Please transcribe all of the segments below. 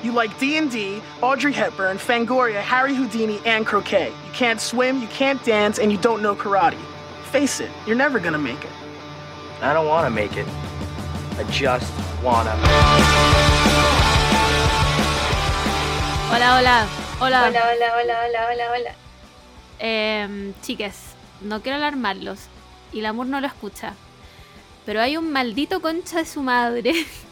You like D&D, Audrey Hepburn, Fangoria, Harry Houdini, and croquet. You can't swim, you can't dance, and you don't know karate. Face it, you're never gonna make it. I don't want to make it. I just wanna. Hola, hola, hola. Hola, hola, hola, hola, hola, hola. Em, chiques, no quiero alarmarlos. Y el amor no lo escucha. Pero hay un maldito concha de su madre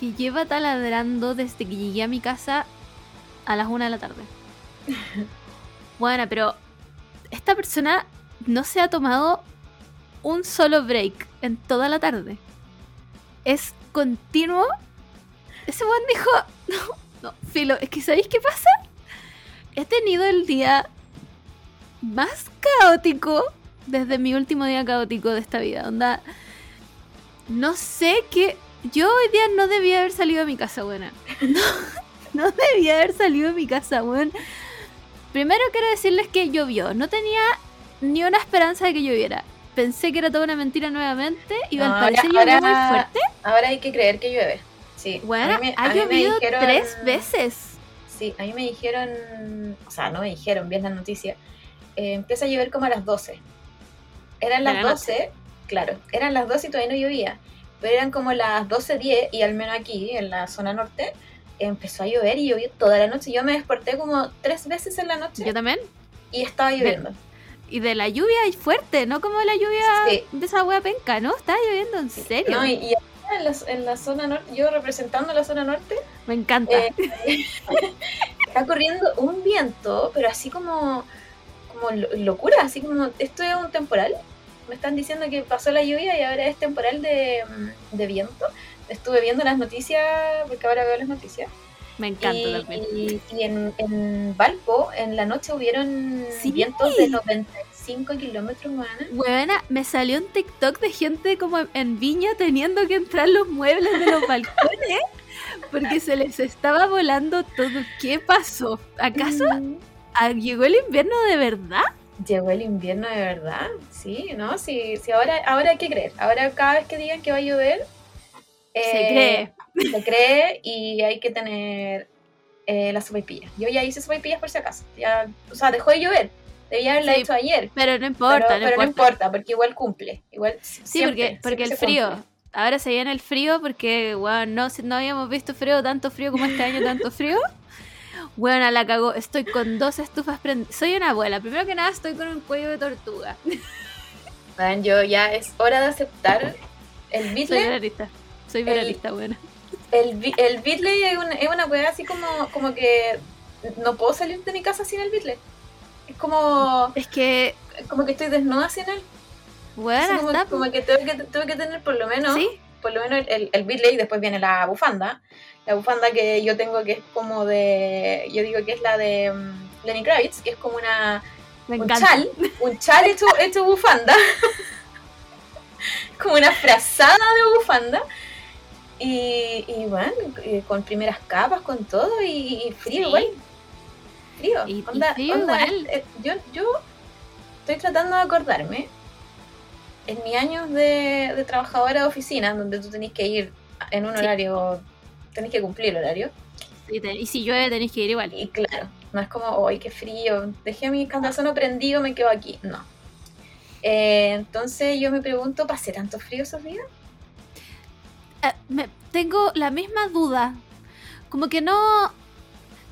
que lleva taladrando desde que llegué a mi casa a las una de la tarde. Bueno, pero esta persona no se ha tomado un solo break en toda la tarde. Es continuo. Ese buen dijo, no, no, filo, es que ¿sabéis qué pasa? He tenido el día más caótico desde mi último día caótico de esta vida. Onda, no sé qué. Yo hoy día no debía haber salido de mi casa, buena. No, no debía haber salido de mi casa, weón. Primero quiero decirles que llovió. No tenía ni una esperanza de que lloviera. Pensé que era toda una mentira nuevamente y No, al ahora- parecer llovió muy fuerte. Ahora hay que creer que llueve. Sí. Bueno, me- ha llovido dijeron- tres veces. Sí, a mí me dijeron, o sea, no me dijeron, vi la noticia, eh, empieza a llover como a las 12. Eran las la 12, claro, eran las 12 y todavía no llovía, pero eran como las 12.10 y al menos aquí, en la zona norte, empezó a llover y llovió toda la noche. Yo me desperté como tres veces en la noche Yo también. y estaba lloviendo. Y de la lluvia fuerte, no como la lluvia Sí. de esa wea penca, ¿no? Estaba lloviendo en serio. No, y, y en la, en la zona norte, yo representando la zona norte, Me encanta. Eh, está corriendo un viento, pero así como, como lo- locura, así como esto es un temporal. Me están diciendo que pasó la lluvia y ahora es temporal de, mm, de viento. Estuve viendo las noticias, porque ahora veo las noticias. Me encanta y, también. y- y en, en Valpo, en la noche hubieron Sí. vientos de 95 kilómetros. Buena, me salió un TikTok de gente como en Viña teniendo que entrar los muebles de los balcones porque se les estaba volando todo. ¿Qué pasó? ¿Acaso Mm. llegó el invierno de verdad? Llegó el invierno de verdad, sí, ¿no? Sí, sí ahora, ahora hay que creer. Ahora cada vez que digan que va a llover, Se eh, cree. se cree y hay que tener eh, las sopaipillas. Yo ya hice sopaipillas por si acaso. Ya, o sea, dejó de llover. Debía haberla Sí, hecho ayer. Pero no importa, pero, no, pero importa. porque igual cumple. Igual Sí, siempre, porque, porque el frío. cumple. Ahora se viene el frío porque, weón, no, no habíamos visto frío, tanto frío como este año, tanto frío. A la cagó. Estoy con dos estufas prendidas. Soy una abuela. Primero que nada, estoy con un cuello de tortuga. Man, yo ya es hora de aceptar el Soy Beatle. viralista. Soy viralista, weón. El, el Beatle es una, es una weá así como, como que no puedo salir de mi casa sin el Beatle. Es como, Es que, como que estoy desnuda sin él. Así como, está. como que tengo que tengo que tener por lo menos Sí, por lo menos el, el, el Beatle y después viene la bufanda. La bufanda que yo tengo que es como de. Yo digo que es la de mm, Lenny Kravitz, que es como una. me un encanta. chal. Un chal hecho, hecho bufanda. como una frazada de bufanda. Y, y bueno, y con primeras capas, con todo, y, y frío Sí. igual. Frío. Y- y Onda- frío onda, igual. eh, yo, yo estoy tratando de acordarme en mis años de, de trabajadora de oficina, donde tú tenés que ir en un Sí. horario, tenés que cumplir el horario. Y, te- y si llueve tenéis que ir igual. Y claro, no es como, ¡ay, qué frío! Dejé mi cantazono prendido, me quedo aquí. No. Eh, entonces yo me pregunto, ¿pasé tanto frío esos días? Eh, me- tengo la misma duda. Como que no.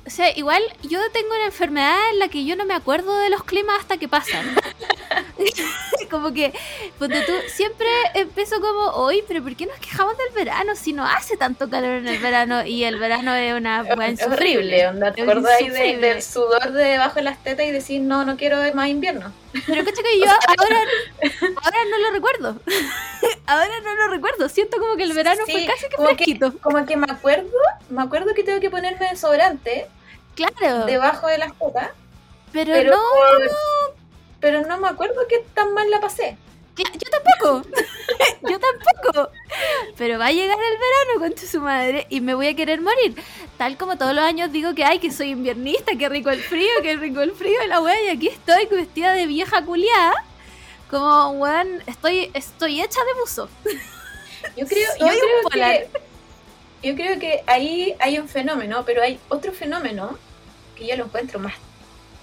O sea, igual yo tengo una enfermedad en la que yo no me acuerdo de los climas hasta que pasan. como que, ponte tú, siempre empiezo como, hoy, pero ¿por qué nos quejamos del verano si no hace tanto calor en el verano y el verano es una horrible, insufrible? onda. ¿Te acordás ahí de- del sudor de debajo de las tetas y decís, no, no quiero más invierno? Pero cacha que yo ahora, ahora no lo recuerdo. ahora no lo recuerdo. Siento como que el verano fue casi que como que-. Como que me acuerdo, me acuerdo que tengo que ponerme desodorante Claro. debajo de las tetas, pero, pero, no, pero no me acuerdo que tan mal la pasé. Yo tampoco. Yo tampoco. Pero va a llegar el verano con su madre y me voy a querer morir. Tal como todos los años digo que ay, que soy inviernista, que rico el frío, que rico el frío, y la wea, y aquí estoy vestida de vieja culiada. Como, weón, estoy, estoy hecha de buzo. Yo creo, Soy yo creo que yo creo que ahí hay un fenómeno, pero hay otro fenómeno que yo lo encuentro más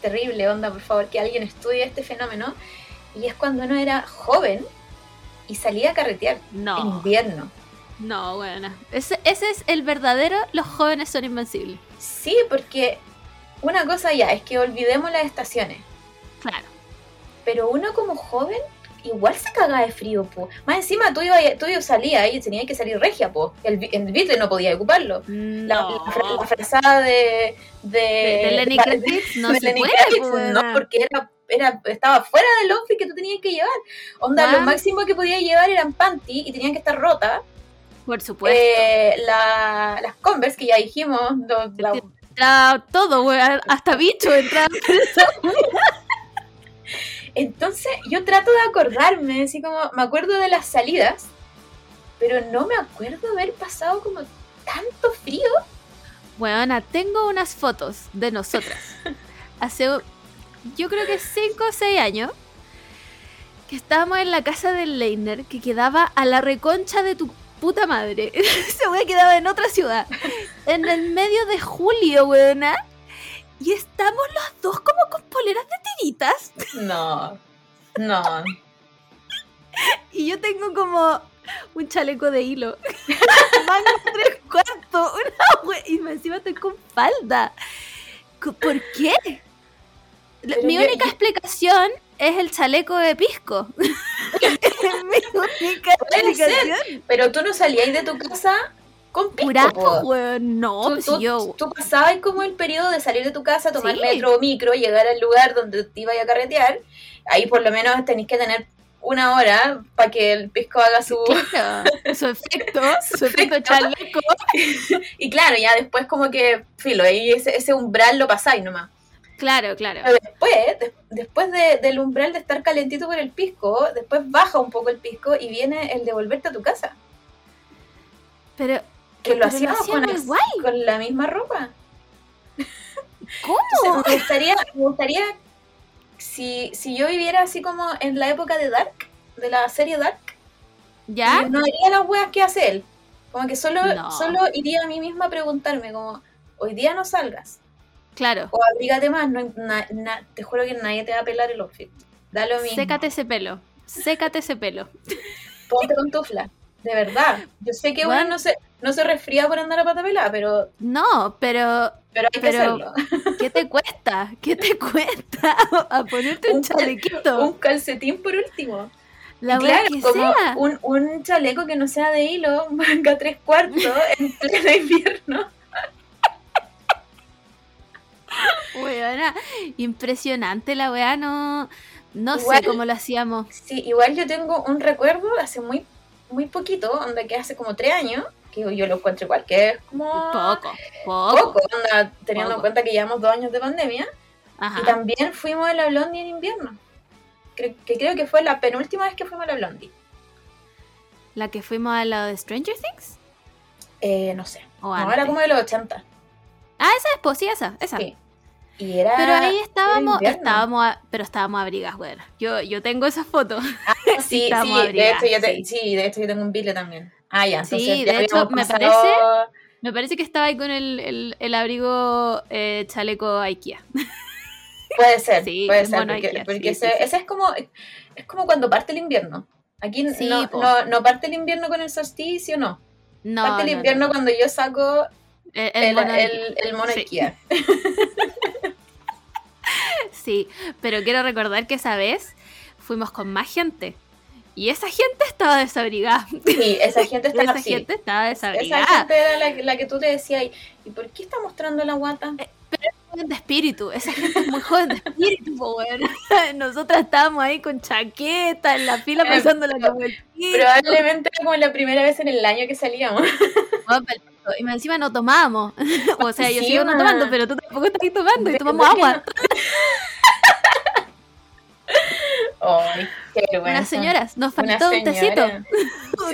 terrible, onda, por favor, que alguien estudie este fenómeno, y es cuando uno era joven y salía a carretear en No, invierno. no, bueno. Ese, ese es el verdadero, los jóvenes son invencibles. Sí, porque una cosa ya es que olvidemos las estaciones, Claro. pero uno como joven igual se cagaba de frío, po. Más encima tú ibas, tú salías y tenías que salir regia, po. El, el Beatle no podía ocuparlo. La, No. la fra- la frazada de, de, Lenny Kravitz no de se Lenny puede, Kravitz, pues, no, porque era, era, estaba fuera del outfit que tú tenías que llevar. Onda, Ah. lo máximo que podías llevar eran panty y tenían que estar rotas. Por supuesto. Eh, la- las Converse, que ya dijimos, la- todo, weón. Hasta bicho entra. Entonces yo trato de acordarme, así como me acuerdo de las salidas, pero no me acuerdo haber pasado como tanto frío. Weona, tengo unas fotos de nosotras. Hace, yo creo que 5 o 6 años. Que estábamos en la casa del Leiner, que quedaba a la reconcha de tu puta madre. Ese weón quedaba en otra ciudad. En el medio de julio, weona. Y estamos los dos como con poleras de tiritas. No, no. Y yo tengo como un chaleco de hilo. Manga tres cuartos. Una y encima estoy con falda. ¿Por qué? Pero Mi yo- única yo- explicación es el chaleco de pisco. es mi única ser. explicación. Pero tú no salías de tu casa con weón. No, Tú, pues tú- yo. tú pasabas como el periodo de salir de tu casa, tomar Sí. metro o micro, llegar al lugar donde te ibas a carretear. Ahí por lo menos tenéis que tener una hora para que el pisco haga su... Claro, su efecto, su efecto efecto. chaleco. Y claro, ya después como que, filo, ahí ese, ese umbral lo pasáis nomás. Claro, claro. Pero después, de- después de- del umbral de estar calentito por el pisco, después baja un poco el pisco y viene el de volverte a tu casa. Pero, Que lo hacíamos con, el- la misma ropa. ¿cómo? Entonces, me gustaría, me gustaría si, si yo viviera así como en la época de Dark, de la serie Dark, ¿Ya? no haría las weas que hace él. Como que solo, No. solo iría a mí misma a preguntarme como, hoy día no salgas, Claro. o abrígate más, no, na- na- te juro que nadie te va a pelar el outfit. Da lo mismo. Sécate ese pelo. Sécate ese pelo. Ponte con tufla. De verdad. Yo sé que Bueno. no se, no se resfría por andar a pata pelada, pero, No, pero pero hay que Pero- hacerlo. ¿qué te cuesta? ¿Qué te cuesta a ponerte un, Un cal- chalequito? Un calcetín por último. La claro, que como sea. un, un chaleco que no sea de hilo, manga tres cuartos, en pleno invierno. Weona, impresionante la weá, no, no Igual- sé cómo lo hacíamos. Sí, igual yo tengo un recuerdo hace muy, muy poquito, onda que hace como tres años, que yo lo encuentro igual, que es como Poco, poco. poco, onda, teniendo Poco. en cuenta que llevamos dos años de pandemia. Ajá. Y también fuimos a la Blondie en invierno. Que creo que fue la penúltima vez que fuimos a la Blondie. La que fuimos a la de Stranger Things. Eh, no sé. O No, era como de los 80. Ah, esa es, pues sí, esa, esa. Sí. Y era. Pero ahí estábamos, estábamos, a- pero estábamos abrigas, weón. Yo, yo tengo esas fotos. Ah, sí, sí, de abrigadas, hecho yo te- sí. sí, de hecho yo tengo un bile también. Ah, ya, Sí, de hecho, me pasado- Me parece que estaba ahí con el, el, el abrigo eh, chaleco IKEA. Puede ser, Sí, puede ser, porque, Ikea, porque sí, ese, sí, sí. ese es como es como cuando parte el invierno. Aquí no, no, no parte el invierno con el solsticio, no. No, parte el no, no, invierno no. cuando yo saco El, el, el mono el, mono. Ikea. Sí, pero quiero recordar que esa vez fuimos con más gente. Y esa gente estaba desabrigada. Sí, esa gente está Esa así. gente estaba Esa desabrigada. gente era la, que- la que tú te decías, ¿y por qué está mostrando la guata? Joven de espíritu. Esa gente es muy joven de espíritu, po, weón. Nosotras estábamos ahí con chaqueta en la fila Eh, el pico. Probablemente era como la primera vez en el año que salíamos. Pero- Y encima no tomábamos. O sea, yo Sí, sigo no ma. tomando, pero tú tampoco estás tomando y ¿Verdad tomamos agua. Ay, qué. Unas señoras, nos faltó un tecito.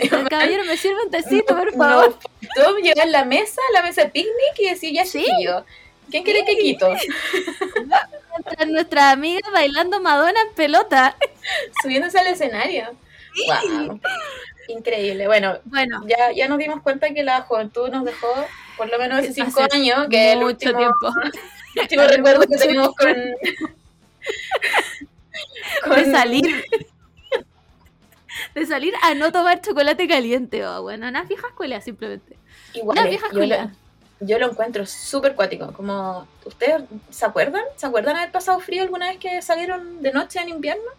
Sí, caballero me sirve un tecito, por No, favor. Tú llegar a la mesa, la mesa de picnic y decir, ya Sí. chiquillo, ¿quién quiere que quito? Nuestra, amiga bailando Madonna en pelota. Subiéndose al escenario. Wow. Increíble. Bueno, Bueno, ya, ya nos dimos cuenta que la juventud nos dejó por lo menos hace cinco años, que es el mucho último, tiempo. el último recuerdo que tenemos con, de salir. De salir a no tomar chocolate caliente. O bueno, una vieja escuela simplemente. Igual, Una vieja yo, lo, escuela. yo lo encuentro súper cuático. Como, ¿ustedes se acuerdan? ¿Se acuerdan haber pasado frío alguna vez que salieron de noche en invierno?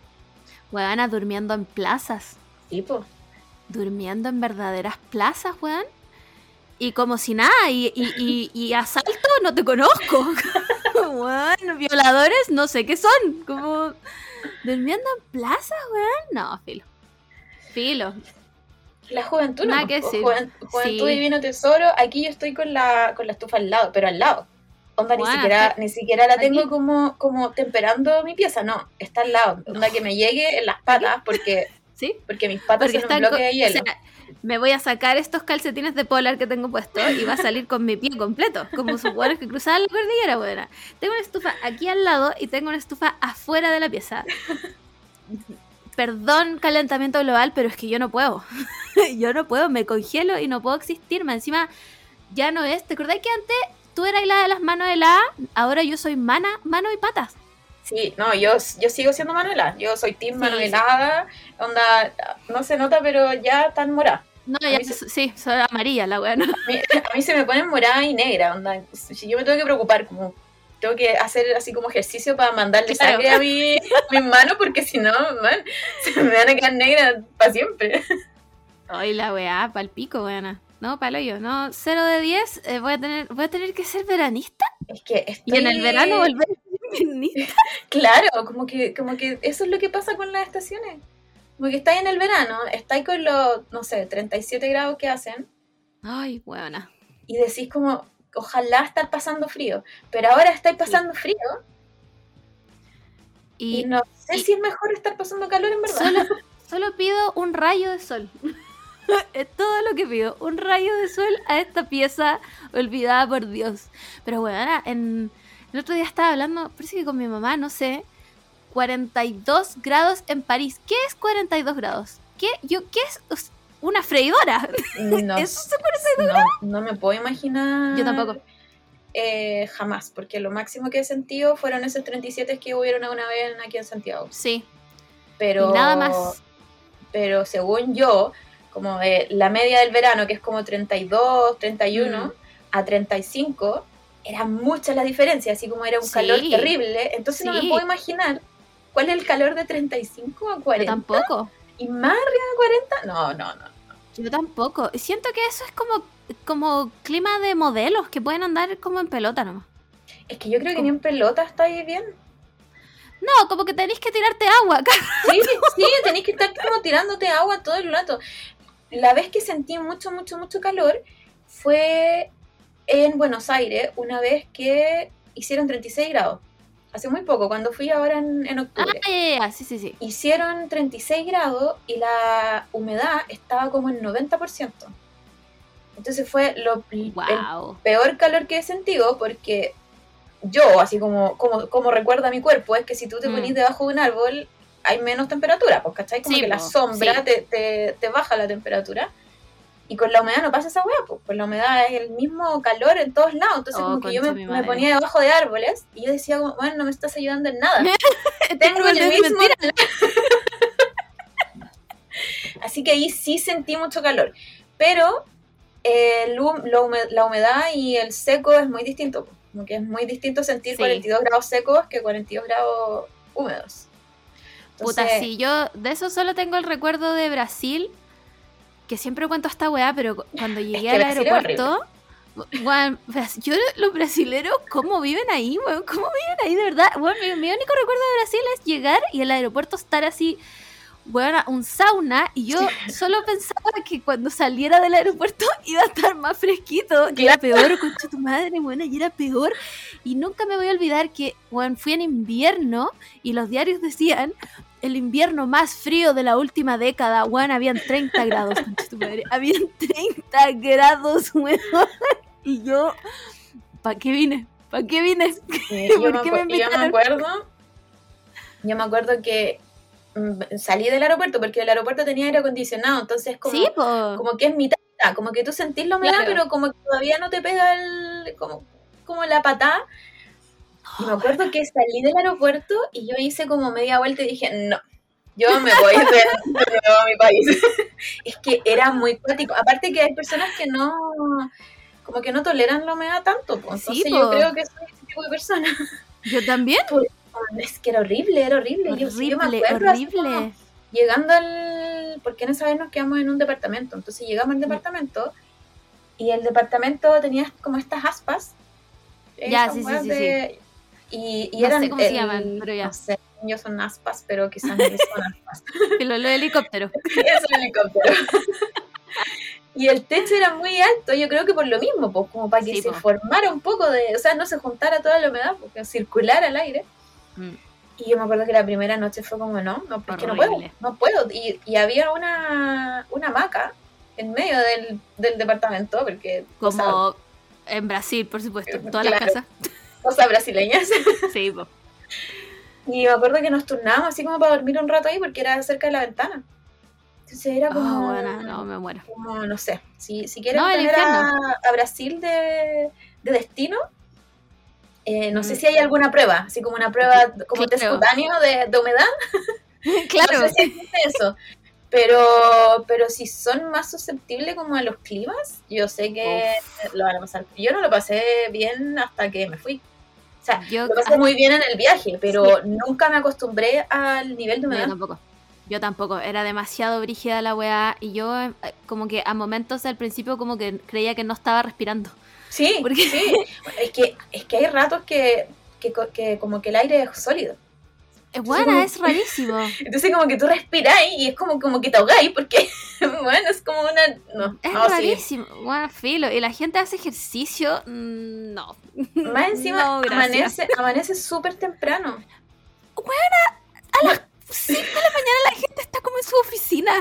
Weona durmiendo en plazas. Pues. Durmiendo en verdaderas plazas, weón. Y como si nada, y, y, y, y asalto no te conozco. weón, violadores no sé qué son. Como durmiendo en plazas, weón. No, filo. Filo. La juventud, no. que po, decir. juven- juventud Sí. divino tesoro. Aquí yo estoy con la, con la estufa al lado, pero al lado. Onda, ni siquiera, está- ni siquiera la tengo aquí. como, como temperando mi pieza, no, está al lado. Onda que me llegue en las patas porque, ¿Sí? porque mis patas Porque son un bloque de hielo. o sea, me voy a sacar estos calcetines de polar que tengo puesto y va a salir con mi pie completo, como sus que cruzaban la cordillera, buena. Tengo una estufa aquí al lado y tengo una estufa afuera de la pieza. Perdón calentamiento global, pero es que yo no puedo. yo no puedo, me congelo y no puedo existir. Más encima, ya no es. ¿Te acordás que antes tú eras la de las manos heladas? Ahora yo soy mana, mano y patas. Sí, no, yo, yo sigo siendo Manuela. Yo soy Team Sí, Manuelada. Onda, no se nota, pero ya tan morada. No, ya, se- sí, soy amarilla la weá. ¿no? A mí, a mí se me ponen morada y negra. Onda, si yo me tengo que preocupar, como tengo que hacer así como ejercicio para mandarle Claro. sangre a, mi, a mis manos, porque si no, man, se me van a quedar negras para siempre. Ay, la weá, pa'l pico, weona. No, palo yo. No, 0 de 10, eh, voy, a tener, voy a tener que ser veranista. Es que Y en el estoy- verano volver a ser veranista. Claro, como que, como que eso es lo que pasa con las estaciones. Como que estáis en el verano, estáis con los, no sé, 37 grados que hacen, Ay, weona. y decís como, ojalá estar pasando frío, pero ahora estáis pasando frío y, Y no sé y- si es mejor estar pasando calor en verdad. solo, solo pido un rayo de sol. es todo lo que pido. Un rayo de sol a esta pieza olvidada por Dios. Pero weona, en, el otro día estaba hablando, parece que con mi mamá, no sé. 42 grados en París. ¿Qué es 42 grados? ¿Qué, yo, ¿qué es una freidora? No, ¿Eso se no, no me puedo imaginar. Yo tampoco. eh, jamás, porque lo máximo que he sentido fueron esos 37 que hubieron alguna vez aquí en Santiago. Sí. Pero, Y nada más. Pero según yo, como de la media del verano, que es como 32, 31, Mm. a 35, era mucha la diferencia, así como era un Sí. calor terrible. Entonces no me puedo imaginar cuál es el calor de 35 a Yo 40. tampoco. ¿Y más arriba de 40? No, no, no. Yo tampoco. Siento que eso es como, como clima de modelos que pueden andar como en pelota nomás. Es que yo creo que ni en pelota está ahí bien. No, como que tenéis que tirarte agua acá. Sí, sí, tenéis que estar como tirándote agua todo el rato. La vez que sentí mucho, mucho, mucho calor fue en Buenos Aires, una vez que hicieron 36 grados. Hace muy poco, cuando fui ahora en, en Ah, octubre. ya, sí, sí, sí. Hicieron 36 grados y la humedad estaba como en 90%. Entonces fue lo, el peor calor que he sentido porque yo, así como, como, como recuerda mi cuerpo, es que si tú te Mm. ponís debajo de un árbol hay menos temperatura, pues, ¿cachai? Como Sí, que la sombra sí. te, te, te baja la temperatura. Y con la humedad no pasa esa weá, pues. Con la humedad es el mismo calor en todos lados. Entonces, Oh, como que yo me, ponía debajo de árboles y yo decía, como, bueno, no me estás ayudando en nada. Este Tengo el es mismo. Así que ahí sí sentí mucho calor. Pero eh, la hume- la humedad y el seco es muy distinto. Como que es muy distinto sentir Sí. 42 grados secos que 42 grados húmedos. Puta, Entonces, sí, yo de eso solo tengo el recuerdo de Brasil, que siempre cuento esta weá, pero cu- cuando llegué que al aeropuerto, Bras- yo los brasileros, ¿cómo viven ahí, weón? ¿Cómo viven ahí, de verdad? Weón, mi, mi único recuerdo de Brasil es llegar y el aeropuerto estar así, weón, un sauna, y yo solo pensaba que cuando saliera del aeropuerto iba a estar más fresquito, y era peor, concha tu madre, weón, y era peor, y nunca me voy a olvidar que, weón, fui en invierno, y los diarios decían el invierno más frío de la última década, weón, habían 30 grados, tu madre, habían 30 grados, weón, y yo, ¿para qué vine? ¿Para qué vine? ¿Por me, qué me acu- yo me acuerdo. Yo me acuerdo que mm, salí del aeropuerto porque el aeropuerto tenía aire acondicionado, entonces como, Sí, como que es mitad, mitad, como que tú sentís la humedad, Claro. pero como que todavía no te pega el, como, como la patada. Y me acuerdo que salí del aeropuerto y yo hice como media vuelta y dije, no, yo me voy de, nuevo a mi país. es que era muy cuático. Aparte que hay personas que no, como que no toleran la humedad tanto, pues. Sí, entonces yo po. creo que soy ese tipo de persona. Yo también. Es que era horrible, era horrible. Yo- yo, me Horrible, acuerdo como horrible. llegando al. Porque en esa vez nos quedamos en un departamento. Entonces llegamos al departamento y el departamento tenía como estas aspas. Ya, sí, sí, sí, de- Y, y No eran. sé cómo se llaman, pero ya. No sé, yo son aspas, pero quizás no son aspas. Lo de helicóptero. es un helicóptero. Y el techo era muy alto, yo creo que por lo mismo, pues como para que Sí, se po. formara un poco de, o sea, no se juntara toda la humedad, porque circulara el aire. Mm. Y yo me acuerdo que la primera noche fue como, no, no, es que no puedo, no puedo. Y, y había una, una hamaca en medio del, del departamento, porque Como en Brasil, por supuesto. Todas las Claro. Casas. cosas brasileñas. Sí, po. Y me acuerdo que nos turnábamos así como para dormir un rato ahí, porque era cerca de la ventana. Entonces era Oh, como, buena, no, me muero. como, no sé, si, si quieren No, tener a, Brasil de, de destino, eh, no sé Mm. si hay alguna prueba, así como una prueba como test Claro. cutáneo de, de humedad. claro. No sé si existe eso. Pero, pero si son más susceptibles como a los climas, yo sé que lo van a pasar. Yo no lo pasé bien hasta que me fui. O sea, Yo, lo pasé muy bien en el viaje, pero nunca me acostumbré al nivel de no, yo humedad. tampoco. Yo tampoco. Era demasiado brígida la weá. Y yo, eh, como que a momentos al principio, como que creía que no estaba respirando. Sí, Porque- sí. Es que, es que hay ratos que, que como que el aire es sólido. Es como- buena, es rarísimo. Entonces como que tú respiráis y es como, como que te ahogáis porque, bueno, es como una... No, Es no, sí. rarísimo. Bueno, filo. Y la gente hace ejercicio. mm, No. Más encima No, amanece amanece súper temprano. Sí, de la mañana la gente está como en su oficina.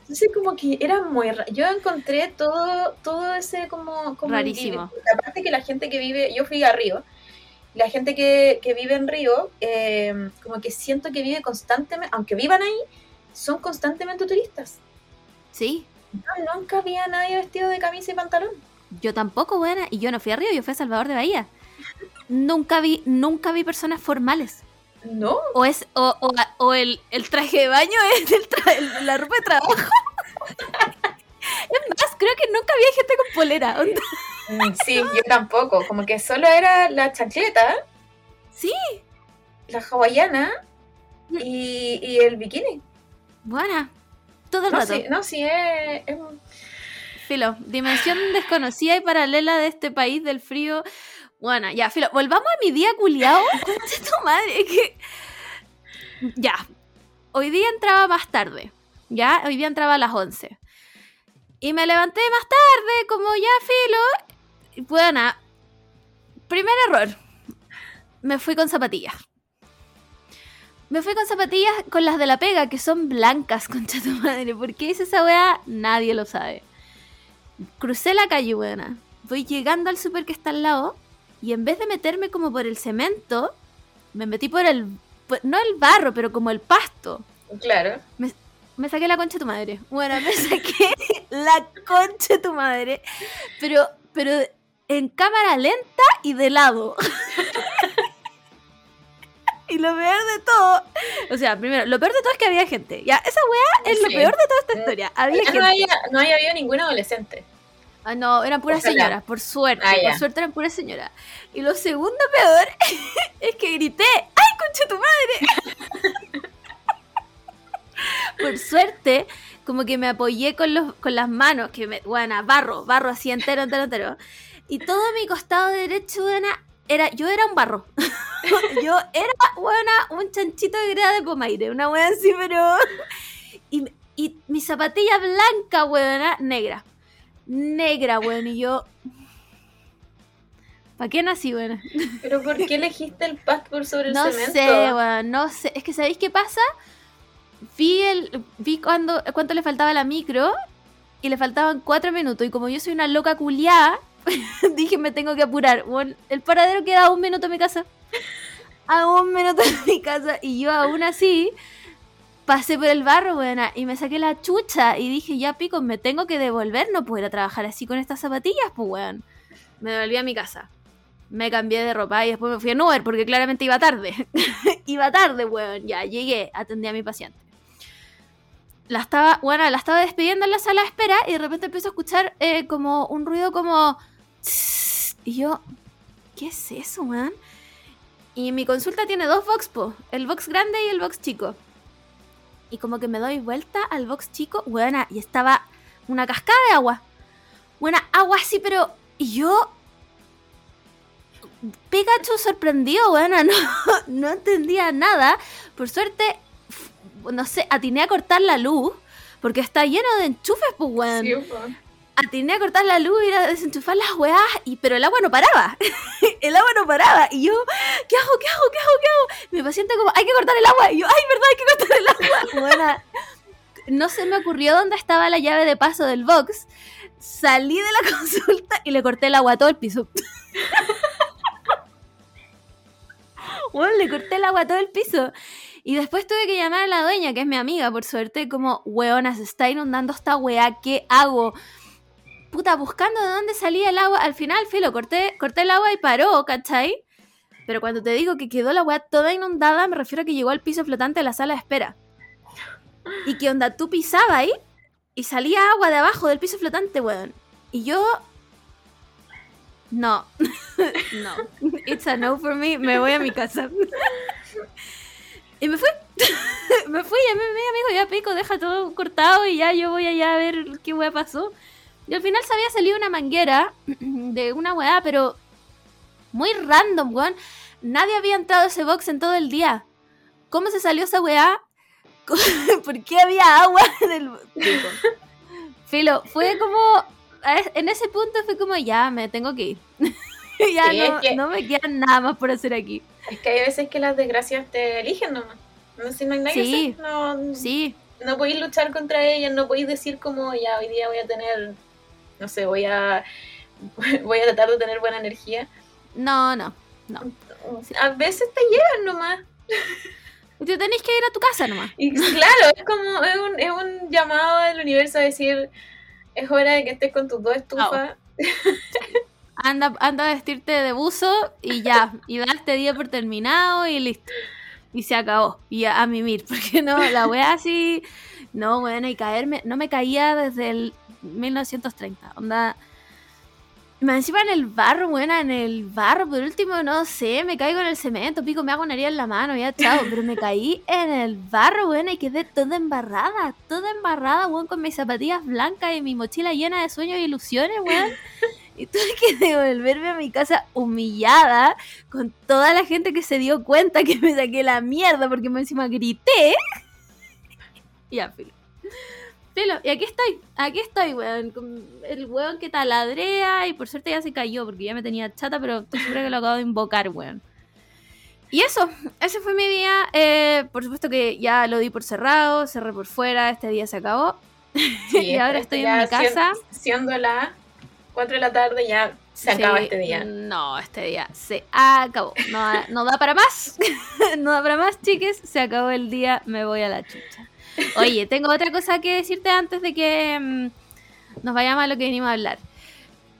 Entonces como que era muy... ra- Yo encontré todo, todo ese como... como Rarísimo. Aparte que la gente que vive... Yo fui a Río. La gente que, que vive en Río, eh, como que siento que vive constantemente, aunque vivan ahí, son constantemente turistas. Sí. No, nunca había nadie vestido de camisa y pantalón. Yo tampoco, buena. Y yo no fui a Río, yo fui a Salvador de Bahía. Nunca vi, nunca vi personas formales. No, O es, o, o, o el, el traje de baño es el tra- la ropa de trabajo. es más, creo que nunca había gente con polera. onda. Mm, sí, yo tampoco. Como que solo era la chancleta, Sí, la hawaiana y, y el bikini. buena. Todo el No, rato. sí, no, sí, es, es- Filo, dimensión desconocida y paralela de este país del frío. Bueno, ya, Filo, volvamos a mi día culiao. Concha tu madre, es que. Ya. Hoy día entraba más tarde. Ya, hoy día entraba a las 11. Y me levanté más tarde, como ya, Filo. Y bueno, primer error. Me fui con zapatillas. Me fui con zapatillas con las de la pega, que son blancas, concha tu madre. ¿Por qué hice esa weá? Nadie lo sabe. Crucé la calle, buena. Voy llegando al súper que está al lado. Y en vez de meterme como por el cemento, me metí por el. por- no el barro, pero como el pasto. claro. Me saqué la concha de tu madre. Bueno, me saqué la concha de tu madre. Pero, pero en cámara lenta y de lado. y lo peor de todo. O sea, primero, lo peor de todo es que había gente. Ya, esa weá es lo Sí. peor de toda esta historia. Había gente. no, había, no había habido ningún adolescente. Ah, no, eran puras Ojalá. señoras, por suerte. Ah, por suerte eran puras señoras. Y lo segundo peor es que grité, ¡ay, concha tu madre! por suerte, como que me apoyé con, los, con las manos, que me, bueno, barro, barro así entero, entero, entero. Y todo mi costado derecho, buena, era, yo era un barro. yo era, buena, un chanchito de grada de pomaire, una buena así, pero... Y, y mi zapatilla blanca, buena, negra negra, weón, y yo... ¿Para qué nací, weón? Pero ¿por qué elegiste el por sobre el No cemento? sé, weón, no sé. Es que, ¿sabéis qué pasa? Vi el vi cuando, cuánto le faltaba a la micro y le faltaban cuatro minutos. Y como yo soy una loca culiada, dije me tengo que apurar. Weón, el paradero queda a un minuto de mi casa. A un minuto de mi casa. Y yo aún así pasé por el barro, buena, y me saqué la chucha y dije, ya pico, me tengo que devolver, no puedo ir a trabajar así con estas zapatillas, pues weón. Me devolví a mi casa. Me cambié de ropa y después me fui a Uber porque claramente iba tarde. iba tarde, weón. Ya llegué, atendí a mi paciente. La estaba, bueno, la estaba despidiendo en la sala de espera y de repente empiezo a escuchar eh, como un ruido como... Y yo, ¿qué es eso, weón? Y mi consulta tiene dos box, po. El box grande y el box chico. Y como que me doy vuelta al box chico, buena, y estaba una cascada de agua. Buena, agua así, pero. Y yo. Pikachu sorprendido, buena, no, no entendía nada. Por suerte, no sé, atiné a cortar la luz. Porque está lleno de enchufes, pues, weón. Atiné a cortar la luz, ir a desenchufar las weás, y, pero el agua no paraba. el agua no paraba. Y yo, ¿qué hago? ¿Qué hago? ¿Qué hago? ¿Qué hago? Mi paciente como, hay que cortar el agua. Y yo, ay, verdad, hay que cortar el agua. Buena. No se me ocurrió dónde estaba la llave de paso del box. Salí de la consulta y le corté el agua a todo el piso. Bueno, le corté el agua a todo el piso. Y después tuve que llamar a la dueña, que es mi amiga, por suerte, como, weona, se está inundando esta weá, ¿qué hago? Puta, buscando de dónde salía el agua. Al final, filo, corté, corté el agua y paró, ¿cachai? Pero cuando te digo que quedó la weá toda inundada, me refiero a que llegó al piso flotante de la sala de espera. Y que onda, tú pisabas ahí y salía agua de abajo del piso flotante, weón. Y yo... No, no. It's a no for me. Me voy a mi casa. Y me fui. me fui, llamé a mi amigo, ya pico, deja todo cortado y ya yo voy allá a ver qué weá pasó. Y al final se había salido una manguera de una weá, pero muy random, weón. Nadie había entrado a ese box en todo el día. ¿Cómo se salió esa weá? ¿Por qué había agua en el. Filo, fue como. En ese punto fue como, ya, me tengo que ir. ya Sí, no, es que- no me queda nada más por hacer aquí. Es que hay veces que las desgracias te eligen nomás. No sé si no hay nada que Sí. No, Sí, no podéis luchar contra ellas, no podéis decir como ya hoy día voy a tener, no sé, voy a voy a tratar de tener buena energía. no, no. A veces te llegan nomás. Tú tenés que ir a tu casa nomás. Y claro, es como es un, es un llamado del universo a decir es hora de que estés con tus dos estufas. Anda, anda a vestirte de buzo y ya. Y da este día por terminado y listo. Y se acabó. Y a, a mimir. Porque no, la wea así. No, bueno, y caerme. No me caía desde el 1930. Onda. Me encima en el barro, buena, en el barro, por último, no sé, me caigo en el cemento, pico, me hago una herida en la mano, ya chao, pero me caí en el barro, buena, y quedé toda embarrada, toda embarrada, weón, con mis zapatillas blancas y mi mochila llena de sueños y ilusiones, weón. Y tuve que devolverme a mi casa humillada con toda la gente que se dio cuenta que me saqué la mierda porque me encima grité. ya, filo. Filo, y aquí estoy, aquí estoy, weón. Con el weón que taladrea y por suerte ya se cayó porque ya me tenía chata, pero estoy segura que lo acabo de invocar, weón. Y eso, ese fue mi día. Eh, por supuesto que ya lo di por cerrado, cerré por fuera, este día se acabó. y ahora estoy en mi casa. sien- Siendo las 4 de la tarde ya se acaba Sí, este día. No, este día se acabó. No, no da para más. no da para más, chiques. Se acabó el día, me voy a la chucha. Oye, tengo otra cosa que decirte antes de que mm, nos vayamos a lo que venimos a hablar.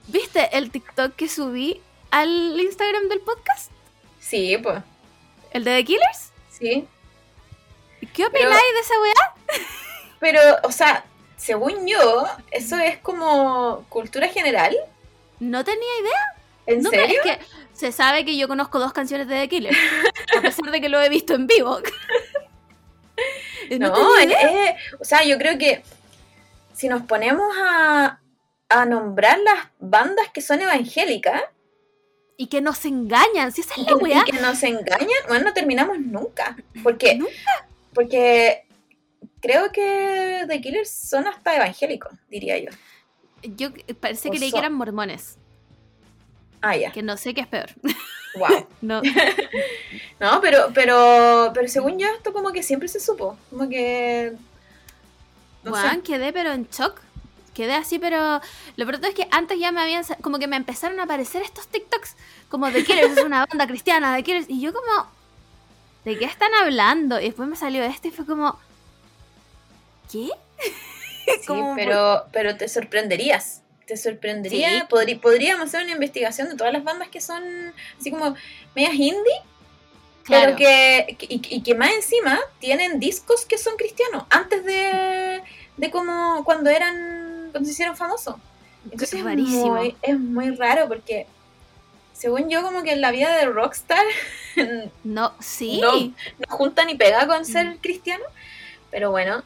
¿Viste el TikTok que subí al Instagram del podcast? Sí, pues. ¿El de The Killers? Sí. ¿Qué Pero- opináis de esa weá? Pero, o sea, según yo, eso es como cultura general. No tenía idea. ¿En No, serio? Es que se sabe que yo conozco dos canciones de The Killers. A pesar de que lo he visto en vivo. No, eh, o sea, yo creo que si nos ponemos a, a nombrar las bandas que son evangélicas Y que nos engañan, si esa es la weá. y que nos engañan, bueno, no terminamos nunca. Porque, ¿Nunca? porque creo que The Killers son hasta evangélicos, diría yo. Yo parece leí que eran mormones, Ah, ya. que no sé qué es peor. Wow. No, No, pero, pero, pero según yo, esto como que siempre se supo. Como que. No Juan, sé. quedé pero en shock. Quedé así, pero lo pronto es que antes ya me habían, como que me empezaron a aparecer estos TikToks, como de Killers es una banda cristiana, de Killers, y yo como, ¿de qué están hablando? Y después me salió este y fue como, ¿qué? Sí, Como- pero, pero te sorprenderías. Te sorprendería. Sí. Podrí- podríamos hacer una investigación de todas las bandas que son así como medias indie, Claro. pero que, que- y, y que más encima tienen discos que son cristianos, antes de, de como cuando eran, cuando se hicieron famosos. Entonces Es rarísimo. muy, es muy raro porque, según yo, como que en la vida de Rockstar No, sí. No. no junta ni pega con Mm. ser cristiano. Pero bueno,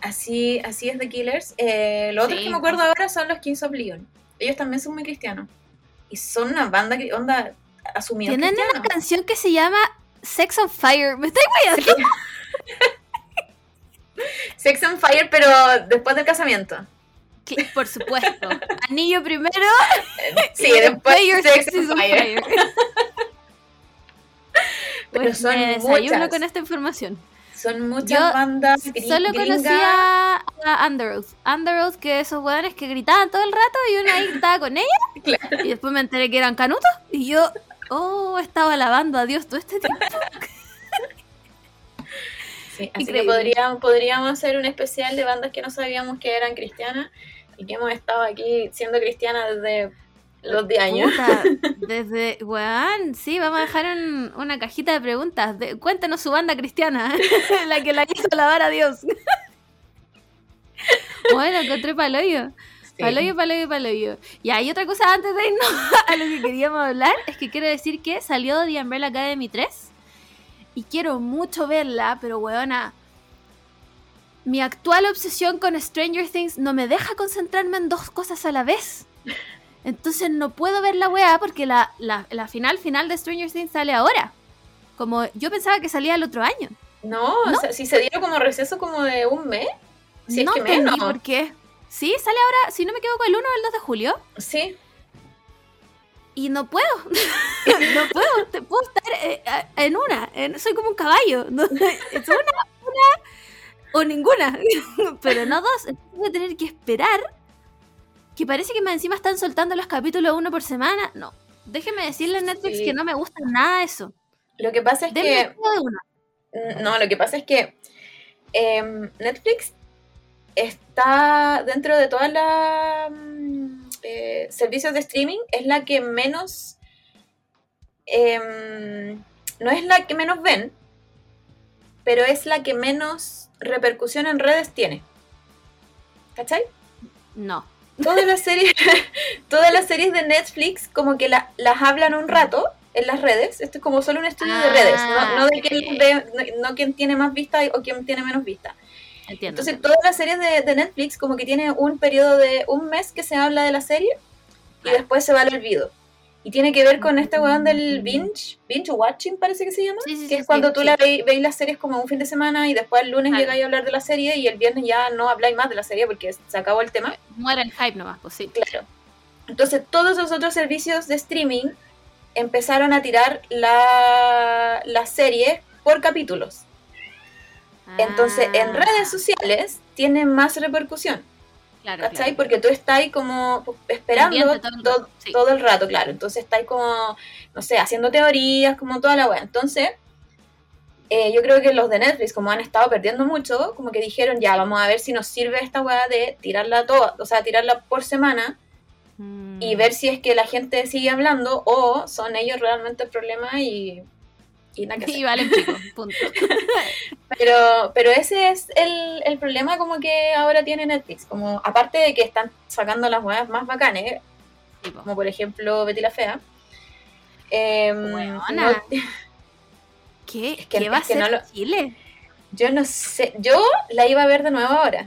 así, así es The Killers. Eh, lo otro que me acuerdo ahora son los Kings of Leon. Ellos también son muy cristianos. Y son una banda que onda asumida. Tienen una canción que se llama Sex on Fire. ¿Me estáis weyando? Sex on Fire, pero después del casamiento. Que- Por supuesto. Anillo primero. Sí, y después your Sex sex on Fire. fire. Pero Pues son me desayuno muchas. con esta información. Son muchas Yo bandas Solo conocía a Underoath. Underoath, que esos hueones que gritaban todo el rato y uno ahí gritaba con ella. Claro. Y después me enteré que eran canutos. Y yo, oh, estaba alabando a Dios todo este tiempo. Sí, así Increíble. que podríamos, podríamos hacer un especial de bandas que no sabíamos que eran cristianas y que hemos estado aquí siendo cristianas desde los 10 años. Puta, desde, weón, sí, vamos a dejar un- una cajita de preguntas. De- cuéntenos su banda cristiana, la que la hizo alabar a Dios. bueno, encontré paloyo. Sí. Paloyo, paloyo, paloyo. Y hay otra cosa antes de irnos a lo que queríamos hablar, es que quiero decir que salió The Umbrella Academy 3 y quiero mucho verla, pero weona, mi actual obsesión con Stranger Things no me deja concentrarme en dos cosas a la vez. Entonces no puedo ver la weá porque la, la, la final final de Stranger Things sale ahora. Como yo pensaba que salía el otro año. No, ¿No? o sea, si se dieron como receso como de un mes. Si no es que menos. por qué. Sí, sale ahora, si no me equivoco, el 1 o el 2 de julio. Sí, Y no puedo. no puedo. Te puedo estar eh, en una. en- soy como un caballo. ¿no? Es una, una o ninguna. Pero no dos. Entonces Voy a tener que esperar. Que parece que más encima están soltando los capítulos uno por semana. No. Déjeme decirle a Netflix Sí. que no me gusta nada eso. lo que pasa es Denme que. Mm, No, lo que pasa es que em, Netflix está dentro de todas las mm, eh, servicios de streaming, es la que menos. em, no es la que menos ven, pero es la que menos repercusión en redes tiene. ¿Cachai? No. Todas las series, todas las series de Netflix como que la- las hablan un rato en las redes. Esto es como solo un estudio de Ah, redes, no, no de, quién, de- no, no quién tiene más vista o quién tiene menos vista. Entiendo. Entonces todas las series de, de Netflix como que tiene un periodo de un mes que se habla de la serie y después se va al olvido. Y tiene que ver con este weón del binge, binge watching parece que se llama, Sí, sí, que sí, es cuando tú la veis, veis las series como un fin de semana y después el lunes Claro. llegáis a hablar de la serie y el viernes ya no habláis más de la serie porque se acabó el tema. Muere el hype nomás, pues sí. Claro. Entonces todos los otros servicios de streaming empezaron a tirar la, la serie por capítulos. Entonces en Ah, redes sociales tiene más repercusión, claro, ¿cachai? claro. Porque tú estás ahí como esperando todo el todo, rato, sí. todo el rato, claro. Entonces estás como, no sé, haciendo teorías, como toda la wea. Entonces, eh, yo creo que los de Netflix, como han estado perdiendo mucho, como que dijeron, ya, vamos a ver si nos sirve esta wea de tirarla toda, o sea, tirarla por semana Mm. y ver si es que la gente sigue hablando o son ellos realmente el problema y, y nada que hacer. Y vale pico, punto. Pero, pero ese es el, el problema como que ahora tiene Netflix. Como, aparte de que están sacando las weas más bacanes, Tipo, como por ejemplo Betty la Fea. no- ¿Qué, es que- ¿Qué va es a ser no lo- Chile? yo no sé, yo la iba a ver de nuevo ahora.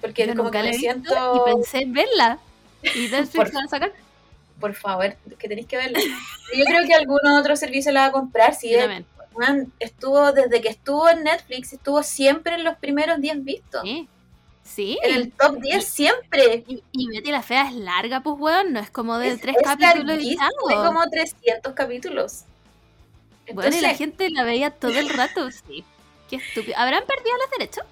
Porque Yo como nunca que me siento, y pensé en verla. ¿Y Netflix Por- la va a sacar? Por favor, que tenéis que verla. Yo creo que algún otro servicio la va a comprar. Si Yo es- estuvo, desde que estuvo en Netflix, estuvo siempre en los primeros 10 vistos. Sí. Sí. En el top 10 siempre. Y, y Betty la Fea es larga, pues, weón. No es como de Es- tres es capítulos. Hay como 300 capítulos. Bueno, y la Entonces, gente la veía todo el rato. Sí. Qué estúpido. ¿Habrán perdido los derechos?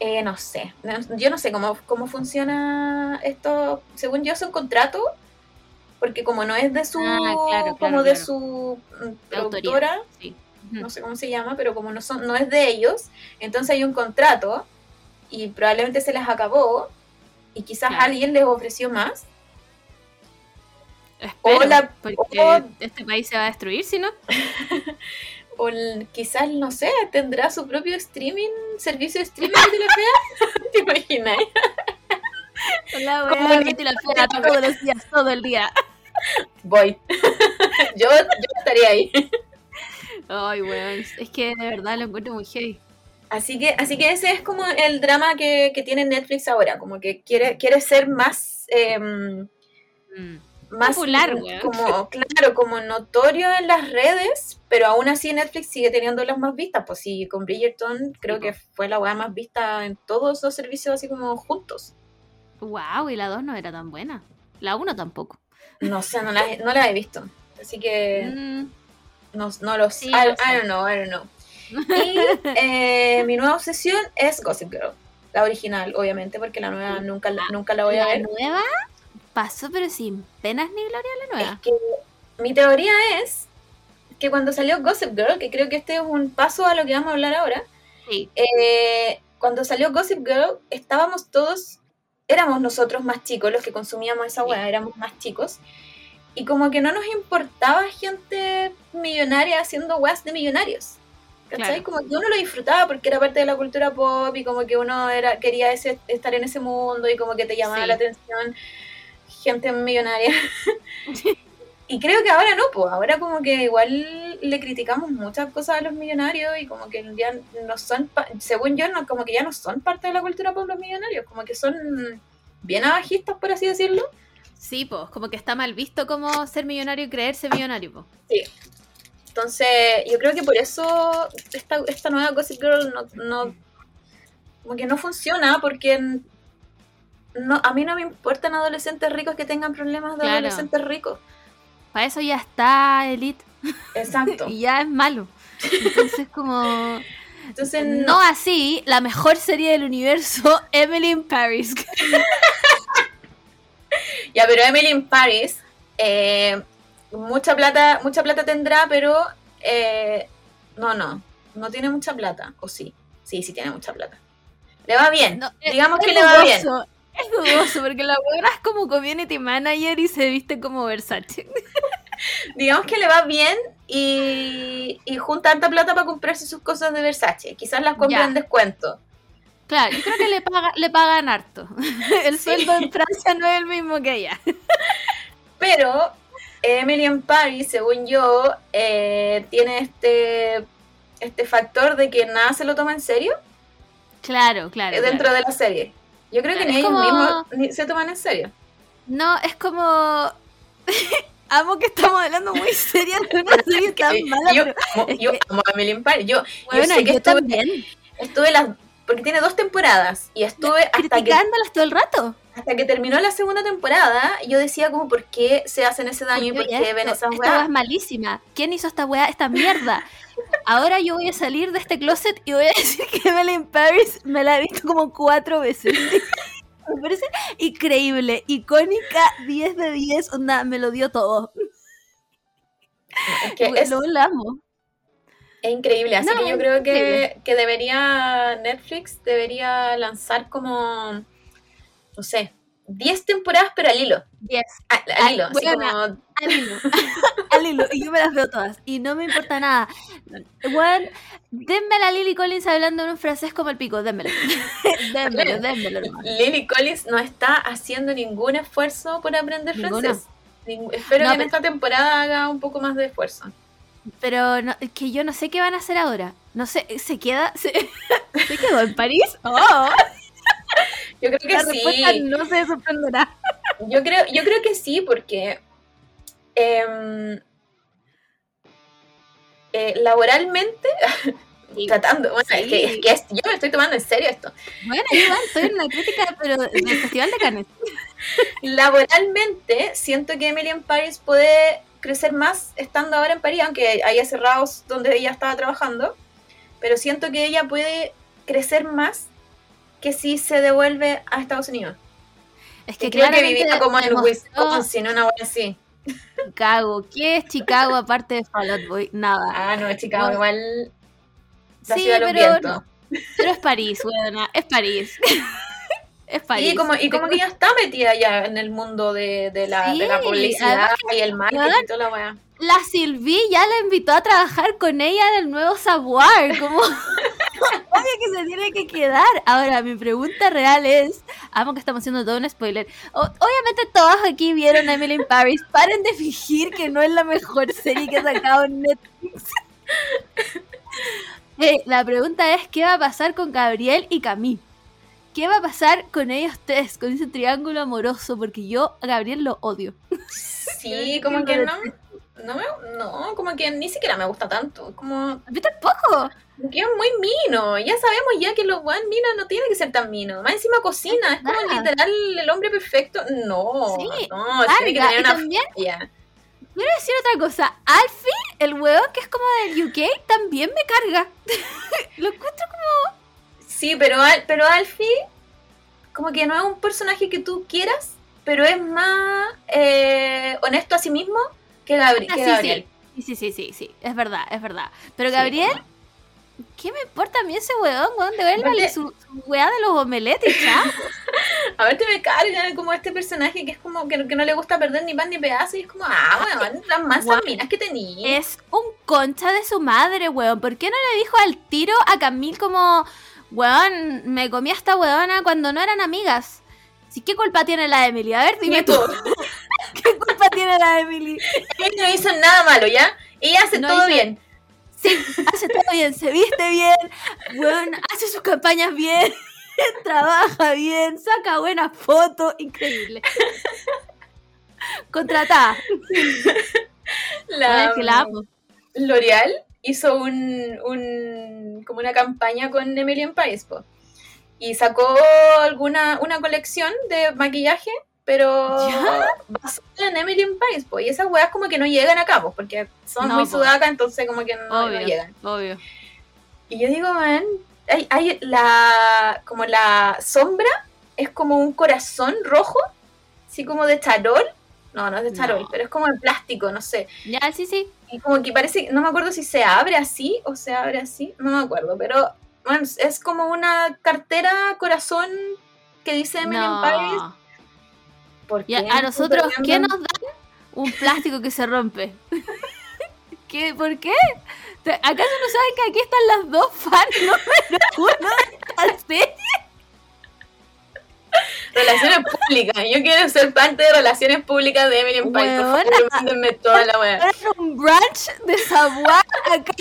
eh, no sé. No- Yo no sé cómo, cómo funciona esto. Según yo, es un contrato. Porque como no es de su. Ah, claro, como claro, de su productora. Sí. No sé cómo se llama, pero como no, son, no es de ellos. Entonces hay un contrato. y probablemente se les acabó y quizás alguien les ofreció más. Espero, la- porque o- este país se va a destruir, si no. O el- quizás, no sé, tendrá su propio streaming, servicio de streaming de la fea. ¿Te imaginas? La Como wea, ni- Betty la Fea todos los días, todo el día. Voy. yo, yo estaría ahí. Ay, weón, es que de verdad lo encuentro muy heavy. Así que, así que ese es como el drama que, que tiene Netflix ahora, como que quiere, quiere ser más, Mm. más Popular, weón. como, claro, como notorio en las redes, pero aún así Netflix sigue teniendo las más vistas. Pues sí, con Bridgerton creo que fue la weá más vista en todos los servicios así como juntos. Wow, y la 2 no era tan buena. La 1 tampoco. No sé, no la, he- no la he visto. Así que Mm, no, no lo sé. Sí, I, no I sé. don't know, I don't know. Y eh, mi nueva obsesión es Gossip Girl. La original, obviamente, porque la nueva nunca, la- nunca la voy a la ver. nueva pasó, pero sin penas ni gloria la Es nueva. que mi teoría es que cuando salió Gossip Girl, que creo que este es un paso a lo que vamos a hablar ahora, Sí, eh, cuando salió Gossip Girl, estábamos todos, éramos nosotros más chicos, los que consumíamos esa Sí. weá, éramos más chicos. Y como que no nos importaba gente millonaria haciendo weas de millonarios. ¿Cachai? Claro. Como que uno lo disfrutaba porque era parte de la cultura pop y como que uno era quería ese, estar en ese mundo y como que te llamaba Sí. la atención gente millonaria. y creo que ahora no, pues ahora como que igual le criticamos muchas cosas a los millonarios y como que ya no son, según yo, no, como que ya no son parte de la cultura pop los millonarios, como que son bien abajistas, por así decirlo. sí, pues, como que está mal visto como ser millonario y creerse millonario, pues. Entonces, yo creo que por eso esta, esta nueva Gossip Girl no, no como que no funciona porque no, a mí no me importan adolescentes ricos que tengan problemas de Claro. adolescentes ricos. Para eso ya está Elite Exacto. y ya es malo. Entonces, como. Entonces, no. no, así, la mejor serie del universo, Emily in Paris. ya, pero Emily in Paris, eh, mucha plata, mucha plata tendrá, pero eh, no, no, no tiene mucha plata, o sí, sí, sí tiene mucha plata. Le va bien, No, digamos es que le va bien. Es dudoso, porque la buena es como community manager y se viste como Versace. digamos que le va bien y, y junta tanta plata para comprarse sus cosas de Versace. Quizás las compra en descuento. Claro, yo creo que le, paga, le pagan harto. El Sí. sueldo en Francia no es el mismo que allá. Pero Emily in Paris, según yo, eh, tiene este, este factor de que nada se lo toma en serio Claro, claro. eh, dentro claro. de la serie. Yo creo que ni ellos como- mismos ni se toman en serio. No, es como. Amo que estamos hablando muy seria de una serie tan mala. yo amo, yo que- amo a Emily. Yo, bueno, yo sé que yo estuve, también. estuve las... Porque tiene dos temporadas y estuve hasta que Criticándolas todo el rato. hasta que terminó la segunda temporada, yo decía como, ¿por qué se hacen ese daño y por qué ven esto- esas Esta weá weas? es malísima. ¿Quién hizo esta weá, esta mierda? Ahora yo voy a salir de este closet y voy a decir que Emily in Paris me la he visto como cuatro veces. me parece increíble, icónica, 10 de 10, onda, me lo dio todo. Es que es, Lo amo. es increíble, así No, que yo creo que, que debería, Netflix debería lanzar como, no sé, 10 temporadas pero al hilo. 10. Al, hilo, así buena. como, Al hilo. Al hilo. Y yo me las veo todas. Y no me importa nada. Weón, denme a la Lily Collins hablando en un francés como el pico. Dénmelo. dénmelo, dénmelo. Lily Collins no está haciendo ningún esfuerzo por aprender francés. Ning- espero No, que en esta temporada haga un poco más de esfuerzo. Pero no, es que yo no sé qué van a hacer ahora. No sé, ¿se queda? ¿Se, ¿se quedó en París? ¡Oh! Yo creo que La respuesta sí. no se sorprenderá. Yo creo, yo creo que sí, porque em, eh, laboralmente, Sí. tratando, bueno, es, que, es que es- yo me estoy tomando en serio esto. Bueno, igual, estoy en una crítica, pero del Festival de Cannes. Laboralmente, siento que Emily in Paris puede crecer más estando ahora en París, aunque haya cerrados donde ella estaba trabajando, pero siento que ella puede crecer más que si se devuelve a Estados Unidos. Es Que que creo que vivía como en Wisconsin, una buena así. Chicago. ¿Qué es Chicago aparte de Fall Out Boy? Nada. Ah, no, chica, Bueno, igual la sí, ciudad pero no. Pero es París, weona, es París. es París. Y como, y como que ya está metida ya en el mundo de, de, la, de la Sí, publicidad y el marketing y toda la weá. La Sylvie ya la invitó a trabajar con ella en el nuevo Savoir. Como. Obvio que se tiene que quedar. Ahora, mi pregunta real es. Amo que estamos haciendo todo un spoiler. O- obviamente, todos aquí vieron Emily in Paris. Paren de fingir que no es la mejor serie que ha sacado Netflix. Eh, la pregunta es: ¿qué va a pasar con Gabriel y Camille? ¿Qué va a pasar con ellos tres? Con ese triángulo amoroso. Porque yo a Gabriel lo odio. Sí, como que no, no, me- no, como que ni siquiera me gusta tanto. Como A mí tampoco. Que es muy mino. Ya sabemos ya que los buen minos no tienen que ser tan minos. Más encima cocina, es como literal el hombre perfecto. No, Sí, no, tiene que Carga. tener una también. Quiero decir otra cosa. Alfie, el huevo que es como del UK, también me carga. Lo encuentro como. Sí, pero, pero Alfie, como que no es un personaje que tú quieras, pero es más eh, honesto a sí mismo que, Gabri- Ah, que sí, Gabriel. Sí, sí, sí, sí, sí. Es verdad, es verdad. Pero Sí, Gabriel, ¿qué me importa a mí ese huevón, weón? Devuélvale su, su weá de los omeletes, chao. A ver, te me carga como este personaje que es como que, que no le gusta perder ni pan ni pedazo y es como, ah, weón, las más minas que tenía. Es un concha de su madre, weón. ¿Por qué no le dijo al tiro a Camille como, weón, me comí a esta weona cuando no eran amigas? Sí, ¿qué culpa tiene la Emily? A ver, dime tú. ¿Qué culpa tiene la Emily? Ella no hizo nada malo, ¿ya? Ella hace No todo hizo- bien. Sí, hace todo bien, se viste bien, weón, hace sus campañas bien, trabaja bien, saca buenas fotos, increíble. Contratada. La, Bueno, es que la amo. L'Oreal hizo un, un- como una campaña con Emily en Paris, po. y sacó alguna una colección de maquillaje, pero en Emily en Paris, po. y esas weas como que no llegan acá, po, porque son No, muy po. sudacas, entonces como que no, llegan. obvio. Y yo digo, man, hay, hay la como la sombra es como un corazón rojo, así como de charol. No, no es de charol, No. pero es como de plástico, no sé. Ya, sí, sí. Y como que parece, no me acuerdo si se abre así o se abre así, no me acuerdo, pero man, es como una cartera corazón que dice Emily in Paris. No. ¿Por Ya, qué? a nosotros, ¿qué nos dan? Un plástico que se rompe. ¿Qué? ¿Por qué? ¿Te- ¿Acaso no saben que aquí están las dos fans número uno de esta serie? Relaciones públicas. Yo quiero ser parte de relaciones públicas de Emily Paris. Por favor, mándenme toda la. Era un brunch de Savoir acá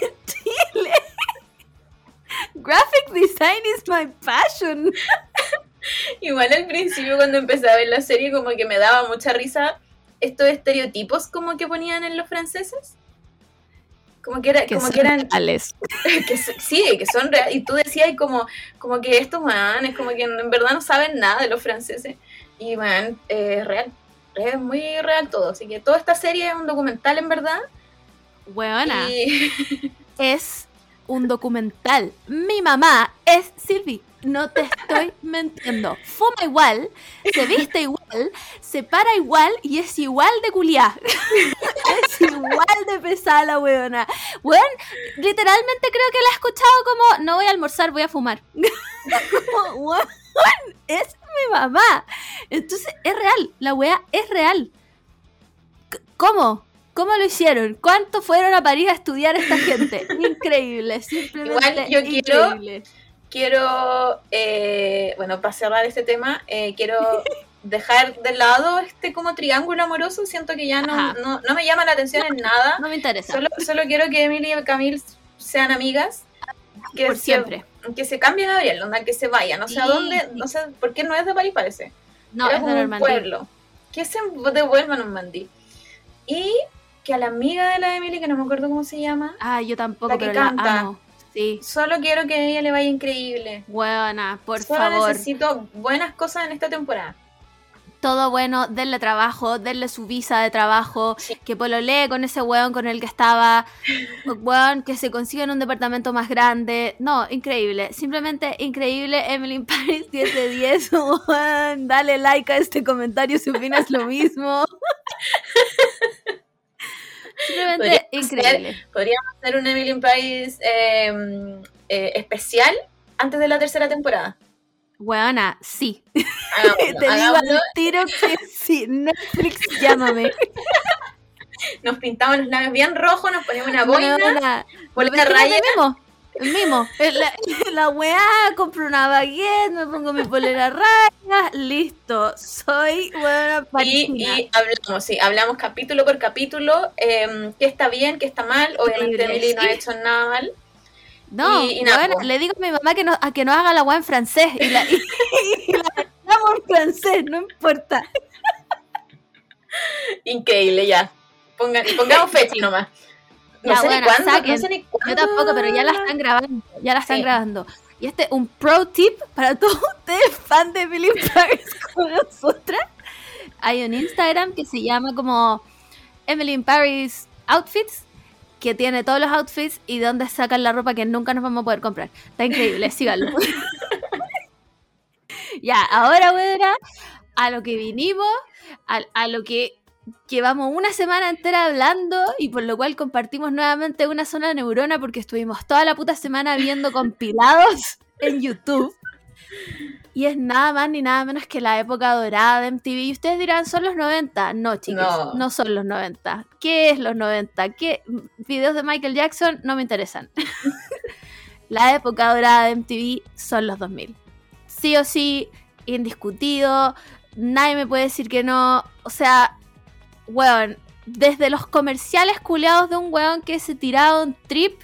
en Chile. Graphic design is my passion. Igual al principio cuando empecé a ver la serie como que me daba mucha risa estos estereotipos como que ponían en los franceses. Como que, era, como que eran, que so- sí, que son reales. Y tú decías y como, como que estos manes, como que en verdad no saben nada de los franceses. Y man, eh, es real. Es muy real todo. Así que toda esta serie es un documental en verdad. Buena. Y Es un documental. Mi mamá es Sylvie. No te estoy mintiendo. Fuma igual, se viste igual, se para igual y es igual de culiá. es igual de pesada la weona. Weón, literalmente creo que la he escuchado como no voy a almorzar, voy a fumar. como, weón, es mi mamá. Entonces, es real, la wea es real. C- ¿Cómo? ¿Cómo lo hicieron? ¿Cuánto fueron a París a estudiar esta gente? Increíble, simplemente Igual yo increíble. quiero, eh, bueno, para cerrar este tema, eh, quiero dejar de lado este como triángulo amoroso. Siento que ya no, no, no me llama la atención en nada. No me interesa. Solo, solo quiero que Emily y Camille sean amigas. Que por se- siempre. que se cambie Gabriel, onda, que se vaya. No sé a dónde, sí. no sé, ¿por qué no es de París parece? No, Era es de un Normandía. pueblo. Que se devuelvan un mandí. Y que a la amiga de la Emily, que no me acuerdo cómo se llama, Ah, yo tampoco, La que pero la canta. amo. Sí. solo quiero que a ella le vaya increíble. Buena, por Solo favor. necesito buenas cosas en esta temporada. Todo bueno, denle trabajo, denle su visa de trabajo, Sí. que pololee con ese weón con el que estaba, weón, que se consiga en un departamento más grande. No, increíble, simplemente increíble. Emily Paris 10 de 10, weón. Dale like a este comentario si opinas lo mismo. Simplemente Podríamos increíble. Podríamos hacer un Emily in Paris eh, eh, especial antes de la tercera temporada. Weona, sí. Hagámoslo, Te digo al tiro que sí. Netflix, llámame. Nos pintamos los labios bien rojos, nos ponemos una boina, ¿Ves que raya. Mimo? La, la weá, compro una baguette, me pongo mi polera raya, listo. Soy weona Y, y hablamos, sí, hablamos capítulo por capítulo, eh, qué está bien, qué está mal. Obviamente Emily no ha hecho nada mal. No, y- y nada, po. le digo a mi mamá que no, a que no haga la weá en francés y la, y, y la hablamos en francés, no importa. Increíble, ya. Pongamos fecha nomás. No Ya, sé bueno, cuándo, saquen. no sé ni cuándo. Yo tampoco, pero ya la están grabando, ya la están Sí. grabando. Y este un pro tip para todos ustedes fan de Billy Paris como nosotras. Hay un Instagram que se llama como Emily in Paris Outfits, que tiene todos los outfits y donde sacan la ropa que nunca nos vamos a poder comprar. Está increíble, síganlo. ya, ahora, güera, a lo que vinimos, a, a lo que llevamos una semana entera hablando y por lo cual compartimos nuevamente una zona de neurona porque estuvimos toda la puta semana viendo compilados en YouTube. Y es nada más ni nada menos que la época dorada de MTV. Y ustedes dirán, ¿son los 90? No, chicos, No. no, son los 90. ¿Qué es los 90? ¿Qué videos de Michael Jackson? No me interesan. la época dorada de MTV son los 2000. Sí o sí, indiscutido. Nadie me puede decir que no. O sea, weón, desde los comerciales culeados de un weón que se tiraba un trip.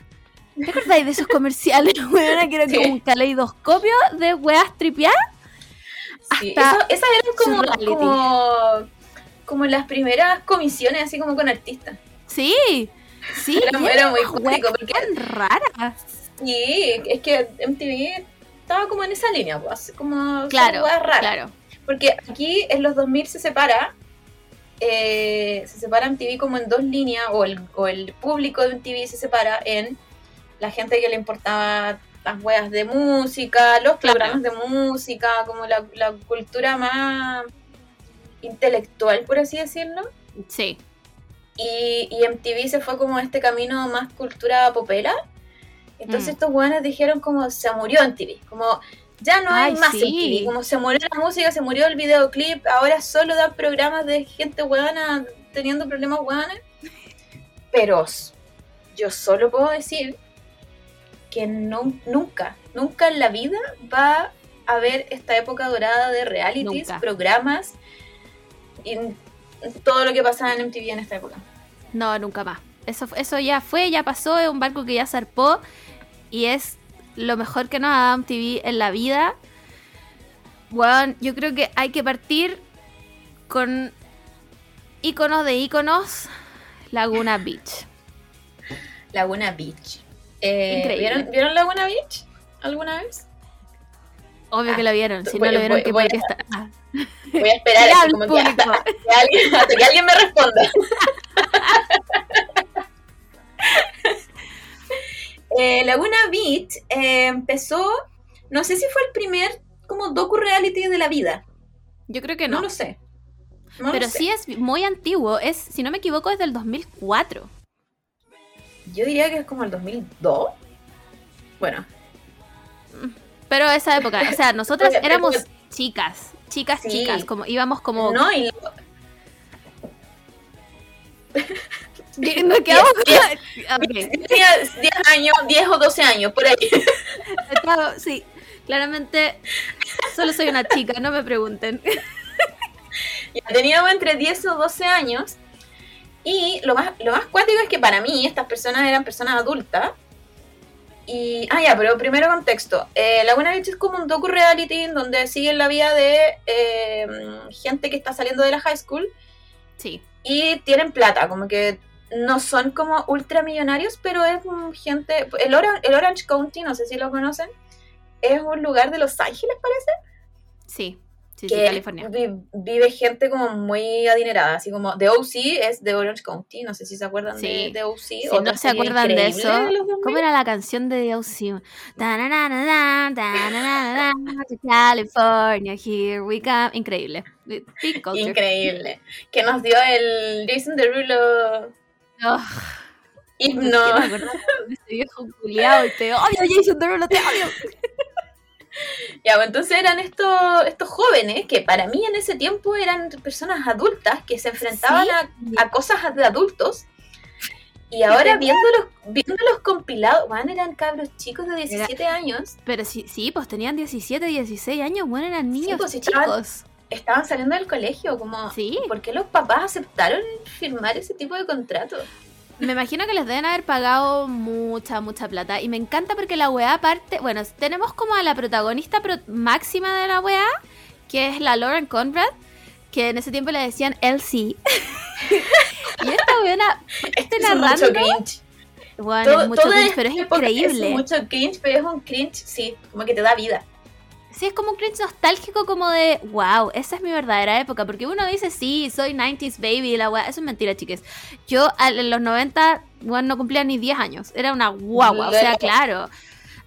¿Te acordáis de esos comerciales, weón? Que era Sí. como un caleidoscopio de weas tripeadas. Sí, hasta eso- esas eran como, como, como las primeras comisiones, así como con artistas. Sí, sí. Era, era muy cuático, porque tan raras. sí, es que MTV estaba como en esa línea, pues, como Claro, raras. claro. Porque aquí en los 2000 se separa, eh, se separa MTV como en dos líneas, o el, o el público de MTV se separa en la gente que le importaba las weas de música, los Claro. programas de música, como la, la cultura más intelectual, por así decirlo. Sí, Y, y MTV se fue como este camino más cultura popera. Entonces Mm. estos weones dijeron como se murió MTV, como ya no hay Ay, más sí. MTV, como se murió la música, se murió el videoclip, ahora solo dan programas de gente weona teniendo problemas weones. Pero yo solo puedo decir que no, nunca, nunca en la vida va a haber esta época dorada de realities, Nunca. programas y todo lo que pasaba en MTV en esta época. no, nunca más. Eso, eso ya fue, ya pasó, es un barco que ya zarpó y es lo mejor que nos ha dado MTV en la vida. Bueno, yo creo que hay que partir con iconos de iconos, Laguna Beach. Laguna Beach. Eh. ¿vieron, ¿Vieron Laguna Beach alguna vez? Obvio Ah, que lo vieron, si voy- no lo vieron, voy- que voy porque a- está... ah, Voy a esperar así el como que público. hasta, que alguien, hasta que alguien me responda. Eh, Laguna Beach eh, empezó, no sé si fue el primer como docu reality de la vida, Yo creo que no, no. lo sé. No lo pero sé. sí es muy antiguo, es, si no me equivoco, es del 2004. Yo diría que es como el 2002. Bueno, Pero esa época, o sea, nosotras Oye, pero- éramos chicas, chicas, Sí. chicas, como íbamos como... no, Y Nos quedamos... Ok. yo tenía 10 años, 10 o 12 años, por ahí. Claro, sí, claramente solo soy una chica, no me pregunten. Ya teníamos entre 10 o 12 años. Y lo más, lo más cuático es que para mí estas personas eran personas adultas. Y, ah, ya, pero primero contexto. Eh, Laguna Beach es como un docu reality en donde siguen la vida de eh, gente que está saliendo de la high school Sí, y tienen plata, como que no son como ultramillonarios, pero es gente. El, el Orange County, no sé si lo conocen, es un lugar de Los Ángeles, parece sí, sí, sí, que California. vi- vive gente como muy adinerada, así como The OC es de Orange County, no sé si se acuerdan Sí. de The OC. Si no se acuerdan de eso, los 2000. ¿cómo era la canción de ta-na-na-na-na, to California, here we come. Increíble. Increíble. Que nos dio el Jason Derulo. Oh, Y ¿Por qué no, me acordaba de ese viejo culiado y te odio, Jason Derulo, te odio. ya, pues, entonces eran estos, estos jóvenes que para mí en ese tiempo eran personas adultas que se enfrentaban Sí. a, a cosas de adultos. Y ahora viéndolos, viéndolos compilados, van, eran cabros chicos de 17 años, Pero sí, sí, pues tenían 17, 16 años, bueno, eran niños pues, sí, chicos. estaban- estaban saliendo del colegio, como, Sí, ¿por qué los papás aceptaron firmar ese tipo de contrato? me imagino que les deben haber pagado mucha, mucha plata. Y me encanta porque la weá aparte, bueno, tenemos como a la protagonista pro- máxima de la weá, que es la Lauren Conrad, que en ese tiempo le decían Elsie. y esta weona, este Es mucho narrando, cringe. bueno, Todo- es mucho cringe, esta pero es increíble. Es mucho cringe, pero es un cringe, sí, como que te da vida. Sí, es como un cringe nostálgico, como de, wow, esa es mi verdadera época. Porque uno dice, sí, soy 90s baby, la weá. Eso es mentira, chiques. Yo en los 90, bueno, no cumplía ni 10 años. Era una guagua, o sea, claro.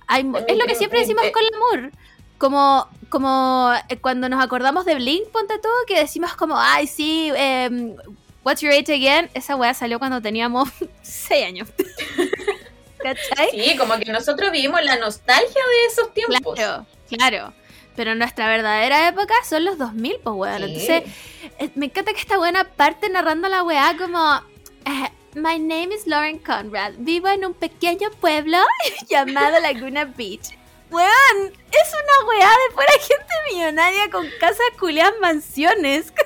Hay es lo que siempre decimos Eh, con el amor. Como, como eh, cuando nos acordamos de Blink, ponte todo, que decimos como, ay, sí, em, What's Your Age Again? Esa weá salió cuando teníamos 6 años. ¿Cachai? Sí, como que nosotros vivimos la nostalgia de esos tiempos. Claro, claro. Pero nuestra verdadera época son los 2000, pues, weón. Sí. Entonces, eh, me encanta que esta buena parte narrando la weá como... eh, My name is Lauren Conrad. Vivo en un pequeño pueblo llamado Laguna Beach. Weón, es una weá de fuera gente millonaria con casas culiadas mansiones.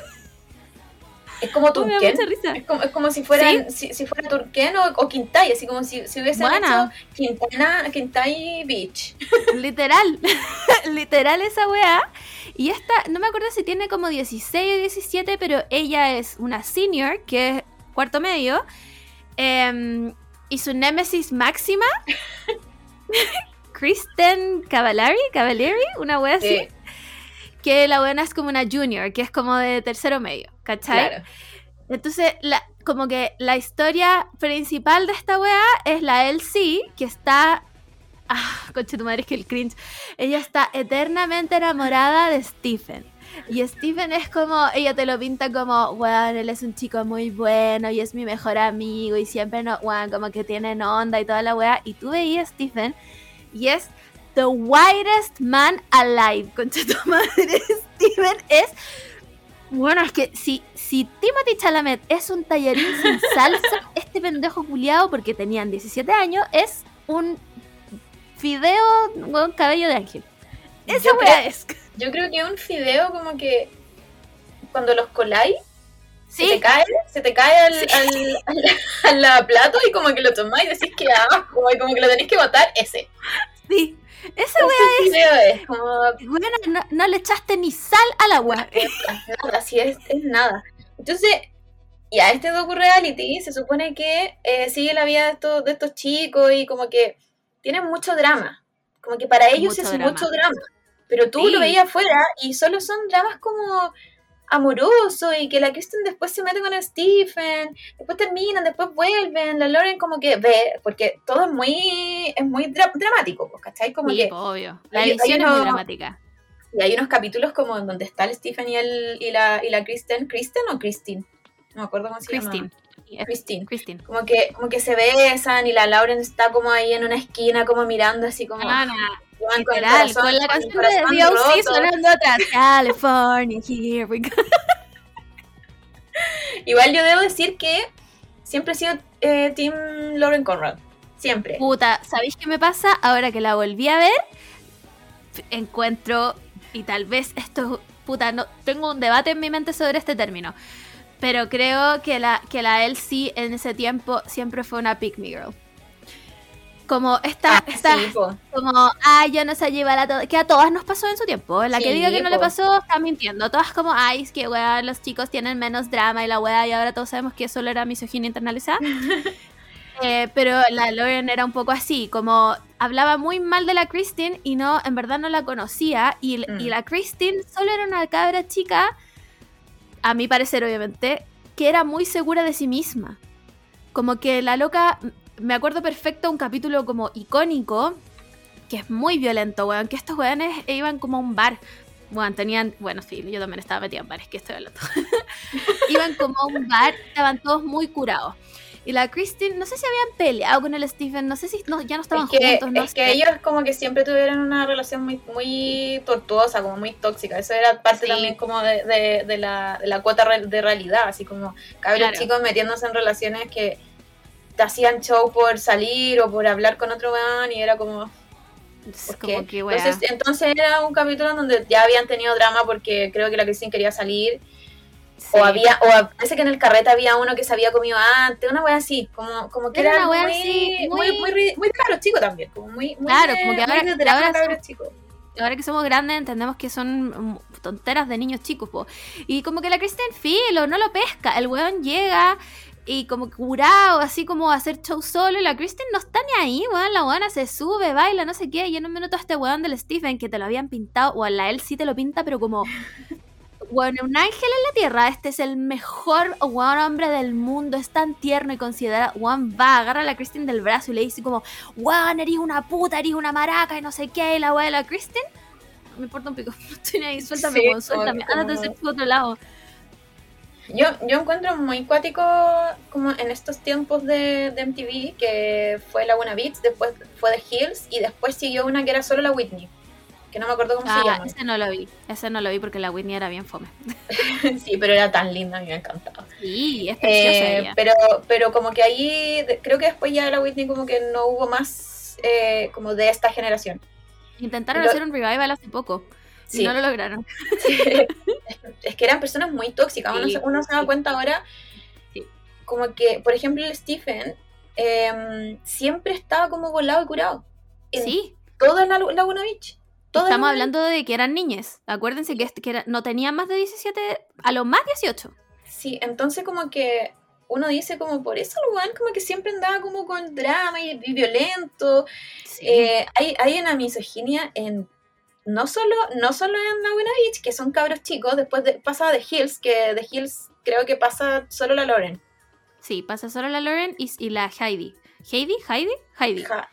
Es como Turquén. Es como, es como si fueran, si, si fuera Turquén o, o Quintay, así como si, si hubiesen hecho Quintana, Quintay Beach. Literal, literal esa weá. Y esta, no me acuerdo si tiene como 16 o 17, pero ella es una senior, que es cuarto medio. em, y su némesis máxima, Kristen Cavallari, Cavallari, una weá así. Sí, Que la buena es como una junior, que es como de tercero medio, ¿cachai? claro. Entonces, la, como que la historia principal de esta weá es la Elsie, que está. Ah, conche tu madre, es que el cringe. Ella está eternamente enamorada de Stephen. Y Stephen es como, ella te lo pinta como, weón, él es un chico muy bueno y es mi mejor amigo y siempre no, weón, como que tienen onda y toda la weá. Y tú veías a Stephen y es the whitest man alive, concha tu madre. Stephen es bueno, es que si, si Timothy Chalamet es un tallarín sin salsa, este pendejo culiado, porque tenían 17 años, es un fideo con cabello de ángel. Esa es. Yo creo que un fideo como que cuando los coláis, se te cae, se te cae al, al, al- al plato y como que lo tomáis y decís que asco y como que lo tenéis que botar, ese. sí. Ese wea es como. Bueno, no, no le echaste ni sal al agua. nada, si es, es nada. Entonces, ya este docu reality se supone que eh, sigue la vida de estos, de estos chicos y como que tienen mucho drama. Como que para ellos Mucho es drama. mucho drama. Pero tú Sí. lo veías afuera y solo son dramas como amorosos y que la Kristen después se mete con el Stephen, después terminan, después vuelven, la Lauren como que ve, porque todo es muy, es muy dra- dramático, pues, ¿cachai? Como Sí, que obvio. La hay- hay edición es muy dramática. y hay unos capítulos como en donde está el Stephen y, el, y, la, y la Kristen. ¿Kristen o Christine? No me acuerdo cómo se Christine. llama. Christine. Christine. Como que, como que se besan y la Lauren está como ahí en una esquina, como mirando así como. Ah, no, el literal, con la canción de DOC roto. sonando atrás. California, here we go. Igual yo debo decir que siempre he sido eh, Team Lauren Conrad. Siempre. Puta, ¿sabéis qué me pasa? Ahora que la volví a ver, encuentro, y tal vez esto, puta, no, tengo un debate en mi mente sobre este término, pero creo que la, que la Elsie en ese tiempo siempre fue una pick me girl. Como esta, Ah, esta sí, po. como, ay, yo no sé llevar a todas, que a todas nos pasó en su tiempo. La que diga que no le pasó está mintiendo. Todas como, ay, es que weá, los chicos tienen menos drama y la weá, y ahora todos sabemos que solo era misoginia internalizada. Eh, pero la Lauren era un poco así, como hablaba muy mal de la Christine y no, en verdad no la conocía. Y, Mm. y la Christine solo era una cabra chica, a mi parecer obviamente, que era muy segura de sí misma. Como que la loca, me acuerdo perfecto un capítulo como icónico, que es muy violento, weón, que estos weones iban como a un bar. Bueno, tenían, bueno, sí, yo también estaba metida en bares, que estoy hablando. iban como a un bar, estaban todos muy curados. Y la Christine, no sé si habían peleado con el Stephen, no sé si no, ya no estaban es que, juntos. No es que ellos como que siempre tuvieron una relación muy, muy tortuosa, como muy tóxica. Eso era parte también como de, de, de, la, de la cuota de realidad, así como cabros claro. chicos metiéndose en relaciones que te hacían show por salir o por hablar con otro man y era como... Como que, entonces, entonces era un capítulo donde ya habían tenido drama porque creo que la Christine quería salir Sí. O había, o parece que en el carrete había uno que se había comido antes, una wea así, como, como que era, era muy, así, muy, muy, muy, muy caro chico también, como muy, muy claro, de, como que ahora, de ahora chicos. ahora que somos grandes entendemos que son tonteras de niños chicos, po. Y como que la Kristen Filo no lo pesca, el weón llega y como curado, así como a hacer show solo, y la Kristen no está ni ahí, weón, la weona se sube, baila, no sé qué, y en un minuto este weón del Stephen que te lo habían pintado, o a la él sí te lo pinta, pero como bueno, un ángel en la tierra, este es el mejor buen hombre del mundo, es tan tierno y considera, Juan va, agarra a la Kristen del brazo y le dice como, Juan, eres una puta, eres una maraca y no sé qué, y la wea de la Kristen, me importa un pico, estoy ahí, suéltame, Sí, Juan, suéltame, ándate hacia otro lado. Yo, yo encuentro muy cuático como en estos tiempos de, de MTV, que fue Laguna Beats, después fue The Hills y después siguió una que era solo la Whitney, que no me acuerdo cómo se Ah, llama. ese no lo vi, ese no lo vi porque la Whitney era bien fome. sí, pero era tan linda, a mí me encantaba. Sí, es preciosa Eh, ella. pero, pero como que ahí, creo que después ya la Whitney como que no hubo más eh, como de esta generación. Intentaron lo- hacer un revival hace poco Sí. y no lo lograron. es que eran personas muy tóxicas. Uno, Sí, se, uno se da cuenta ahora, como que, por ejemplo, el Stephen em, siempre estaba como volado y curado. En Sí, Toda la Laguna Beach. Toda estamos Laguna hablando de que eran niñas. Acuérdense que, este- que era- no tenían más de 17, a lo más 18. Beach. Sí, entonces como que uno dice como por eso el como que siempre andaba como con drama y, y violento. Sí. Eh, hay, hay una misoginia en no solo, no solo en Laguna Beach, que son cabros chicos, después de, pasa de Hills, que de Hills creo que pasa solo la Lauren. Sí, pasa solo la Lauren y, y la Heidi. ¿Heidi? ¿Heidi? Heidi. La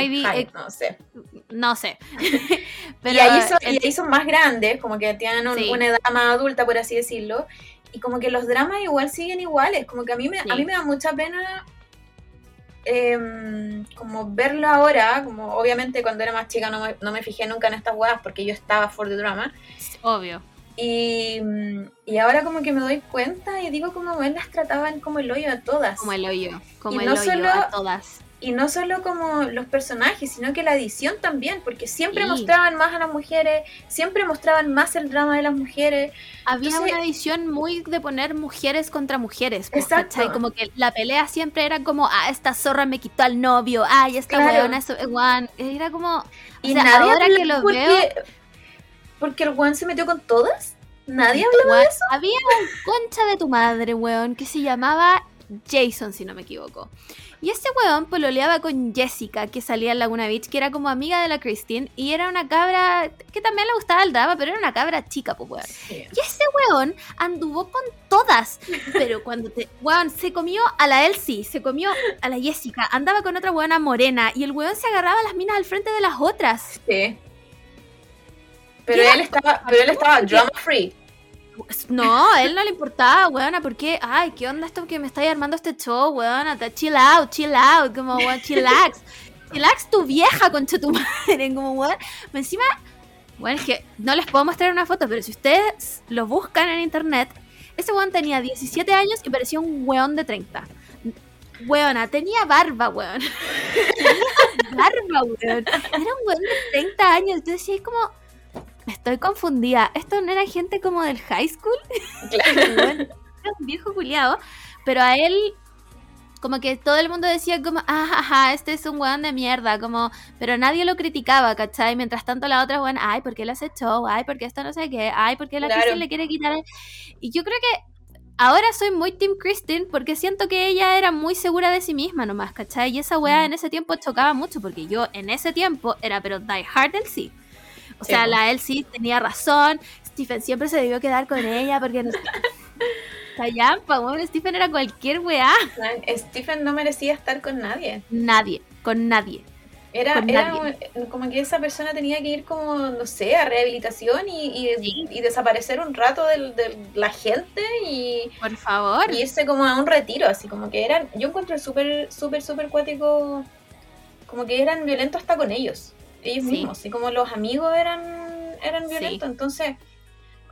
Heidi, Heidi, eh, no sé. No sé. Pero y, ahí son, el- y ahí son más grandes, como que tienen un- Sí. una edad más adulta, por así decirlo. Y como que los dramas igual siguen iguales. Como que a mí me, Sí. a mí me da mucha pena em, como verlo ahora. Como obviamente cuando era más chica no me, no me fijé nunca en estas huevas porque yo estaba for the drama. obvio. Y, y ahora como que me doy cuenta y digo como él las trataban como el hoyo a todas. Como el hoyo. Como Y el no hoyo solo- a todas. Y no solo como los personajes, sino que la edición también, porque siempre Sí. mostraban más a las mujeres, siempre mostraban más el drama de las mujeres. Había Entonces- una edición muy de poner mujeres contra mujeres. pues, Exacto. ¿cachai? Como que la pelea siempre era como, ah, esta zorra me quitó al novio, ay, esta Claro. weona es guan. Era como. o Y sea, nadie ahora que lo porque, veo. porque el one se metió con todas. Nadie habló. Weón, Había un concha de tu madre, weón, que se llamaba Jason, si no me equivoco. Y este weón pololeaba con Jessica, que salía en Laguna Beach, que era como amiga de la Christine, y era una cabra que también le gustaba el drama, pero era una cabra chica, pues weón. Y ese weón anduvo con todas. Pero cuando te. Weón, se comió a la Elsie, se comió a la Jessica, andaba con otra weona morena, y el weón se agarraba las minas al frente de las otras. Sí. Pero ¿Qué él estaba, pero él estaba drama free. No, a él no le importaba, weona, porque, ay, ¿qué onda esto que me estáis armando este show, weona? Chill out, chill out, como, weón, chillax. chillax tu vieja, concha tu madre, como, weón. Encima, bueno, es que no les puedo mostrar una foto, pero si ustedes lo buscan en internet, ese weón tenía 17 años y parecía un weón de 30. Weona, tenía barba, weón. Barba, weón. Era un weón de 30 años. Decía, es como, estoy confundida. ¿Esto no era gente como del high school? Claro. Bueno, un viejo culiado, pero a él como que todo el mundo decía como, ah, ajá, este es un weón de mierda, como, pero nadie lo criticaba, ¿cachai? Mientras tanto la otra weón, ay, ¿por qué le hace show? Ay, ¿por qué esto no sé qué? Ay, ¿por qué la Claro. Le quiere quitar? el-?" Y yo creo que ahora soy muy Team Kristen porque siento que ella era muy segura de sí misma nomás, ¿cachai? Y esa weá Mm. en ese tiempo chocaba mucho porque yo en ese tiempo era pero die hard Elsie. O Sí, sea, po. la Elsie tenía razón, Stephen siempre se debió quedar con ella porque no Callampa, weón, Stephen era cualquier weá. Stephen no merecía estar con nadie. Nadie, con nadie. Era, Con era nadie. como que esa persona tenía que ir como, no sé, a rehabilitación y, y- y desaparecer un rato del- de la gente y, Por favor. y irse como a un retiro, así como que eran, yo encuentro súper, súper, súper cuático, como que eran violentos hasta con ellos, ellos Sí. mismos, y como los amigos eran, eran Sí. violentos, entonces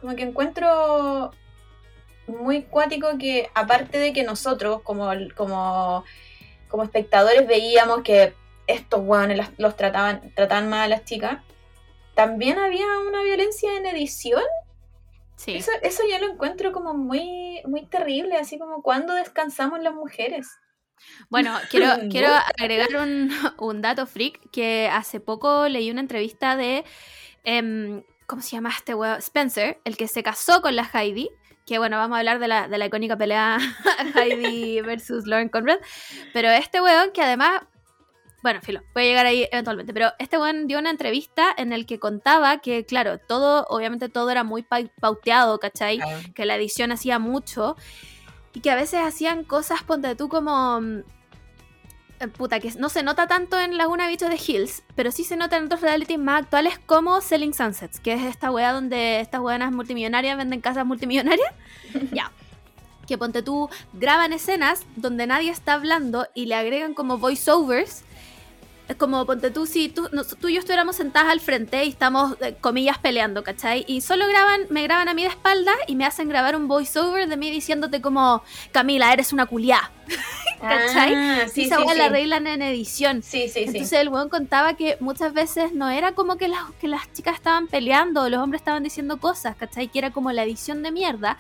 como que encuentro muy cuático que aparte de que nosotros como, como, como espectadores veíamos que estos hueones los trataban, trataban mal a las chicas, también había una violencia en edición Sí. eso, eso yo lo encuentro como muy, muy terrible, así como cuando descansamos las mujeres. Bueno, quiero, quiero agregar un, un dato freak que hace poco leí una entrevista de, em, ¿cómo se llama este weón? Spencer, el que se casó con la Heidi, que bueno, vamos a hablar de la, de la icónica pelea Heidi versus Lauren Conrad, pero este weón que además, bueno, filo, voy a llegar ahí eventualmente, pero este weón dio una entrevista en el que contaba que, claro, todo, obviamente todo era muy pa- pauteado, ¿cachai? que la edición hacía mucho y que a veces hacían cosas, ponte tú como... mm, eh, Puta, que no se nota tanto en Laguna Beach o The Hills, pero sí se nota en otros realities más actuales como Selling Sunsets, que es esta weá donde estas weanas multimillonarias venden casas multimillonarias. ya. Que ponte tú, graban escenas donde nadie está hablando y le agregan como voiceovers. Es como ponte tú, si tú, nos- tú y yo estuviéramos sentadas al frente y estamos, eh, comillas, peleando, ¿cachai? Y solo graban, me graban a mí de espalda y me hacen grabar un voiceover de mí diciéndote como, Camila, eres una culiá. ¿Cachai? Ah, Sí, sí, esa sí, sí. la arreglan en edición. Sí, sí, sí. Entonces el weón contaba que muchas veces no era como que las, que las chicas estaban peleando o los hombres estaban diciendo cosas, ¿cachai? Que era como la edición de mierda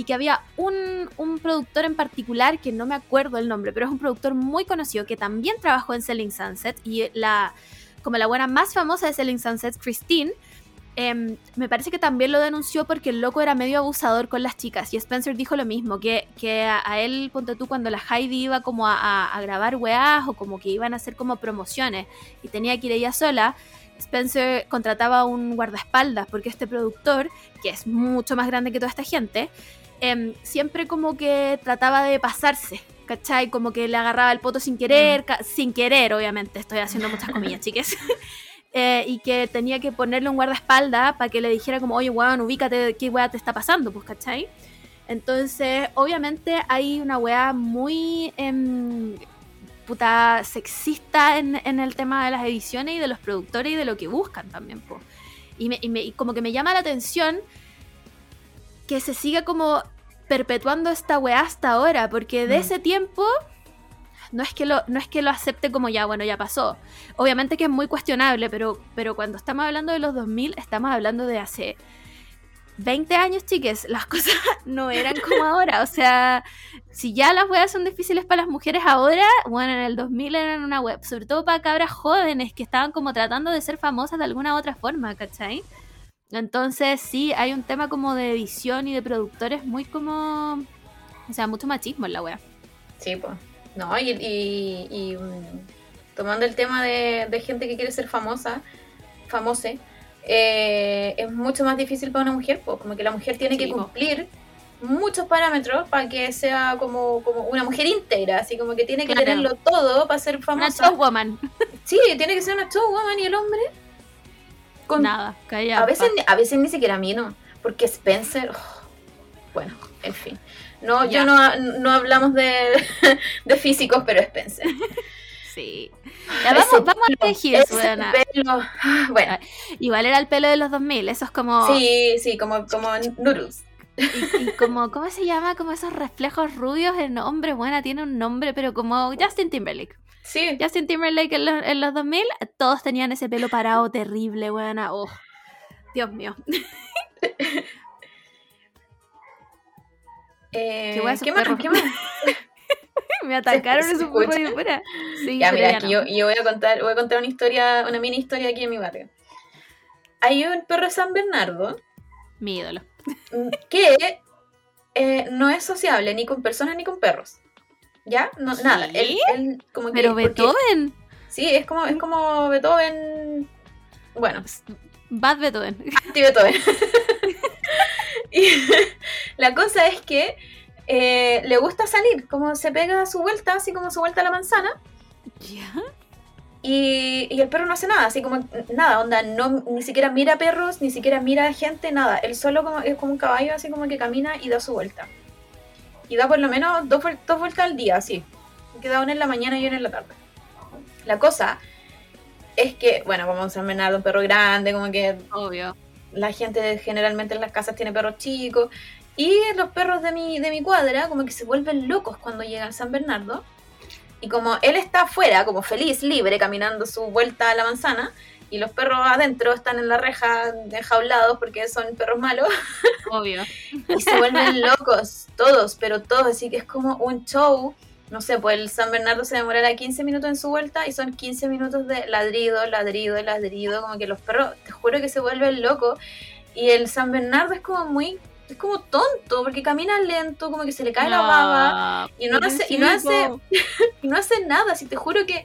y que había un, un productor en particular que no me acuerdo el nombre, pero es un productor muy conocido que también trabajó en Selling Sunset y la como la buena más famosa de Selling Sunset, Christine, em, me parece que también lo denunció porque el loco era medio abusador con las chicas y Spencer dijo lo mismo, que, que a, él, ponte tú, cuando la Heidi iba como a, a- grabar weás o como que iban a hacer como promociones y tenía que ir ella sola, Spencer contrataba un guardaespaldas porque este productor, que es mucho más grande que toda esta gente, em, siempre como que trataba de pasarse, ¿cachai? Como que le agarraba el poto sin querer, ca- sin querer, obviamente, estoy haciendo muchas comillas, chiques. Eh, y que tenía que ponerle un guardaespaldas para que le dijera como, oye, weón, ubícate, ¿qué weá te está pasando? Pues, ¿cachai? Entonces, obviamente hay una weá muy em, puta sexista en, en el tema de las ediciones y de los productores y de lo que buscan también, po. Y, me- y me- y como que me llama la atención que se siga como perpetuando esta weá hasta ahora, porque de Mm. ese tiempo no es que lo, no es que lo acepte como ya, bueno, ya pasó. Obviamente que es muy cuestionable, pero, pero cuando estamos hablando de los 2000, estamos hablando de hace 20 años, chiques. Las cosas no eran como ahora. O sea, si ya las weas son difíciles para las mujeres ahora, bueno, en el 2000 eran una web, sobre todo para cabras jóvenes que estaban como tratando de ser famosas de alguna u otra forma, ¿cachai? Entonces, sí, hay un tema como de edición y de productores muy como. O sea, mucho machismo en la wea. Sí, pues. No, y, y- y, mm, tomando el tema de, de gente que quiere ser famosa, famose, eh, es mucho más difícil para una mujer, pues, como que la mujer tiene Sí, que po. cumplir muchos parámetros para que sea como, como una mujer íntegra, así como que tiene que Claro. tenerlo todo para ser Una famosa. showwoman. Sí, tiene que ser una showwoman y el hombre con Nada, a veces, a veces ni siquiera a mí no, porque Spencer, oh, bueno, en fin. No, Ya. yo no, no hablamos de, de físicos, pero Spencer. Sí. Ya vamos, Ese vamos a elegir, ah, Bueno, Igual era el pelo de los 2000, eso es como... sí, sí, como, como Noodles. Y, y como, ¿cómo se llama? Como esos reflejos rubios en hombre, buena, tiene un nombre, pero como Justin Timberlake. Sí, Justin Timberlake en los, en los 2000, todos tenían ese pelo parado terrible, buena. Oh, Dios mío. eh, Qué guay esos ¿qué más? ¿Qué más? Me atacaron esos perros de fuera. Sí, Ya, pero mira, ya aquí no. yo, yo voy a contar, voy a contar una historia, una mini historia aquí en mi barrio. Hay un perro de San Bernardo Mi ídolo. que eh, no es sociable ni con personas ni con perros. ¿Ya? No, nada. Él, él como que- Pero Beethoven. Sí, es como, es como Beethoven. Bueno, Bad Beethoven. anti-Beethoven. y la cosa es que eh, le gusta salir, como se pega a su vuelta, así como su vuelta a la manzana. ¿Ya? Y, y el perro no hace nada, así como nada, onda, no, ni siquiera mira perros, ni siquiera mira gente, nada. Él solo como, es como un caballo, así como que camina y da su vuelta. Y da por lo menos dos, dos vueltas al día, así. Que da una en la mañana y una en la tarde. La cosa es que, bueno, como San Bernardo, un perro grande, como que Obvio. la gente generalmente en las casas tiene perros chicos. Y los perros de mi, de mi cuadra como que se vuelven locos cuando llegan a San Bernardo. Y como él está afuera, como feliz, libre, caminando su vuelta a la manzana, y los perros adentro están en la reja enjaulados porque son perros malos, Obvio. y se vuelven locos, todos, pero todos, así que es como un show. No sé, pues el San Bernardo se demorará 15 minutos en su vuelta y son 15 minutos de ladrido, ladrido, ladrido, como que los perros, te juro que se vuelven locos. Y el San Bernardo es como muy, es como tonto, porque camina lento, como que se le cae la baba y no hace, y no hace, y no hace nada, si te juro que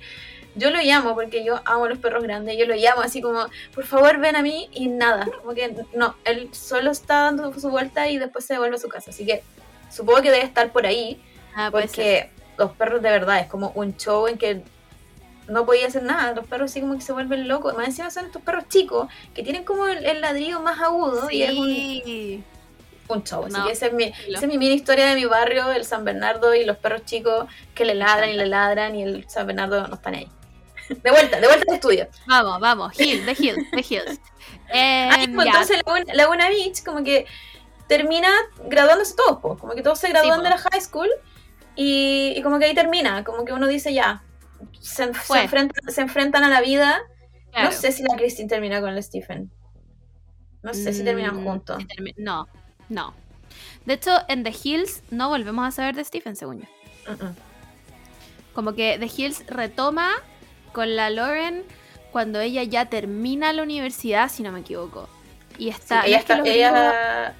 yo lo llamo, porque yo amo a los perros grandes, yo lo llamo así como, por favor ven a mí y nada, como que no, él solo está dando su vuelta y después se devuelve a su casa, así que supongo que debe estar por ahí, Ah, porque los perros de verdad es como un show en que no podía hacer nada, los perros así como que se vuelven locos, más encima son estos perros chicos que tienen como el, el ladrillo más agudo y es un, Sí. un show. Así que esa es, mi, esa es mi mini historia de mi barrio, el San Bernardo y los perros chicos que le ladran y le ladran y el San Bernardo no están ahí. De vuelta, de vuelta al estudio. Vamos, vamos. Hill, The Hills, The Hills. Eh, Ahí, pues, ya. entonces Laguna, Laguna Beach como que termina graduándose todos, pues, como que todos se gradúan po. de la high school y, y como que ahí termina, como que uno dice ya, se, enfrentan, se enfrentan a la vida. Claro. No sé si la Christine termina con el Stephen. No sé si terminan Mm, juntos. si termi- No, no. De hecho, en The Hills no volvemos a saber de Stephen, según yo. Mm, mm. Como que The Hills retoma con la Lauren cuando ella ya termina la universidad, si no me equivoco. Y Sí, está. no ella, está, ella, gringos ella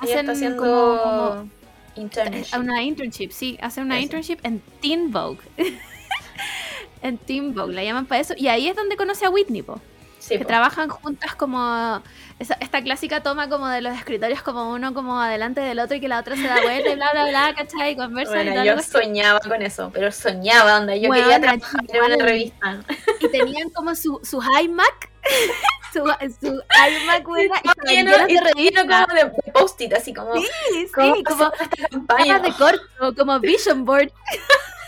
hacen está haciendo como- como- internship. Una internship, sí, hace una Eso. internship en Teen Vogue. en Teen Vogue, la llaman para eso. Y ahí es donde conoce a Whitney, po. Sí, que po. trabajan juntas como esa- esta clásica toma como de los escritorios como uno como adelante del otro y que la otra se da vuelta y bla bla bla, ¿cachai? Y conversan y Bueno, toda la yo soñaba con eso, pero soñaba, onda. Yo Bueno, quería trabajar en una revista. Y tenían como su, su iMac, su, su iMac, buena, y lleno, de y revistas. como de, de post-it, así como, Sí, ¿cómo sí, como hacemos esta campaña? de corto, como vision board.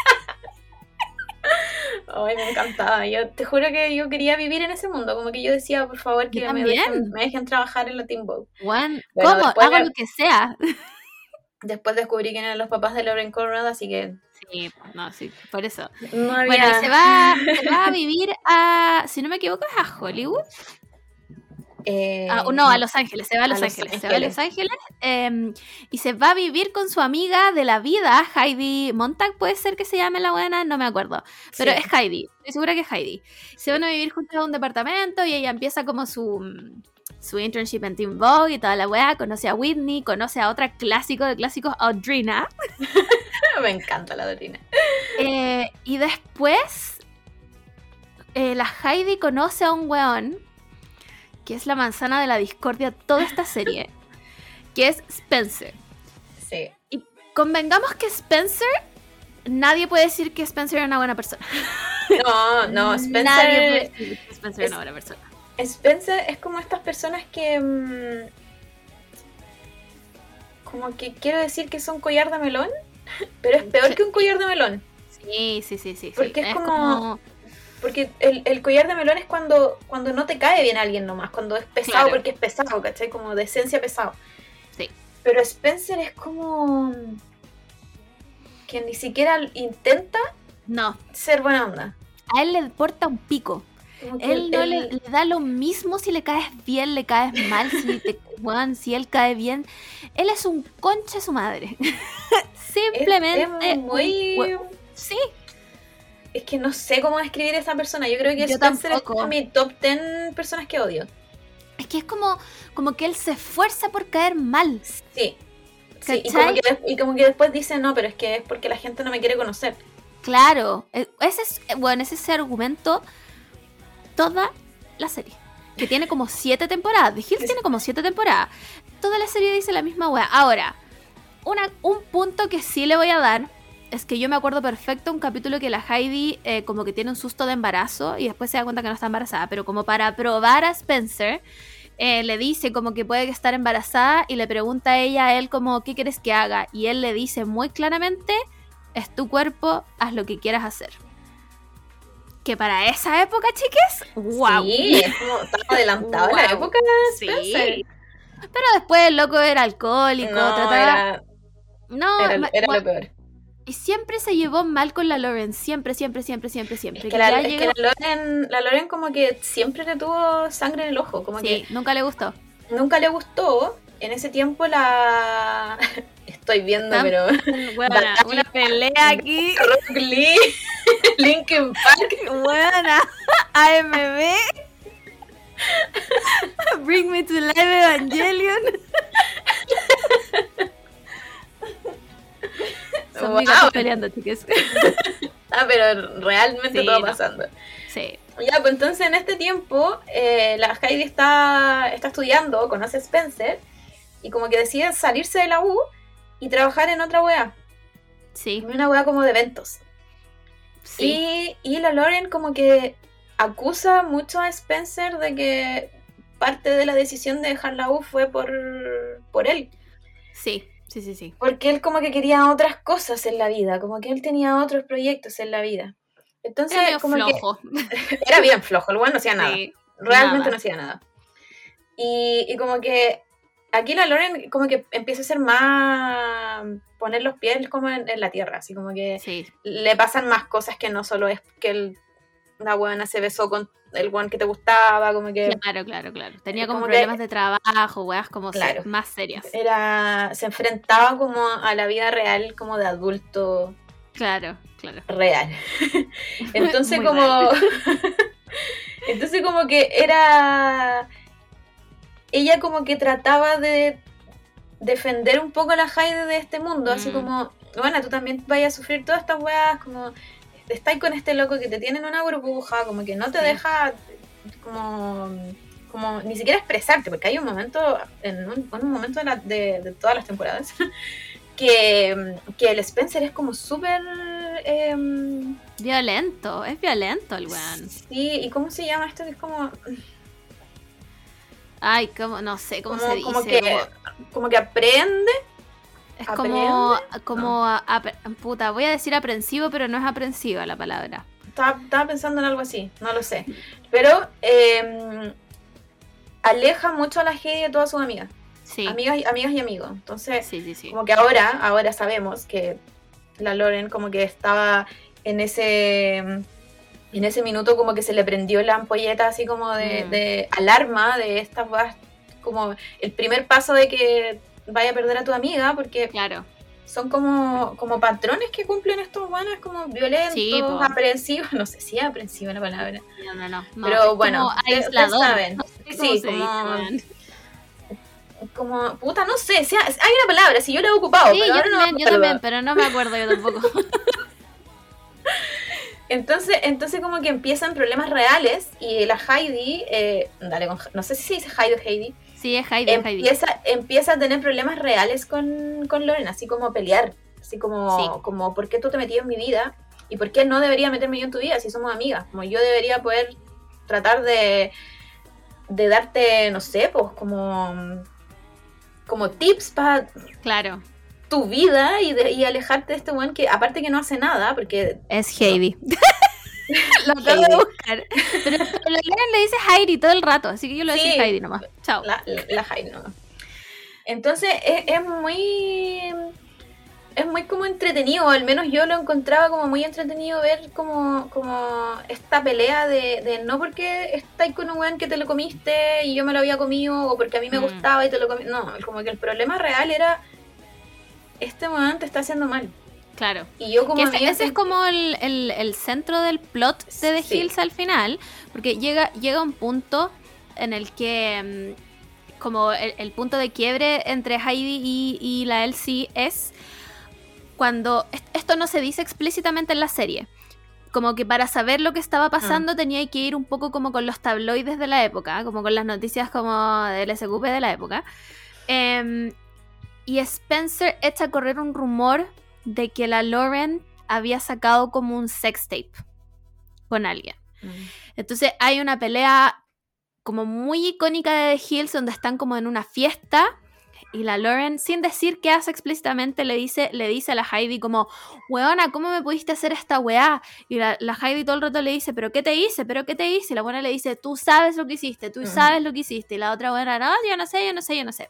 Ay, me encantaba. Yo te juro que yo quería vivir en ese mundo. Como que yo decía, por favor, que me dejen, me dejen trabajar en la Team Vogue. Bueno, ¿cómo? Hago de- lo que sea. Después descubrí quién eran los papás de Lauren Conrad, así que Sí, no, sí, por eso. no había... Bueno, y se va, se va a vivir a, si no me equivoco, es a Hollywood. Eh, Ah, no, a Los Ángeles, se va a Los, a Los Ángeles, se va a Los Ángeles em, y se va a vivir con su amiga de la vida, Heidi Montag, puede ser que se llame la buena, no me acuerdo, pero sí. es Heidi, estoy segura que es Heidi. Se van a vivir juntos a un departamento y ella empieza como su, mm, su internship en Team Vogue y toda la weá, conoce a Whitney, conoce a otra clásico de clásicos, Audrina, Me encanta la Dorina. eh, y después eh, la Heidi conoce a un weón que es la manzana de la discordia toda esta serie, que es Spencer. Sí. Convengamos que Spencer, nadie puede decir que Spencer es una buena persona. No, no, Nadie puede Spencer... decir que Spencer es una buena persona. Spencer es como estas personas que... mm, como que quiero decir que son collar de melón, pero es peor Sí. que un collar de melón. Sí, sí, sí, sí. sí. Porque es como- Porque el, el collar de melón es cuando, cuando no te cae bien alguien nomás, cuando es pesado Claro. porque es pesado, ¿cachai? Como de esencia pesado. Sí. Pero Spencer es como... que ni siquiera intenta No, ser buena onda. a él le importa un pico. Él no le, él- le da lo mismo si le caes bien, le caes mal, si te weón, si él cae bien. Él es un concha su madre. Simplemente es muy... un Sí, Es que no sé cómo describir a esa persona. Yo creo que Yo Spencer tampoco. es como mi top 10 personas que odio. es que es como, como que él se esfuerza por caer mal. Sí. Sí, y, como que, des- y como que después dice, no, pero es que es porque la gente no me quiere conocer. Claro, eh, ese es, eh, bueno, ese es ese argumento toda la serie. Que tiene como siete temporadas. The Hills tiene como siete temporadas. Toda la serie dice la misma wea. Ahora, una, un punto que sí le voy a dar es que yo me acuerdo perfecto un capítulo que la Heidi eh, como que tiene un susto de embarazo y después se da cuenta que no está embarazada, pero como para probar a Spencer, eh, le dice como que puede estar embarazada y le pregunta a ella a él como qué quieres que haga y él le dice muy claramente, es tu cuerpo, haz lo que quieras hacer. Que para esa época, chiques, wow. Sí, es como adelantado la época. Sí. Spencer. Pero después el loco era alcohólico, No, trataba... era, No, era, ma- era bueno, lo peor. Y siempre se llevó mal con la Lauren, siempre, siempre, siempre, siempre, siempre. Es que, que la, es que la Loren, la Loren como que siempre le tuvo sangre en el ojo, como Sí, nunca le gustó. que nunca le gustó. En ese tiempo la... Estoy viendo, pero... Buena, una pelea aquí. Rock Lee, Linkin Park. Buena. AMB. Bring me to life Evangelion. Son mis gatos peleando, chicas. Ah, pero realmente Sí, todo no. pasando. Sí. Ya, pues entonces en este tiempo eh, la Heidi está, está estudiando, conoce a Spencer y como que decide salirse de la U y trabajar en otra wea, Sí. en una wea como de eventos. Sí. Y, y la Lauren como que acusa mucho a Spencer de que parte de la decisión de dejar la U fue por, por él. Sí. Sí, sí, sí. Porque él como que quería otras cosas en la vida, como que él tenía otros proyectos en la vida. Entonces, Era como flojo. que era bien flojo, el bueno no hacía nada. Sí. Realmente nada. no hacía nada. Y, y como que aquí la Loren como que empieza a ser más poner los pies como en, en la tierra, así como que Sí. le pasan más cosas que no solo es que el, la buena se besó con el buen que te gustaba, como que Claro, claro, claro. Tenía como, que- problemas de trabajo, weas como se- Claro. más serias. era se enfrentaba como a la vida real como de adulto Claro, claro. real. Entonces como entonces como que era ella como que trataba de defender un poco a la Heidi de este mundo, así Mm. como, bueno, tú también vayas a sufrir todas estas weas, como estáis con este loco que te tiene en una burbuja, como que no te Sí. deja como como ni siquiera expresarte, porque hay un momento, en un, en un momento de, la- de- de todas las temporadas, que, que el Spencer es como súper... em, Violento, es violento el weón. Sí, ¿y cómo se llama esto? Que es como, Ay, como, no sé cómo como, se dice. como que, como- como que aprende. Es como, como a- puta, voy a decir aprensivo, pero no es aprensiva la palabra. Estaba, estaba pensando en algo así, no lo sé. Pero em, aleja mucho a la Heidi de todas sus amigas. Sí, Amigas, y- amigas y amigos. Entonces, sí, sí, sí. como que ahora, ahora sabemos que la Loren como que estaba en ese en ese minuto como que se le prendió la ampolleta así como de, Mm. de alarma de estas como el primer paso de que vaya a perder a tu amiga porque Claro, son como, como patrones que cumplen estos buenos como violentos, Sí, aprensivos, no sé si es aprensiva la palabra. no, no, no. no, Pero bueno, ustedes- saben. No sé Sí, como-. Como, puta, no sé, si hay una palabra, si yo la he ocupado, Sí, pero yo ahora no también, yo también, pero no me acuerdo yo tampoco. Entonces, entonces como que empiezan problemas reales y la Heidi, eh, dale, no sé si se dice Heidi o Heidi, Sí, es Heidi, es Heidi. empieza, empieza a tener problemas reales con, con Loren, así como pelear, así como, Sí. como ¿por qué tú te metías en mi vida? ¿Y por qué no debería meterme yo en tu vida si somos amigas? Como yo debería poder tratar de, de darte, no sé, pues como, como tips para Claro, tu vida y, de- y alejarte de este buen que aparte que no hace nada, porque es Heidi. Lo acabo de Heidi. buscar. Pero, pero la Lauren le dice Heidi todo el rato, así que yo lo voy a decir Sí. Heidi nomás. Chao. la, la Heidi no. Entonces es, es muy es muy como entretenido, al menos yo lo encontraba como muy entretenido ver como, como esta pelea de, de no porque estáis con un weón que te lo comiste y yo me lo había comido o porque a mí me Mm. gustaba y te lo comí. No, como que el problema real era este weón te está haciendo mal. Claro. Y yo como Que ese, es como el, el- el centro del plot de The Sí. Hills al final, porque llega, llega un punto en el que, mm, como el, el punto de quiebre entre Heidi y, y la Elsie es cuando, est- esto no se dice explícitamente en la serie, como que para saber lo que estaba pasando tenía que ir un poco como con los tabloides de la época, como con las noticias como del SQP de la época. Em, y Spencer echa a correr un rumor de que la Lauren había sacado como un sex tape con alguien. Entonces hay una pelea como muy icónica de The Hills donde están como en una fiesta y la Lauren, sin decir qué hace explícitamente, le dice, le dice a la Heidi como, weona, ¿cómo me pudiste hacer esta weá? Y la, la Heidi todo el rato le dice, ¿pero qué te hice? ¿pero qué te hice? Y la buena le dice, tú sabes lo que hiciste, tú sabes lo que hiciste. Y la otra buena, no, yo no sé, yo no sé, yo no sé.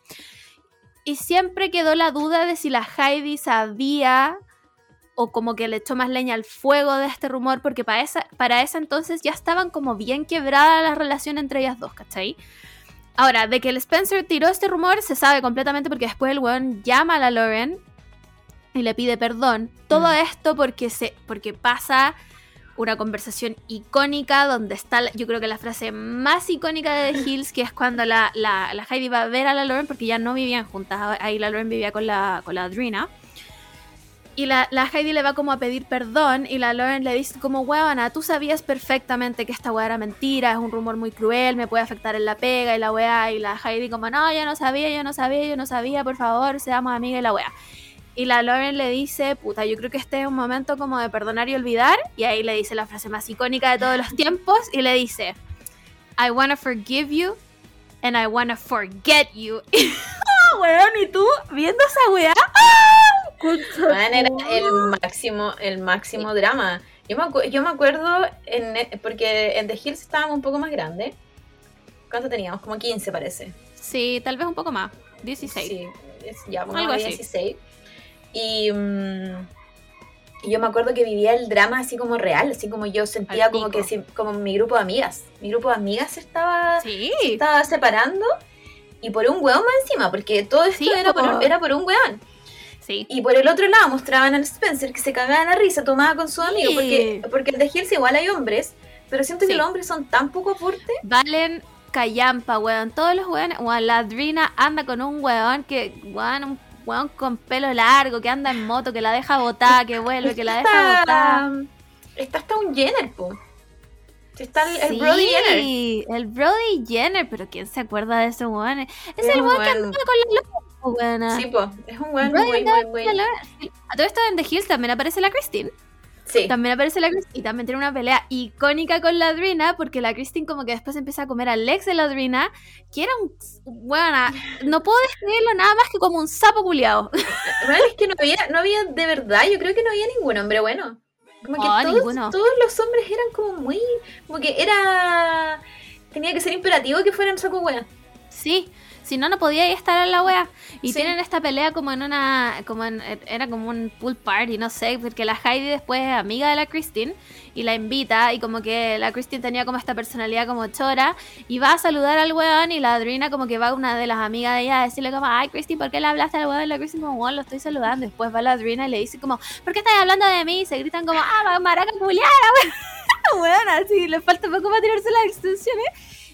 Y siempre quedó la duda de si la Heidi sabía o como que le echó más leña al fuego de este rumor, porque para esa, para ese entonces ya estaban como bien quebrada la relación entre ellas dos, ¿cachai? Ahora, de que el Spencer tiró este rumor se sabe completamente porque después el weón llama a la Lauren y le pide perdón. Todo Mm. esto porque, se, porque pasa una conversación icónica donde está, yo creo que la frase más icónica de The Hills, que es cuando la, la, la Heidi va a ver a la Lauren porque ya no vivían juntas, ahí la Lauren vivía con la, con la Adrina. Y la, la Heidi le va como a pedir perdón y la Lauren le dice como, huevona, tú sabías perfectamente que esta weá era mentira, es un rumor muy cruel, me puede afectar en la pega y la weá. Y la Heidi como, no, yo no sabía, yo no sabía, yo no sabía, por favor, seamos amigas y la weá. Y la Lauren le dice, puta, yo creo que este es un momento como de perdonar y olvidar. Y ahí le dice la frase más icónica de todos los tiempos y le dice, I wanna forgive you and I wanna forget you. Ah, weón, ¿y tú viendo esa weá? Man, era el máximo, el máximo drama. Yo me, acu- yo me acuerdo, en, e- porque en The Hills estábamos un poco más grandes. ¿Cuánto teníamos? Como 15 parece. Sí, tal vez un poco más. 16. Sí, es, ya, como Algo así. 16. Y, mm, y yo me acuerdo que vivía el drama así como real, así como yo sentía como que como mi grupo de amigas. Mi grupo de amigas se estaba, Sí. se estaba separando y por un weón más encima, porque todo esto Sí, era, po. por, era por un weón. Sí. Y por el otro lado mostraban al Spencer que se cagaba en la risa, tomaba con su amigo, porque, porque The Hills igual hay hombres, pero siento que los hombres son tan poco aporte. Valen callampa, weón. Todos los weones. Weón, la Adrina anda con un weón que, weón, un weón con pelo largo, que anda en moto, que la deja botar, que vuelve, que la deja botar. Está hasta un Jenner, po. Está el, el Brody Jenner. Sí, el Brody Jenner, pero ¿quién se acuerda de ese weón? Es Es el weón que andaba con la loca, weona. Sí, po. Es un weón la loca. Sí. A todo esto en The Hills también aparece la Christine. Sí. También aparece la Christine y también tiene una pelea icónica con la Adrina porque la Christine como que después empieza a comer al ex de la Adrina, que era un... Buena, no puedo describirlo nada más que como un sapo culiado. Bueno, es que no había, no había de verdad, yo creo que no había ningún hombre bueno. Como que Oh, todos, todos los hombres eran como muy. Como que era. Tenía que ser imperativo que fueran saco wea. Sí, si no, no podía a estar en la wea. Y Sí. tienen esta pelea como en una. como en- Era como un pool party, no sé, porque la Heidi después es amiga de la Christine y la invita. Y como que la Christine tenía como esta personalidad como chora. Y va a saludar al weón y la Adrina como que va una de las amigas de ella a decirle como, ay Christine, ¿por qué le hablaste al weón? Y la Christine como, weón, lo estoy saludando. Después va la Adrina y le dice como, ¿por qué estás hablando de mí? Y se gritan como, ah, maraca culiada, weón. weón, así, le falta poco para tirarse las extensiones.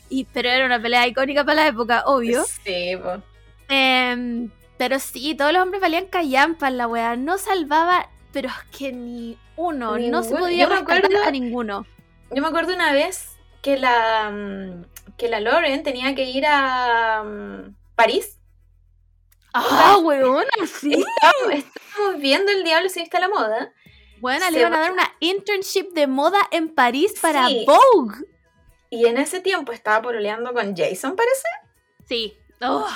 Y, pero era una pelea icónica para la época, obvio. Sí, po. Em, pero sí, todos los hombres valían callampa en la weá. No salvaba, pero es que ni uno. No se podía rescatar acuerdo- a ninguno. Yo me acuerdo una vez que la. mm, que la Lauren tenía que ir a. mm, París. ¡Ah, weona! Sí. Estábamos, estábamos viendo El Diablo se viste a la moda. Bueno, Se le iban a dar una internship de moda en París para Sí. Vogue. Y en ese tiempo estaba pololeando con Jason, parece. Sí. Oh,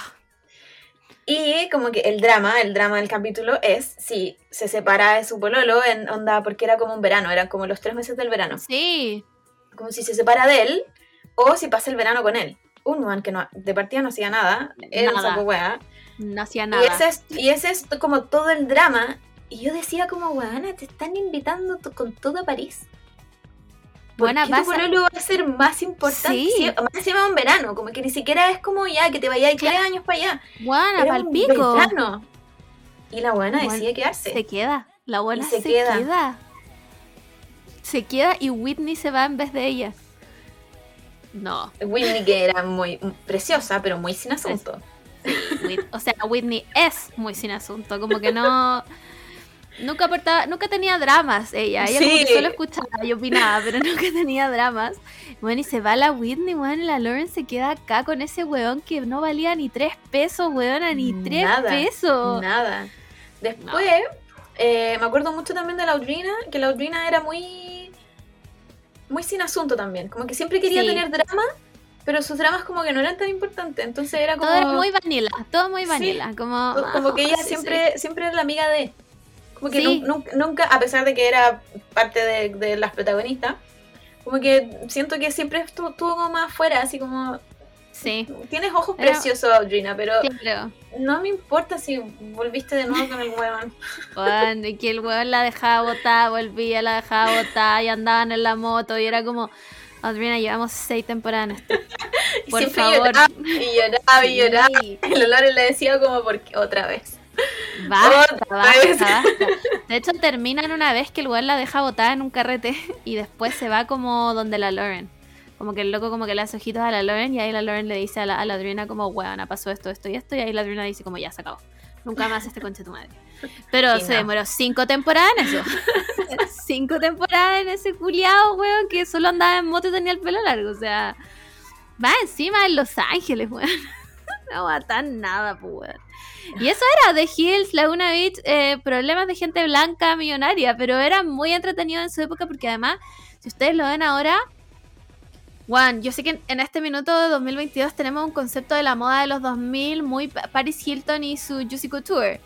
Y como que el drama, el drama del capítulo es si se separa de su pololo en onda, porque era como un verano, eran como los tres meses del verano. sí. Como si se separa de él o si pasa el verano con él. Un man que no, de partida no hacía nada, era un Nada. saco wea. No hacía Y nada. ese, es, y ese es como todo el drama. Y yo decía como, weana, te están invitando con todo París. ¿Por Buena, vas tu pololo va a ser más importante? Sí. Si- más encima un verano, como que ni siquiera es como ya que te vayas tres Claro. años para allá. Buena, pa'l pico. verano. Y la buena Bueno, decide quedarse. Se queda. La buena se se, queda. queda. Se queda y Whitney se va en vez de ella. No. Whitney que era muy preciosa, pero muy sin asunto. Whit- o sea, Whitney es muy sin asunto, como que no. Nunca aportaba, nunca tenía dramas ella. Ella como que solo escuchaba y opinaba, pero nunca tenía dramas. Bueno, y se va la Whitney, bueno, y la Lauren se queda acá con ese weón que no valía ni tres pesos, weona, ni tres Nada, pesos. Nada. Después, eh, me acuerdo mucho también de la Audrina, que la Audrina era muy. muy sin asunto también. Como que siempre quería Sí. tener drama, pero sus dramas como que no eran tan importantes. Entonces era como. Todo era muy vanilla, todo muy Sí. vanilla. Como, como que ella sí, sí. siempre, siempre era la amiga de. Como que Sí. nun- nunca, nunca, a pesar de que era parte de, de las protagonistas, como que siento que siempre estuvo, estuvo como más afuera, así como. Sí, Tienes ojos preciosos, Audrina, pero no me importa si volviste de nuevo con el huevón. Bueno, y que el weón la dejaba botada, volvía, la dejaba botada y andaban en la moto y era como, Adriana, llevamos seis temporadas en esto. Y Por siempre favor. lloraba y lloraba y lloraba. Sí. Y Lolores le decía como, porque otra vez. Basta, basta, basta. De hecho, terminan una vez que el weón la deja botada en un carrete y después se va como donde la Lauren. Como que el loco como que le hace ojitos a la Lauren y ahí la Lauren le dice a la, a la Adriana como, weona, pasó esto, esto y esto. Y ahí la Adriana dice como, ya, se acabó. Nunca más este conche tu madre. Pero se no. demoró cinco temporadas en eso. cinco temporadas en ese culiado, weón, que solo andaba en moto y tenía el pelo largo. O sea, va encima en Los Ángeles, weón. No va tan nada, pues, weón. Y eso era The Hills, Laguna Beach, eh, problemas de gente blanca millonaria, pero era muy entretenido en su época porque además, si ustedes lo ven ahora, Juan, yo sé que en, este minuto de 2022 tenemos un concepto de la moda de los 2000 muy Pa- Paris Hilton y su Juicy Couture.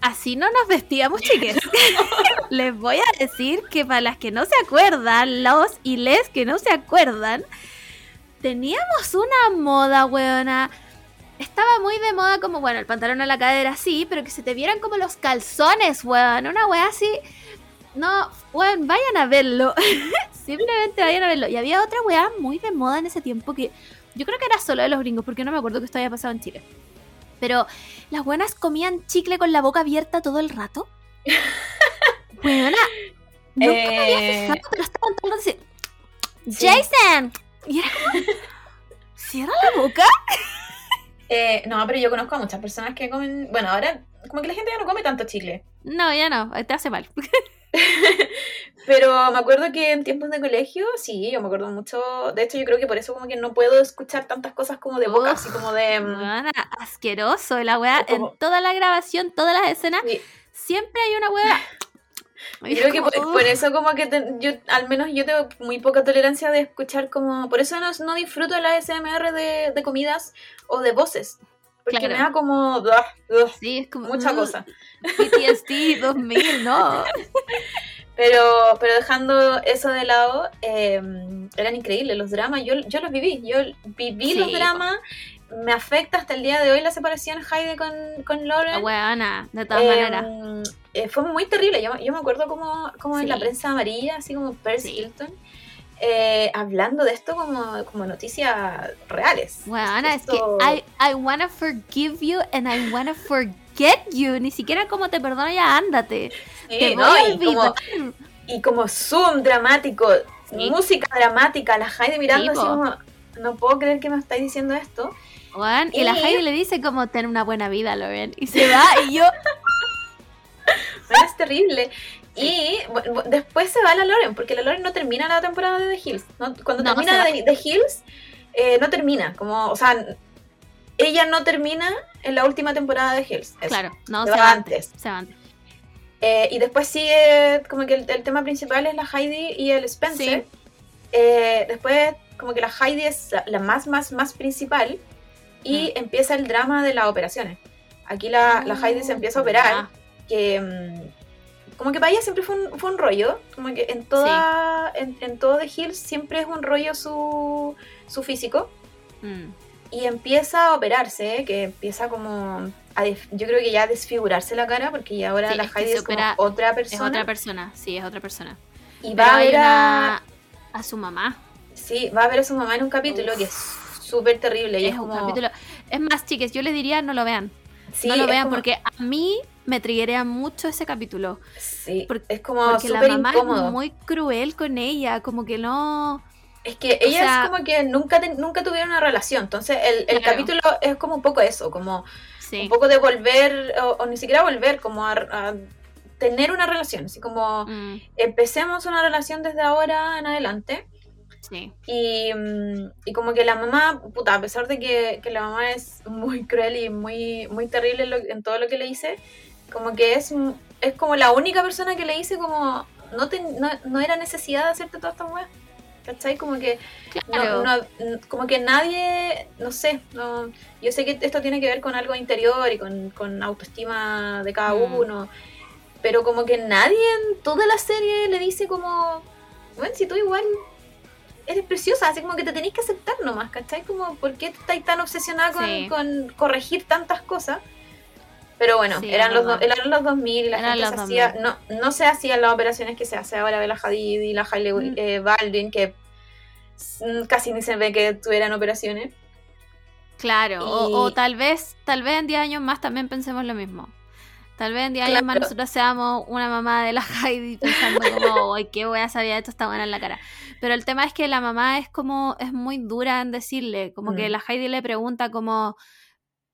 Así no nos vestíamos, chiques. Les voy a decir que para las que no se acuerdan, los y les que no se acuerdan, teníamos una moda, weona. Estaba muy de moda como, bueno, el pantalón a la cadera sí, pero que se te vieran como los calzones, weón. Una weá así. No, weón, vayan a verlo. Simplemente vayan a verlo. Y había otra weá muy de moda en ese tiempo que yo creo que era solo de los gringos, porque no me acuerdo que esto había pasado en Chile. Pero las buenas comían chicle con la boca abierta todo el rato. Weona, nunca me había Eh. fijado, pero estaban todo el rato así, Sí. Jason. Y era como, cierra la boca. Eh, no, pero yo conozco a muchas personas que comen. Bueno, ahora como que la gente ya no come tanto chicle. No, ya no, te hace mal. Pero me acuerdo que en tiempos de colegio, sí, yo me acuerdo mucho. De hecho, yo creo que por eso como que no puedo escuchar tantas cosas como de boca, Uf, así como de. mm, Weona, asqueroso la weá. Como- En toda la grabación, todas las escenas, sí. siempre hay una weá. Yo creo que por, por eso como que te- yo, al menos yo tengo muy poca tolerancia de escuchar como... Por eso no, no disfruto de la SMR de, de comidas o de voces. Porque Claro. me da como... ugh, ugh, Sí, es como. mucha mm, cosa. PTSD 2000, no. Pero, pero dejando eso de lado, eh, eran increíbles los dramas. Yo, yo los viví. Yo viví Sí, los dramas. Me afecta hasta el día de hoy la separación Heidi con, con La Lauren. weona, de todas Eh, maneras. Eh, fue muy terrible. Yo, yo me acuerdo como, como en la prensa amarilla, así como Sí. Hilton, eh, hablando de esto como, como noticias reales. Weona, es que I, I wanna forgive you and I wanna forget you. Ni siquiera como te perdono, ya ándate. Sí, te ¿no? voy y, como, olvidar. y como zoom dramático, Sí. música dramática, la Heidi mirando Sí, así como, no puedo creer que me estáis diciendo esto. Weón, y, la Y- Heidi le dice como ten una buena vida, Lauren. Y se va y yo. Bueno, es terrible. Y después se va la Lauren, porque la Lauren no termina la temporada de The Hills. ¿no? Cuando No, termina The Hills, eh, no termina. Como, o sea, ella no termina en la última temporada de Hills. eso. Claro, no, Se se, va va antes. antes. Se va antes. Eh, y después sigue, como que el, el tema principal es la Heidi y el Spencer. Sí. Eh, después, como que la Heidi es la, la más, más, más principal. Y Mm. empieza el drama de las operaciones. Aquí la, la Heidi se empieza a operar. Ah, que mm, como que para ella siempre fue un, fue un rollo, como que en toda en, en todo The Hills siempre es un rollo su, su físico mm. y empieza a operarse, que empieza como a yo creo que ya a desfigurarse la cara porque ya ahora Sí, la es Heidi es como opera- otra Es persona otra persona, sí, es otra persona. y Pero va a ver a a su mamá. sí, va a ver a su mamá en un capítulo Uf. que es súper terrible y Es es, un como capítulo. Es más, chiques, yo les diría no lo vean. sí, no lo es vean como- porque a mí me triguea mucho ese capítulo. sí, por- es como Porque la mamá incómodo es muy cruel con ella, como que no. Es que ella sea- es como que nunca, te- nunca tuvieron una relación. Entonces, el, el Claro. capítulo es como un poco eso, como Sí. un poco de volver, o, o ni siquiera volver, como a, a tener una relación. Así como Mm, empecemos una relación desde ahora en adelante. sí. Y, mm, y como que la mamá, puta, a pesar de que, que la mamá es muy cruel y muy, muy terrible en, lo- en todo lo que le hice, como que es, es como la única persona que le dice como no, te, no, no era necesidad de hacerte todas estas weas. ¿Cachai? Como que Claro. no, no- como que nadie, no sé, no, yo sé que esto tiene que ver con algo interior y con, con autoestima de cada Mm. uno, pero como que nadie en toda la serie le dice como, bueno, si tú igual eres preciosa, así como que te tenés que aceptar nomás, ¿cachai? Como, ¿por qué estáis tan obsesionada con, Sí. con corregir tantas cosas? Pero bueno, Sí, eran, los, do- eran los 2000 y la Eran gente se 2000. hacía, no, no se hacían las operaciones que se hace ahora de la Hadid y la Hailey Mm. eh, Baldwin, que mm, casi ni se ve que tuvieran operaciones. Claro, o, Y- o tal vez, tal vez en 10 años más también pensemos lo mismo. Tal vez en 10 años más nosotros seamos una mamá de la Heidi pensando como, ay, qué wea se había hecho esta buena en la cara. Pero el tema es que la mamá es como, es muy dura en decirle, como que Mm. la Heidi le pregunta como,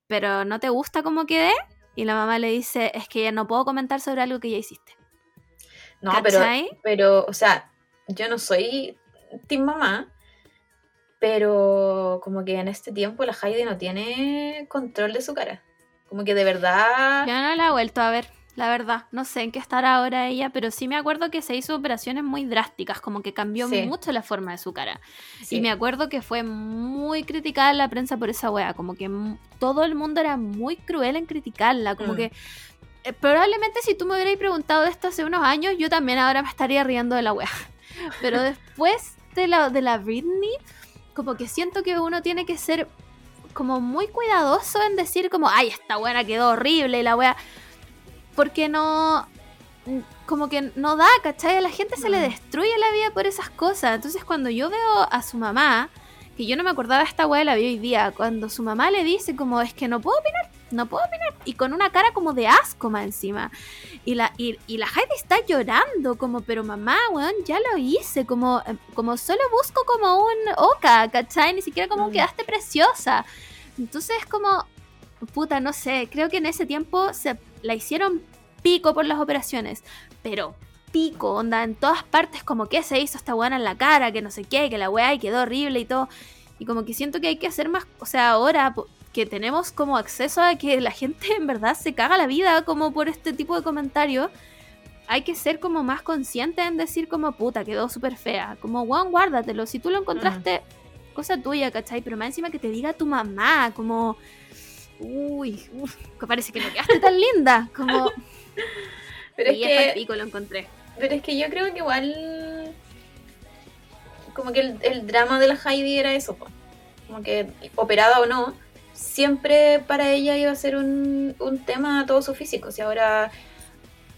pero ¿no te gusta cómo quedé? Y la mamá le dice, es que no puedo comentar sobre algo que ya hiciste. No, pero, pero, o sea, yo no soy team mamá, pero como que en este tiempo la Heidi no tiene control de su cara. Como que de verdad... Yo no la he vuelto a ver, la verdad. No sé en qué estará ahora ella, pero sí me acuerdo que se hizo operaciones muy drásticas, como que cambió Sí. mucho la forma de su cara. sí. Y me acuerdo que fue muy criticada en la prensa por esa wea, como que todo el mundo era muy cruel en criticarla, como Mm. que eh, probablemente si tú me hubierais preguntado esto hace unos años, yo también ahora me estaría riendo de la wea. Pero después de la, de la Britney, como que siento que uno tiene que ser como muy cuidadoso en decir como, ay, esta buena quedó horrible y la wea, porque no, como que no da, ¿cachai? A la gente se le Mm. destruye la vida por esas cosas. Entonces cuando yo veo a su mamá, que yo no me acordaba esta wea, la vi hoy día, cuando su mamá le dice como, es que no puedo opinar, no puedo opinar, y con una cara como de asco más encima. Y la, y, y la Heidi está llorando, como, pero mamá, weón, ya lo hice, como, eh, como solo busco como un oca, ¿cachai? Ni siquiera como Mm. quedaste preciosa. Entonces es como, puta, no sé, creo que en ese tiempo se la hicieron pico por las operaciones, pero pico, onda, en todas partes como que se hizo esta buena en la cara, que no sé qué, que la weá y quedó horrible y todo. Y como que siento que hay que hacer más, o sea, ahora que tenemos como acceso a que la gente en verdad se caga la vida como por este tipo de comentarios, hay que ser como más consciente en decir como puta, quedó súper fea, como weón, guárdatelo, si tú lo encontraste, cosa tuya, ¿cachai? Pero más encima que te diga tu mamá, como, uy, uf, parece que no quedaste tan linda, como, Pero y es que... pico lo encontré. Pero es que yo creo que igual. Como que el, el drama de la Heidi era eso, po. como que operada o no, siempre para ella iba a ser un, un tema todo su físico. Si ahora.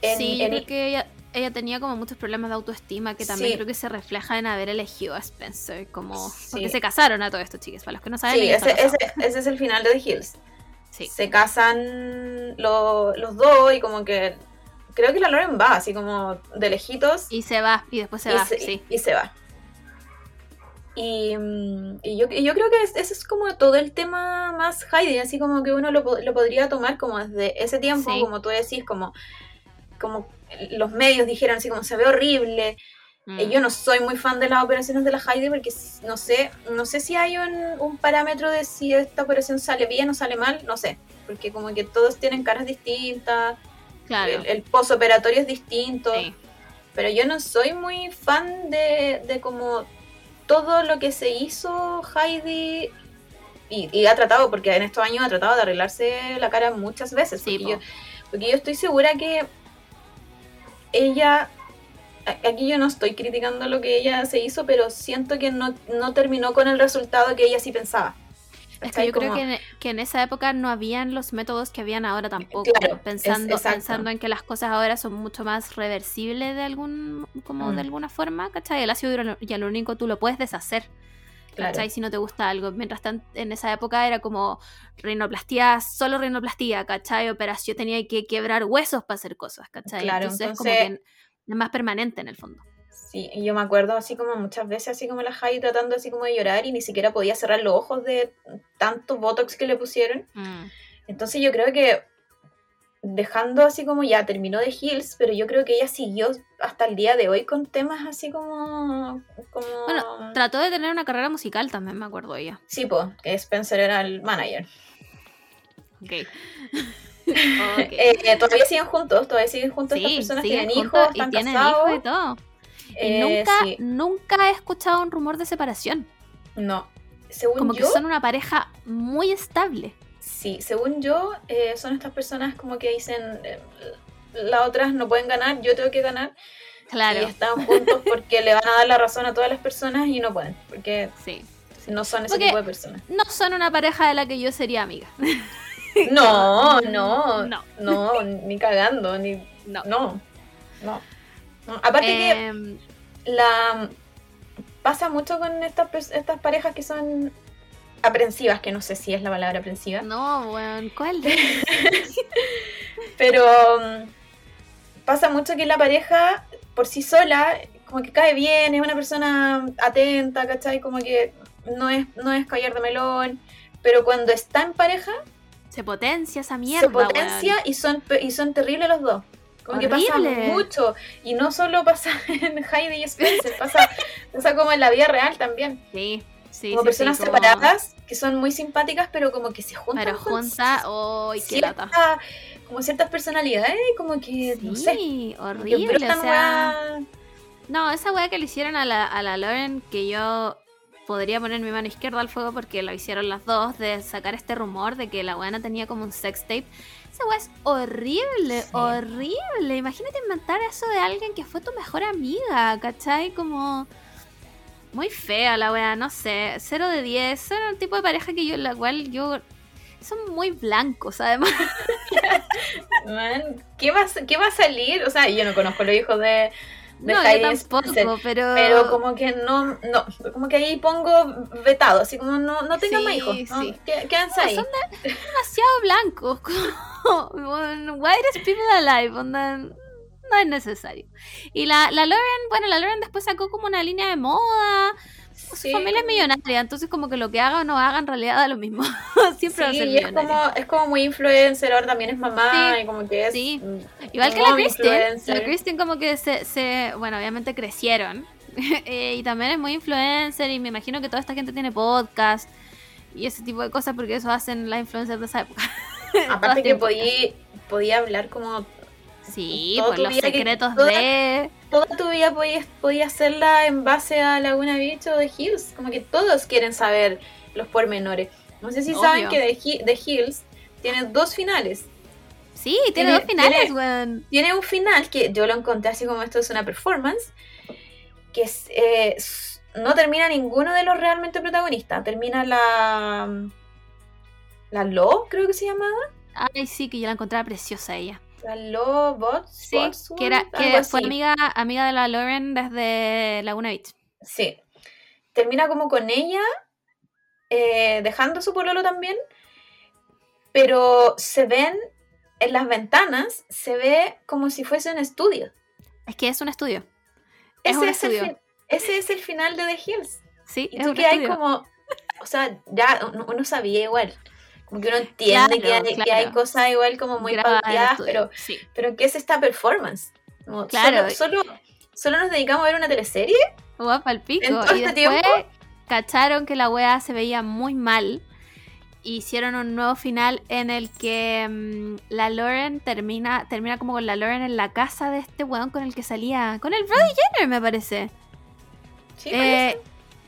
En, sí, yo en- creo que ella, ella tenía como muchos problemas de autoestima que también Sí. creo que se refleja en haber elegido a Spencer como... Sí. Porque se casaron a todo esto, chicas, para los que no saben. sí, ese es el final de The Hills. Sí. Se casan lo- los dos y como que. Creo que la Lauren va, así como de lejitos. Y se va, y después se y va, se, sí. y se va. Y, mm, y yo, yo creo que es- ese es como todo el tema más Heidi, así como que uno lo, lo podría tomar como desde ese tiempo, Sí. como tú decís, como, como los medios dijeron así como se ve horrible. Mm. Eh, Yo no soy muy fan de las operaciones de la Heidi porque no sé, no sé si hay un, un parámetro de si esta operación sale bien o sale mal, no sé, porque como que todos tienen caras distintas, Claro. el, el posoperatorio es distinto. sí. Pero yo no soy muy fan de, de como todo lo que se hizo Heidi y, y ha tratado, porque en estos años ha tratado de arreglarse la cara muchas veces. Sí, porque, po. yo, porque yo estoy segura que ella, aquí yo no estoy criticando lo que ella se hizo, pero siento que no, no terminó con el resultado que ella sí pensaba. Es que yo creo Como- que en, que en esa época no habían los métodos que habían ahora tampoco. Claro, pensando, pensando en que las cosas ahora son mucho más reversibles de algún, como Mm. de alguna forma, ¿cachai? El ácido hialurónico tú lo puedes deshacer. Claro. ¿Cachai? Si no te gusta algo. Mientras tanto, en esa época era como rinoplastia, solo rinoplastia, ¿cachai? Operación, tenía que quebrar huesos para hacer cosas, ¿cachai? Claro, entonces, como entonces- que es más permanente en el fondo. Sí, y yo me acuerdo así como muchas veces, así como la Heidi tratando así como de llorar y ni siquiera podía cerrar los ojos de tanto botox que le pusieron. Entonces yo creo que dejando así como ya terminó de Hills, pero yo creo que ella siguió hasta el día de hoy con temas así como... como... Bueno, Trató de tener una carrera musical también, me acuerdo ella. sí, po, que Spencer era el manager. Ok. Eh, todavía siguen juntos, todavía siguen juntos estas personas, tienen hijos, y están tienen casados. hijos y todo. Y Eh, nunca, sí. nunca he escuchado un rumor de separación. No. Según Como yo, que son una pareja muy estable. sí, según yo, eh, son estas personas como que dicen, las otras no pueden ganar, yo tengo que ganar. Claro. Y están juntos porque le van a dar la razón a todas las personas y no pueden, porque Sí. no son ese Porque- tipo de personas. No son una pareja de la que yo sería amiga. No, no, No. no, ni cagando, ni No. no, no. no. Aparte que Em, la pasa mucho con estas estas parejas que son aprensivas, que no sé si es la palabra aprensiva, no, weón, ¿cuál? pero mm, pasa mucho que la pareja por sí sola como que cae bien, es una persona atenta, ¿cachai? Como que no es, no es de melón, pero cuando está en pareja Se potencia esa mierda, se potencia y son y son terribles los dos. Como que pasa Horrible. mucho. Y no solo pasa en Heidi y Spencer, pasa, pasa como en la vida real también. Sí, sí. como sí, personas sí, como- separadas que son muy simpáticas, pero como que se juntan. Pero junta, ¡ay, qué cierta- lata! como ciertas personalidades, como que, no sé. Que horrible, brotan o sea... No, esa weá que le hicieron a la, a la Lauren, que yo podría poner mi mano izquierda al fuego porque lo hicieron las dos, de sacar este rumor de que la weá tenía como un sex tape. Esa weá es horrible, Sí. horrible. Imagínate inventar eso de alguien que fue tu mejor amiga, ¿cachai? Como... Muy fea la weá, no sé. Cero de 10. Son el tipo de pareja que yo, la cual yo... Son muy blancos, además. Man, ¿qué, va, a- ¿Qué va a salir? O sea, yo no conozco los hijos de, de no, Heidi yo Spencer, tampoco, pero... Pero como que no, no, como que ahí pongo vetado, así como no, no tengan Sí, más hijos, ¿no? sí. Qué- Quédense No, ahí. son demasiado blancos. Como, whitest people alive. onda, no es necesario. Y la, la Lauren, bueno, la Lauren después sacó como una línea de moda. Su Sí, familia es millonaria, entonces como que lo que haga o no haga en realidad da lo mismo. Siempre va a ser y es como, es como muy influencer, ahora también es mamá Sí, y como que es... sí. Igual que la Kristen. La Kristen como que se, se bueno, obviamente crecieron. Eh, y también es muy influencer y me imagino que toda esta gente tiene podcast y ese tipo de cosas porque eso hacen las influencers de esa época. Aparte que podía, podía hablar como Sí, pues los que- secretos toda- de... toda tu vida podías, podías hacerla en base a Laguna Beach o The Hills. Como que todos quieren saber los pormenores. No sé si Obvio. saben que The, Hi- The Hills tiene dos finales. Sí, tiene, Tiene- dos finales, tiene- weón. Tiene un final que yo lo encontré así como esto es una performance, que es, eh, no termina ninguno de los realmente protagonistas. Termina la... La Lo, creo que se llamaba. Ay, sí, que yo la encontraba preciosa ella. La Lo Bots. Sí, que, era, que fue amiga, amiga de la Lauren desde Laguna Beach. Sí. Termina como con ella, eh, dejando su pololo también, pero se ven en las ventanas, se ve como si fuese un estudio. Es que es un estudio. Es Ese un es, el estudio. fin- ese es el final de The Hills. Sí, Y es tú un que hay como, o sea, ya uno sabía igual. Como que uno entiende Claro, que, hay, que claro. hay cosas igual como muy pauteadas, pero, Sí. pero ¿qué es esta performance? Como, Claro. Solo, solo, solo nos dedicamos a ver una teleserie. Guapa al pico. En todo Y este después tiempo. cacharon que la wea se veía muy mal. Hicieron un nuevo final en el que mm, la Lauren termina, termina como con la Lauren en la casa de este weón con el que salía. Con el Brody Jenner, me parece. Sí, Eh,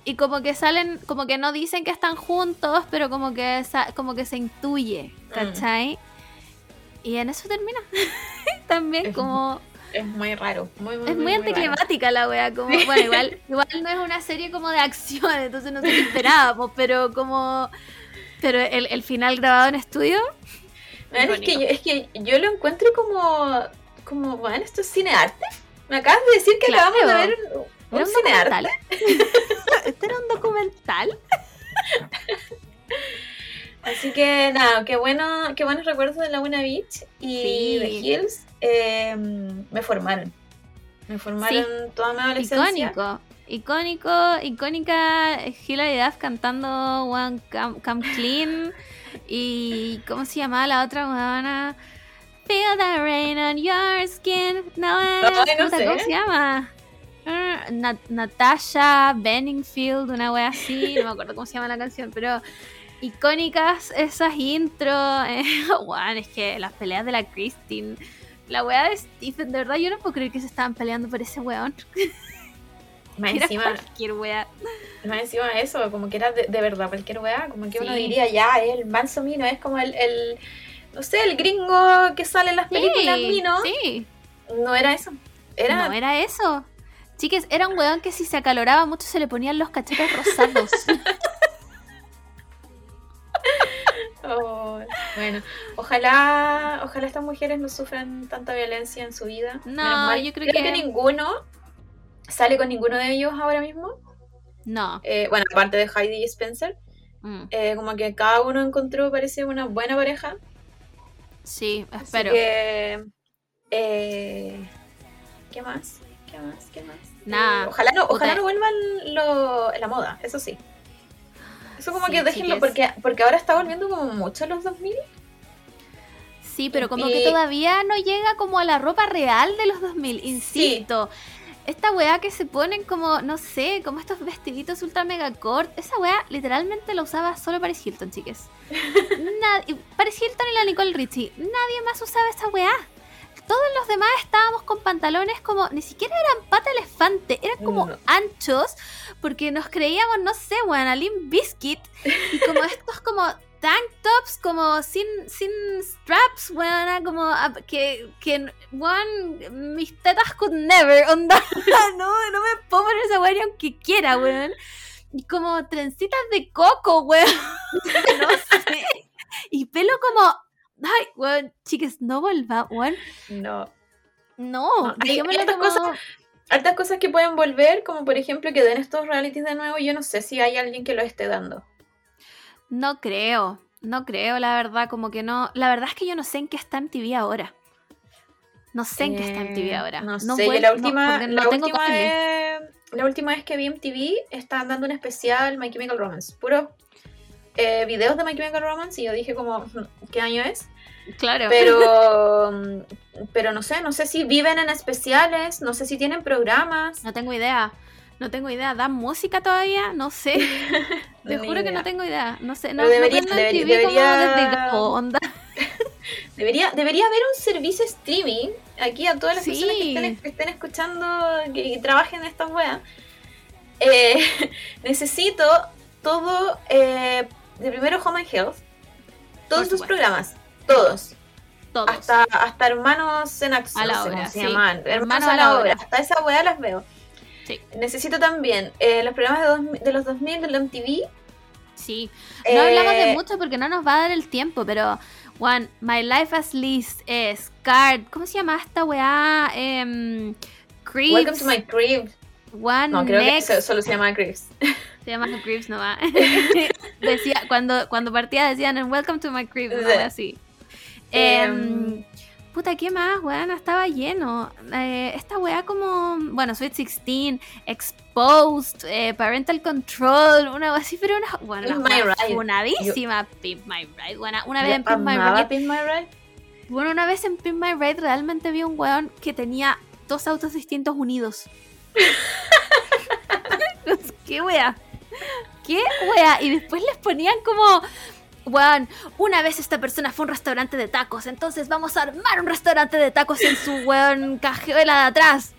y como que salen, como que no dicen que están juntos, pero como que, como que se intuye, Mm. ¿cachai? Y en eso termina. También Es como... Es muy raro. Muy, muy, Es muy anticlimática la wea, como, bueno, igual, igual no es una serie como de acción, entonces no sé qué esperábamos, pero como, pero el, el final grabado en estudio, es, que yo, es que yo lo encuentro como, como, bueno, esto es cine arte. Me acabas de decir que Claro. acabamos de ver un, un ¿era un cine arte. ¿Este era un documental? Así que nada, qué bueno, qué buenos recuerdos de Laguna Beach y Sí. de Hills. eh, me formaron. Me formaron toda mi adolescencia. Icónico, icónico, icónica Hilary Duff cantando One Come, Come Clean y ¿cómo se llamaba la otra weona? Feel the rain on your skin. No, no sé. ¿cómo se llama? Na- Natasha Benningfield, una wea así, no me acuerdo cómo se llama la canción, pero icónicas esas intros. Eh, weón, es que las peleas de la Christine. La weá de Stephen, de verdad yo no puedo creer que se estaban peleando por ese weón. Más Era encima, cualquier weá. más encima de eso, como que era de, de verdad cualquier weá, como que uno diría ya, el manso mino es como el, el, no sé, el gringo que sale en las películas Sí, mino. sí. No era eso. Era, No era eso. Chiques, era un weón que si se acaloraba mucho se le ponían los cachetes rosados. Oh, bueno, ojalá, ojalá estas mujeres no sufran tanta violencia en su vida. No, yo creo que- ninguno sale con ninguno de ellos ahora mismo. No. Eh, bueno, aparte de Heidi y Spencer, Mm, eh, como que cada uno encontró, parece, una buena pareja. sí, Así espero. que, eh, ¿qué más? ¿Qué más? ¿Qué más? Nada, Eh, ojalá no, ojalá no vuelvan lo, la moda, eso sí. Eso como Sí, que déjenlo, chiques. porque, porque ahora está volviendo como mucho los 2000. Sí, pero como Y- que todavía no llega como a la ropa real de los 2000, insisto. Esta weá que se ponen como, no sé, como estos vestiditos ultra mega cort, esa weá literalmente la usaba solo Paris Hilton, chiques. Nad- Paris Hilton y la Nicole Richie, nadie más usaba esa weá. Todos los demás estábamos con pantalones como, ni siquiera eran pata elefante, eran como No. anchos, porque nos creíamos, no sé, weón, a Limp Biscuit, y como estos como tank tops como sin, sin straps, weón, como ah, que, que, weón, mis tetas could never, onda, no, no me puedo poner esa weón aunque quiera, weón. Y como trencitas de coco, weón, no sé. Y pelo como, ay, weón, chicas, no vuelva, weón. No. No, No, hay- otras como- cosas- Hartas cosas que pueden volver, como por ejemplo que den estos realities de nuevo, yo no sé si hay alguien que lo esté dando. No creo, no creo, la verdad, como que no. La verdad es que yo no sé en qué está MTV ahora. No sé en qué está MTV Eh, ahora. No, No sé, la última, no la, tengo última vez, la última vez que vi MTV estaban dando un especial My Chemical Romance, puros eh, videos de My Chemical Romance y yo dije como, "Hmm, ¿qué año es? Claro. Pero, mm, pero no sé, no sé si viven en especiales, no sé si tienen programas. No tengo idea. No tengo idea. ¿Dan música todavía? No sé. Te juro que no tengo idea. No sé. No, debería- no debería- como debería- desde Gabo, onda. Debería, debería haber un servicio streaming aquí a todas las Sí. personas que estén, que estén escuchando, que, que trabajen en estas weas. Eh, necesito todo, eh, de primero Home and Health, todos tus programas, todos, Todos. hasta, hasta Hermanos en Acción, A la no obra, se sí. llaman, Hermanos Hermanos a la obra, hasta esa wea las veo. Sí. Necesito también eh, los programas de, dos- de los 2000 del MTV. Sí. No hablamos de eh, mucho porque no nos va a dar el tiempo, pero. One, My Life as Liz, eh, Scarred, ¿cómo se llama esta weá? Em, Creeps, Welcome to my crib. One No, creo Next, que so- solo se llama Cribs. se llama Creeps, no va. Decía, cuando, cuando partía decían Welcome to my crib, wea así. Em, Em, puta, ¿qué más, weón? Estaba lleno. Eh, esta weá como, bueno, Sweet 16, Exposed, eh, Parental Control, una wea así, pero una, bueno, una funadísima. Pimp My Ride, buena. Una vez en Pimp My Ride, Pimp My Ride. bueno, una vez en Pimp My Ride realmente vi un weón que tenía dos autos distintos unidos. ¿Qué wea? ¿Qué wea? Y después les ponían como... Weón, una vez esta persona fue a un restaurante de tacos, entonces vamos a armar un restaurante de tacos en su weón cajuela de atrás.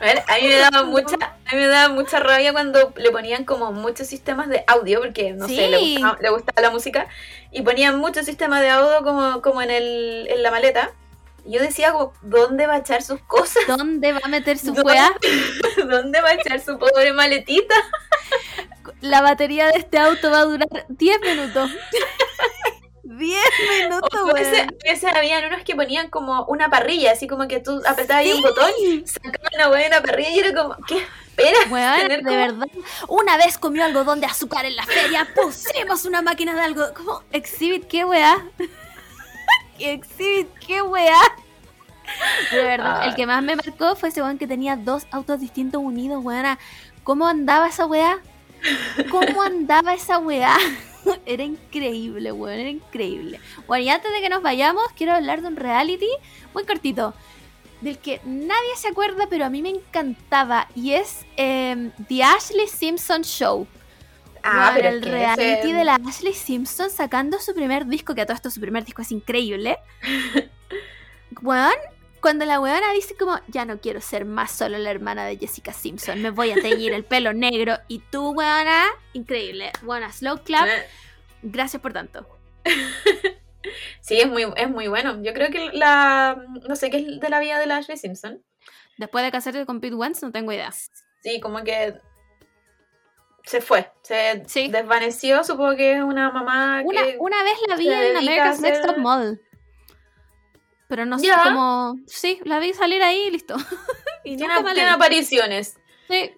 A ver, a mí me daba mucha, a mí me daba mucha rabia cuando le ponían como muchos sistemas de audio, porque no sé, le gustaba, le gustaba la música, y ponían muchos sistemas de audio como, como en el, en la maleta. Y yo decía como, ¿dónde va a echar sus cosas? ¿Dónde va a meter su ¿Dónde? wea? ¿Dónde va a echar su pobre maletita? La batería de este auto va a durar 10 minutos. 10 minutos, O a veces, a veces habían unos que ponían como una parrilla, así como que tú apretabas ahí un botón, sacaban una buena parrilla y era como, ¿qué esperas? Weón, de como- verdad. Una vez comió algodón de azúcar en la feria, pusimos una máquina de algo. ¿Cómo? Exhibit, qué weá. Exhibit, qué weá. De verdad, Ah. el que más me marcó fue ese weón que tenía dos autos distintos unidos, weona. ¿Cómo andaba esa weá? ¿Cómo andaba esa weá? Era increíble, weón, era increíble. Bueno, y antes de que nos vayamos, quiero hablar de un reality muy cortito, del que nadie se acuerda, pero a mí me encantaba, y es em, The Ashley Simpson Show. Ah, pero el reality ese- de la Ashley Simpson sacando su primer disco, que a todo esto su primer disco es increíble. Weón, cuando la weona dice como, ya no quiero ser más solo la hermana de Jessica Simpson, me voy a teñir el pelo negro. Y tú, weona, increíble. Weona, slow clap, gracias por tanto. Sí, es muy, es muy bueno. Yo creo que la. No sé qué es de la vida de la Ashley Simpson. Después de casarte con Pete Wentz, no tengo idea. Sí, como que. Se fue. Se Sí. desvaneció. Supongo que es una mamá. Una, que... una vez la vi en America's Next hacer- Top Model. Pero no sé cómo. Sí, la vi salir ahí y listo. y tiene, tiene apariciones. Sí,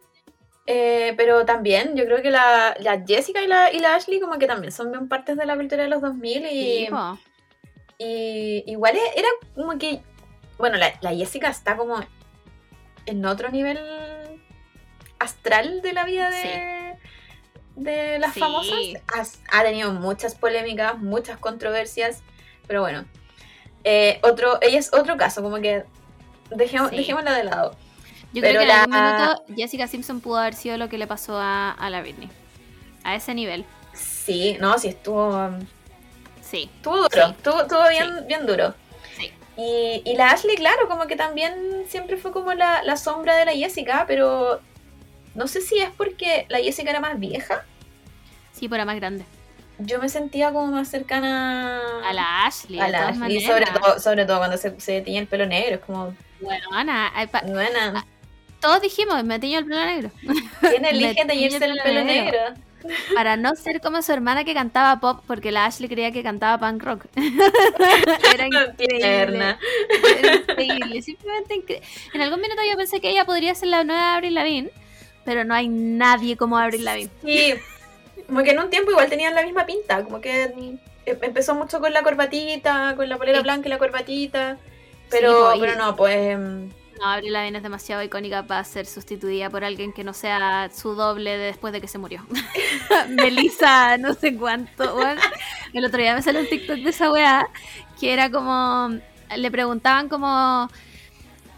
Eh, pero también, yo creo que la, la Jessica y la, y la Ashley, como que también son bien partes de la cultura de los 2000. Y, sí, y igual e- era como que. Bueno, la, la Jessica está como en otro nivel astral de la vida de, de las Sí. famosas. Has- ha tenido muchas polémicas, muchas controversias, pero bueno. Eh, otro, ella es otro caso, como que dejemos, Sí. dejémosla de lado. Yo Pero creo que en la- algún minuto Jessica Simpson pudo haber sido lo que le pasó a, a la Britney. A ese nivel. Sí, no, sí estuvo, Sí. estuvo duro, Sí. estuvo, estuvo bien, bien duro. Sí. Y, y la Ashley, claro, como que también siempre fue como la, la sombra de la Jessica, pero no sé si es porque la Jessica era más vieja. Sí, pero era más grande. Yo me sentía como más cercana A la Ashley, a la Ashley, sobre todo, sobre todo cuando se, se tenía el pelo negro, es como, Bueno, Ana, buena, todos dijimos, me teño el pelo negro. ¿quién elige teñirse el pelo negro? Para no ser como su hermana que cantaba pop, porque la Ashley creía que cantaba punk rock. Era increíble. Era increíble, simplemente. En algún minuto yo pensé que ella podría ser la nueva Avril Lavigne, pero no hay nadie como Avril Lavigne. Sí, como que en un tiempo igual tenían la misma pinta, como que em- empezó mucho con la corbatita, con la polera Sí. blanca y la corbatita, pero, pues, y- pero no, pues em, No, Avril Lavigne es demasiado icónica para ser sustituida por alguien que no sea su doble de después de que se murió. Melissa, no sé cuánto. El otro día me salió un TikTok de esa weá que era como. Le preguntaban como.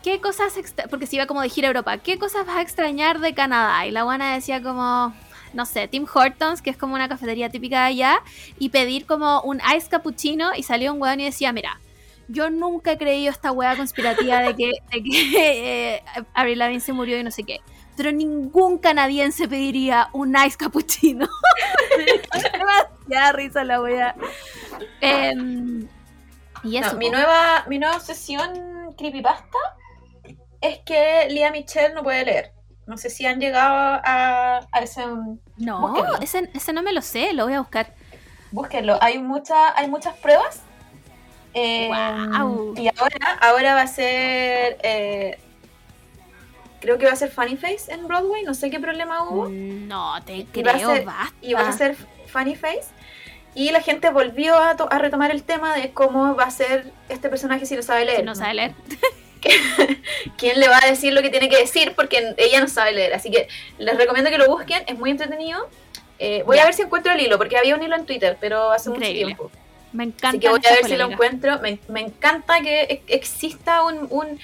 ¿Qué cosas. Porque se iba como de gira a Europa. ¿Qué cosas vas a extrañar de Canadá? Y la buena decía como. No sé, Tim Hortons, que es como una cafetería típica de allá, y pedir como un ice cappuccino. Y salió un weón y decía: Mira, yo nunca he creído esta weá conspirativa de que, de que eh, Avril Lavigne se murió y no sé qué. Pero ningún canadiense pediría un nice cappuccino. Demasiada risa la weá. Em, y eso. no, mi nueva mi nueva obsesión creepypasta es que Lía Michelle no puede leer. No sé si han llegado a, a ese No, ese, ese no me lo sé, lo voy a buscar. Búsquenlo. Hay, mucha, hay muchas pruebas. Eh, Guau. Y ahora, ahora va a ser. eh, creo que va a ser Funny Face en Broadway. No sé qué problema hubo. No, te Y va a creo, ser- basta. Y va a ser Funny Face. Y la gente volvió a, to- a retomar el tema de cómo va a ser este personaje si no sabe leer. Si no sabe leer. ¿Quién le va a decir lo que tiene que decir? Porque ella no sabe leer. Así que les recomiendo que lo busquen. Es muy entretenido. Eh, voy Ya. a ver si encuentro el hilo, porque había un hilo en Twitter, pero hace Increíble. mucho tiempo. Me encanta. Así que voy a ver si lo encuentro. Me, me encanta que e- exista un, un,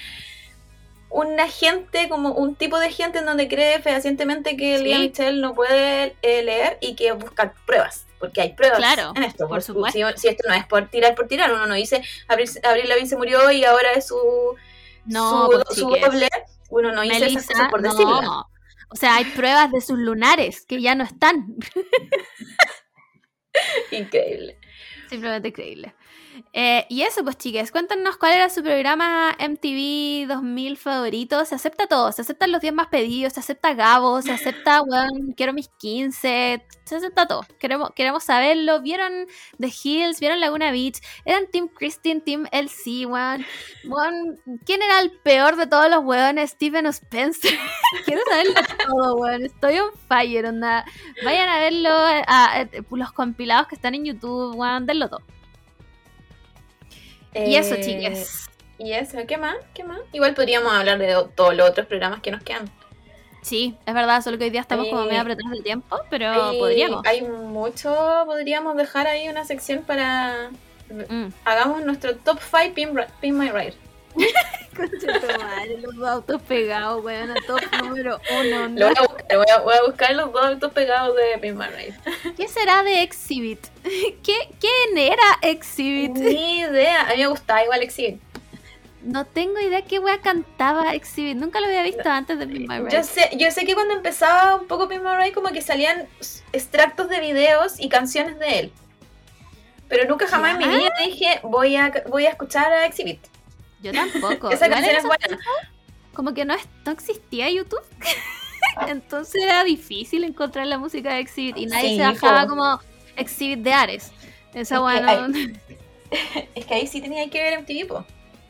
una gente, como un tipo de gente en donde cree fehacientemente que Sí. Lea Michelle no puede eh, leer y que busca pruebas. Porque hay pruebas Claro, en esto. por Pues, supuesto. Si, si esto no es por tirar por tirar, uno no dice Abril, Abril Lavigne se murió y ahora es su, No, su, pues, su doble. Uno no esas Melissa, cosas por no. decirlo. O sea, hay pruebas de sus lunares que ya no están. Increíble. Simplemente increíble. Eh, y eso, pues chicas, cuéntanos cuál era su programa MTV 2000 favorito. Se acepta todo, se aceptan los 10 más pedidos, se acepta Gabo, se acepta, weón, quiero mis 15, se acepta todo. Queremos, queremos saberlo. ¿Vieron The Hills? ¿Vieron Laguna Beach? ¿Eran Team Christine, Team LC, weón? Weón, ¿Quién era el peor de todos los weones? Steven o Spencer. Quiero saberlo todo, weón. Estoy on fire, onda. Vayan a verlo, a- a- los compilados que están en YouTube, weón, denlo todo. Y eso, Eh, chicas. Y eso, ¿qué más? ¿Qué más? Igual podríamos hablar de todos los otros programas que nos quedan. Sí, es verdad, solo que hoy día estamos como medio apretados de tiempo, pero Hay- podríamos. Hay mucho, podríamos dejar ahí una sección para... Mm. Hagamos nuestro top 5 pin, Ri- pin My Ride. Conchetumare, los dos autos pegados, weón, top número uno. Lo ¿no? voy a buscar, voy a, voy a buscar los dos autos pegados de Ride. ¿Qué será de Exhibit? ¿Qué, ¿Quién era Exhibit? Ni idea. A mí me gustaba igual Exhibit. No tengo idea qué wea cantaba Exhibit. Nunca lo había visto antes de My Yo sé, yo sé que cuando empezaba un poco Ride como que salían extractos de videos y canciones de él. Pero nunca jamás en mi vida dije voy a, voy a escuchar a Exhibit. Yo tampoco. Esa canción es buena. tiempos, Como que no, es- no existía YouTube. Entonces era difícil encontrar la música de Exhibit y nadie Sí, se bajaba como Exhibit de Ares. Esa Es que Es que ahí sí tenía que ver MTV, po.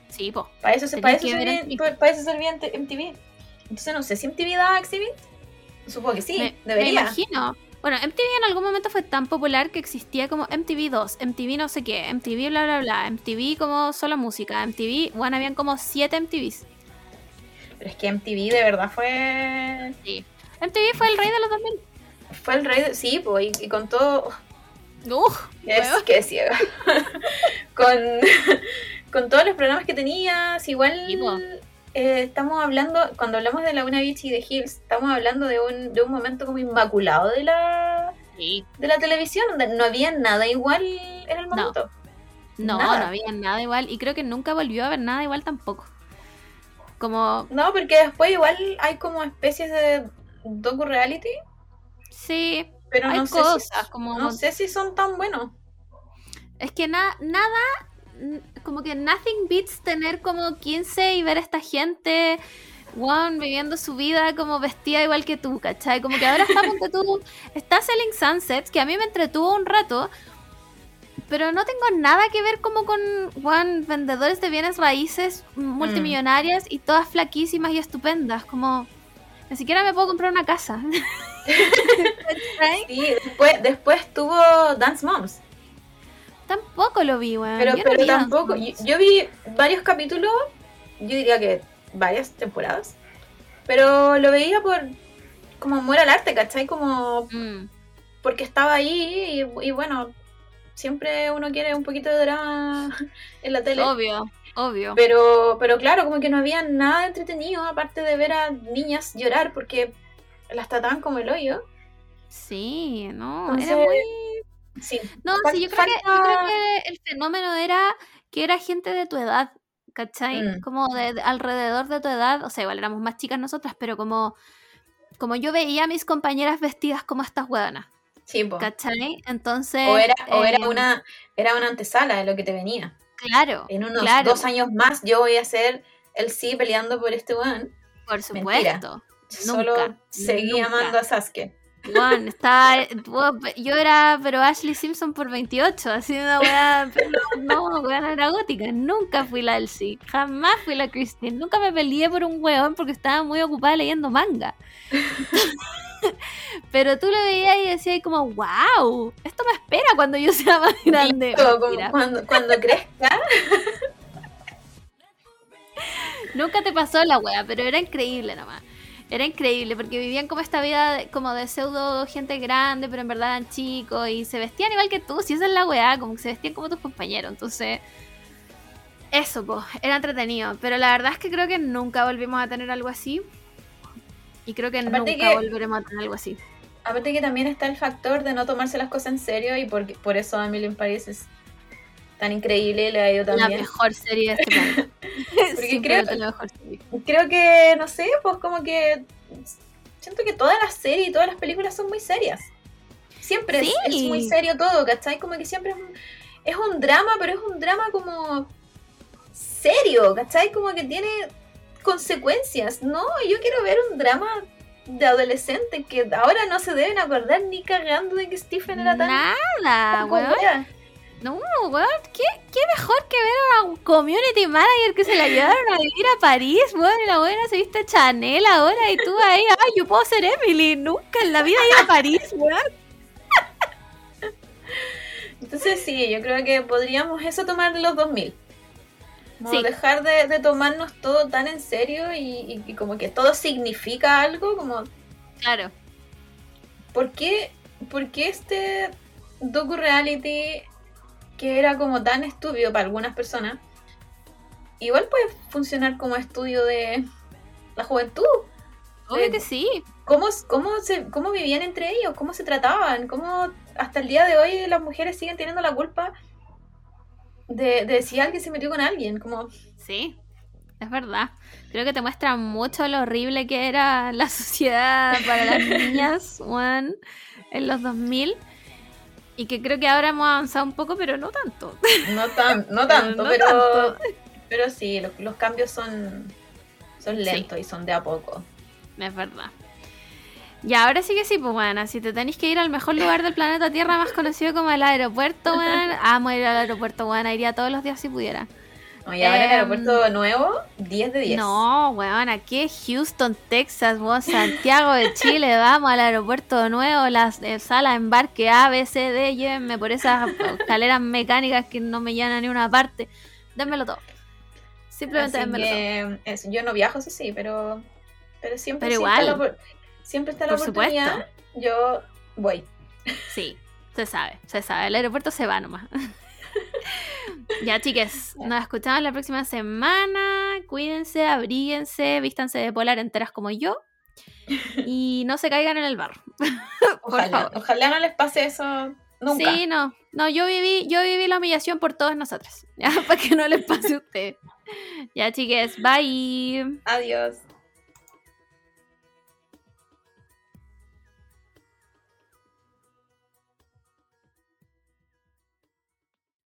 Sí, po. Para eso, para eso, servía, MTV. pa- para eso servía MTV. Entonces no sé si MTV daba Exhibit. Supongo que sí, me, debería. me imagino. Bueno, MTV en algún momento fue tan popular que existía como MTV 2, MTV no sé qué, MTV bla bla bla, MTV como solo música, MTV, bueno, habían como 7 MTVs. Pero es que MTV de verdad fue. Sí. MTV fue el rey de los 2000. Fue el rey de. Sí, pues, y, y con todo. Uf, Es que ciega. con, con todos los programas que tenías, igual Sí. Eh, estamos hablando, cuando hablamos de Laguna Beach y de Hills, estamos hablando de un, de un momento como inmaculado de la, Sí. de la televisión, donde no había nada igual en el momento. No, no había nada igual y creo que nunca volvió a haber nada igual tampoco. Como, No, porque después igual hay como especies de docu-reality, sí, pero hay no sé, cosas si, como... no sé si son tan buenos. Es que na- nada, como que nothing beats tener como 15 y ver a esta gente, weón, viviendo su vida como vestida igual que tú, ¿cachai? Como que ahora está, ponte tú, está Selling Sunsets, que a mí me entretuvo un rato, pero no tengo nada que ver como con, weón, vendedores de bienes raíces multimillonarias y todas flaquísimas y estupendas, como... Ni siquiera me puedo comprar una casa. Sí, después, después tuvo Dance Moms. Tampoco lo vi, weón. Pero, Yo no pero vi Dance tampoco. Yo, vi varios capítulos, yo diría que varias temporadas. Pero lo veía por. como amor al arte, ¿cachai? Como Mm. porque estaba ahí y, y bueno, siempre uno quiere un poquito de drama en la tele. Obvio, obvio. Pero, pero claro, como que no había nada entretenido aparte de ver a niñas llorar porque las trataban como el hoyo. Sí, no, Entonces, era muy... Sí. No, fal- sí, yo creo, que, yo creo que el fenómeno era que era gente de tu edad, ¿cachai? Mm. Como de, de- alrededor de tu edad, o sea, igual éramos más chicas nosotras, pero como, como yo veía a mis compañeras vestidas como estas hueonas, Sí, po. ¿cachai? Entonces... O era, o era eh, una, era una antesala de lo que te venía. Claro, En unos claro, dos años más yo voy a ser el sí peleando por este one. por mentira. supuesto. Solo seguí nunca. amando a Sasuke. Juan, está, yo era, pero Ashley Simpson por 28, así una weá, no, weá, no era gótica, nunca fui la Elsie, jamás fui la Christine, nunca me peleé por un weón porque estaba muy ocupada leyendo manga. pero tú lo veías y decías como, wow, esto me espera cuando yo sea más grande. Listo, como Mentira. cuando, cuando crezca, Nunca te pasó la wea, pero era increíble nomás. Era increíble porque vivían como esta vida de- como de pseudo gente grande, pero en verdad eran chicos y se vestían igual que tú, si esa es la weá, como que se vestían como tus compañeros. Entonces, eso, pues, era entretenido. Pero la verdad es que creo que nunca volvimos a tener algo así. Y creo que Aparte nunca que- volveremos a tener algo así. aparte que también está el factor de no tomarse las cosas en serio y por, por eso Emily in Paris es tan increíble le ha ido tan La mejor serie de este planeta. Porque creo- la mejor serie. Creo que, no sé, pues como que siento que todas las series y todas las películas son muy serias. Siempre es- Sí. es, muy serio todo, ¿cachai? Como que siempre es un, es un drama, pero es un drama como serio, ¿cachai? Como que tiene consecuencias. No, yo quiero ver un drama de adolescente que ahora no se deben acordar ni cagando de que Stephen era tan... Nada, weón. No, weón, ¿qué, qué mejor que ver a un community manager que se la llevaron a vivir a París, weón, y la buena se viste Chanel ahora y tú ahí, ay, yo puedo ser Emily, nunca en la vida ido a París, weón. Entonces sí, yo creo que podríamos eso tomar de los 2000. Como Sí. dejar de, de tomarnos todo tan en serio y, y- y como que todo significa algo, como Claro, ¿por qué, por qué este docu-reality que era como tan estúpido para algunas personas igual puede funcionar como estudio de la juventud. Obvio de que sí. ¿Cómo, cómo, se, ¿Cómo vivían entre ellos? ¿Cómo se trataban? ¿Cómo hasta el día de hoy las mujeres siguen teniendo la culpa de, de si alguien se metió con alguien? Como, Sí, es verdad. Creo que te muestra mucho lo horrible que era la sociedad para las niñas, Juan, en los 2000. Y que creo que ahora hemos avanzado un poco, pero no tanto. no, tan, no tanto, no pero, tanto. pero sí, los, los cambios son, son Sí. lentos y son de a poco. Es verdad. Y ahora sí que sí, pues bueno, si te tenéis que ir al mejor lugar del planeta Tierra, más conocido como el aeropuerto, weón. Amo ir al aeropuerto, weón. Iría todos los días si pudiera. No, y ahora el Em, aeropuerto nuevo, 10 de 10. No, weón, aquí es Houston, Texas, weón, Santiago de Chile, vamos al aeropuerto nuevo, la eh, sala de embarque A, B, C, D, llévenme por esas escaleras mecánicas que no me llevan a ninguna parte. Dénmelo todo. Simplemente Así dénmelo todo. yo no viajo, eso sí, pero, pero siempre, Pero sí está igual. la siempre está la Por oportunidad. Yo voy. Sí, se sabe, se sabe. El aeropuerto se va nomás. ya, chiques, nos escuchamos la próxima semana. Cuídense, abríguense, vístanse de polar enteras como yo. Y no se caigan en el barro. Por Ojalá, favor. ojalá no les pase eso nunca. Sí, no. No, yo viví, yo viví la humillación por todos nosotros. Ya, para que no les pase a ustedes. Ya, chiques, bye. Adiós.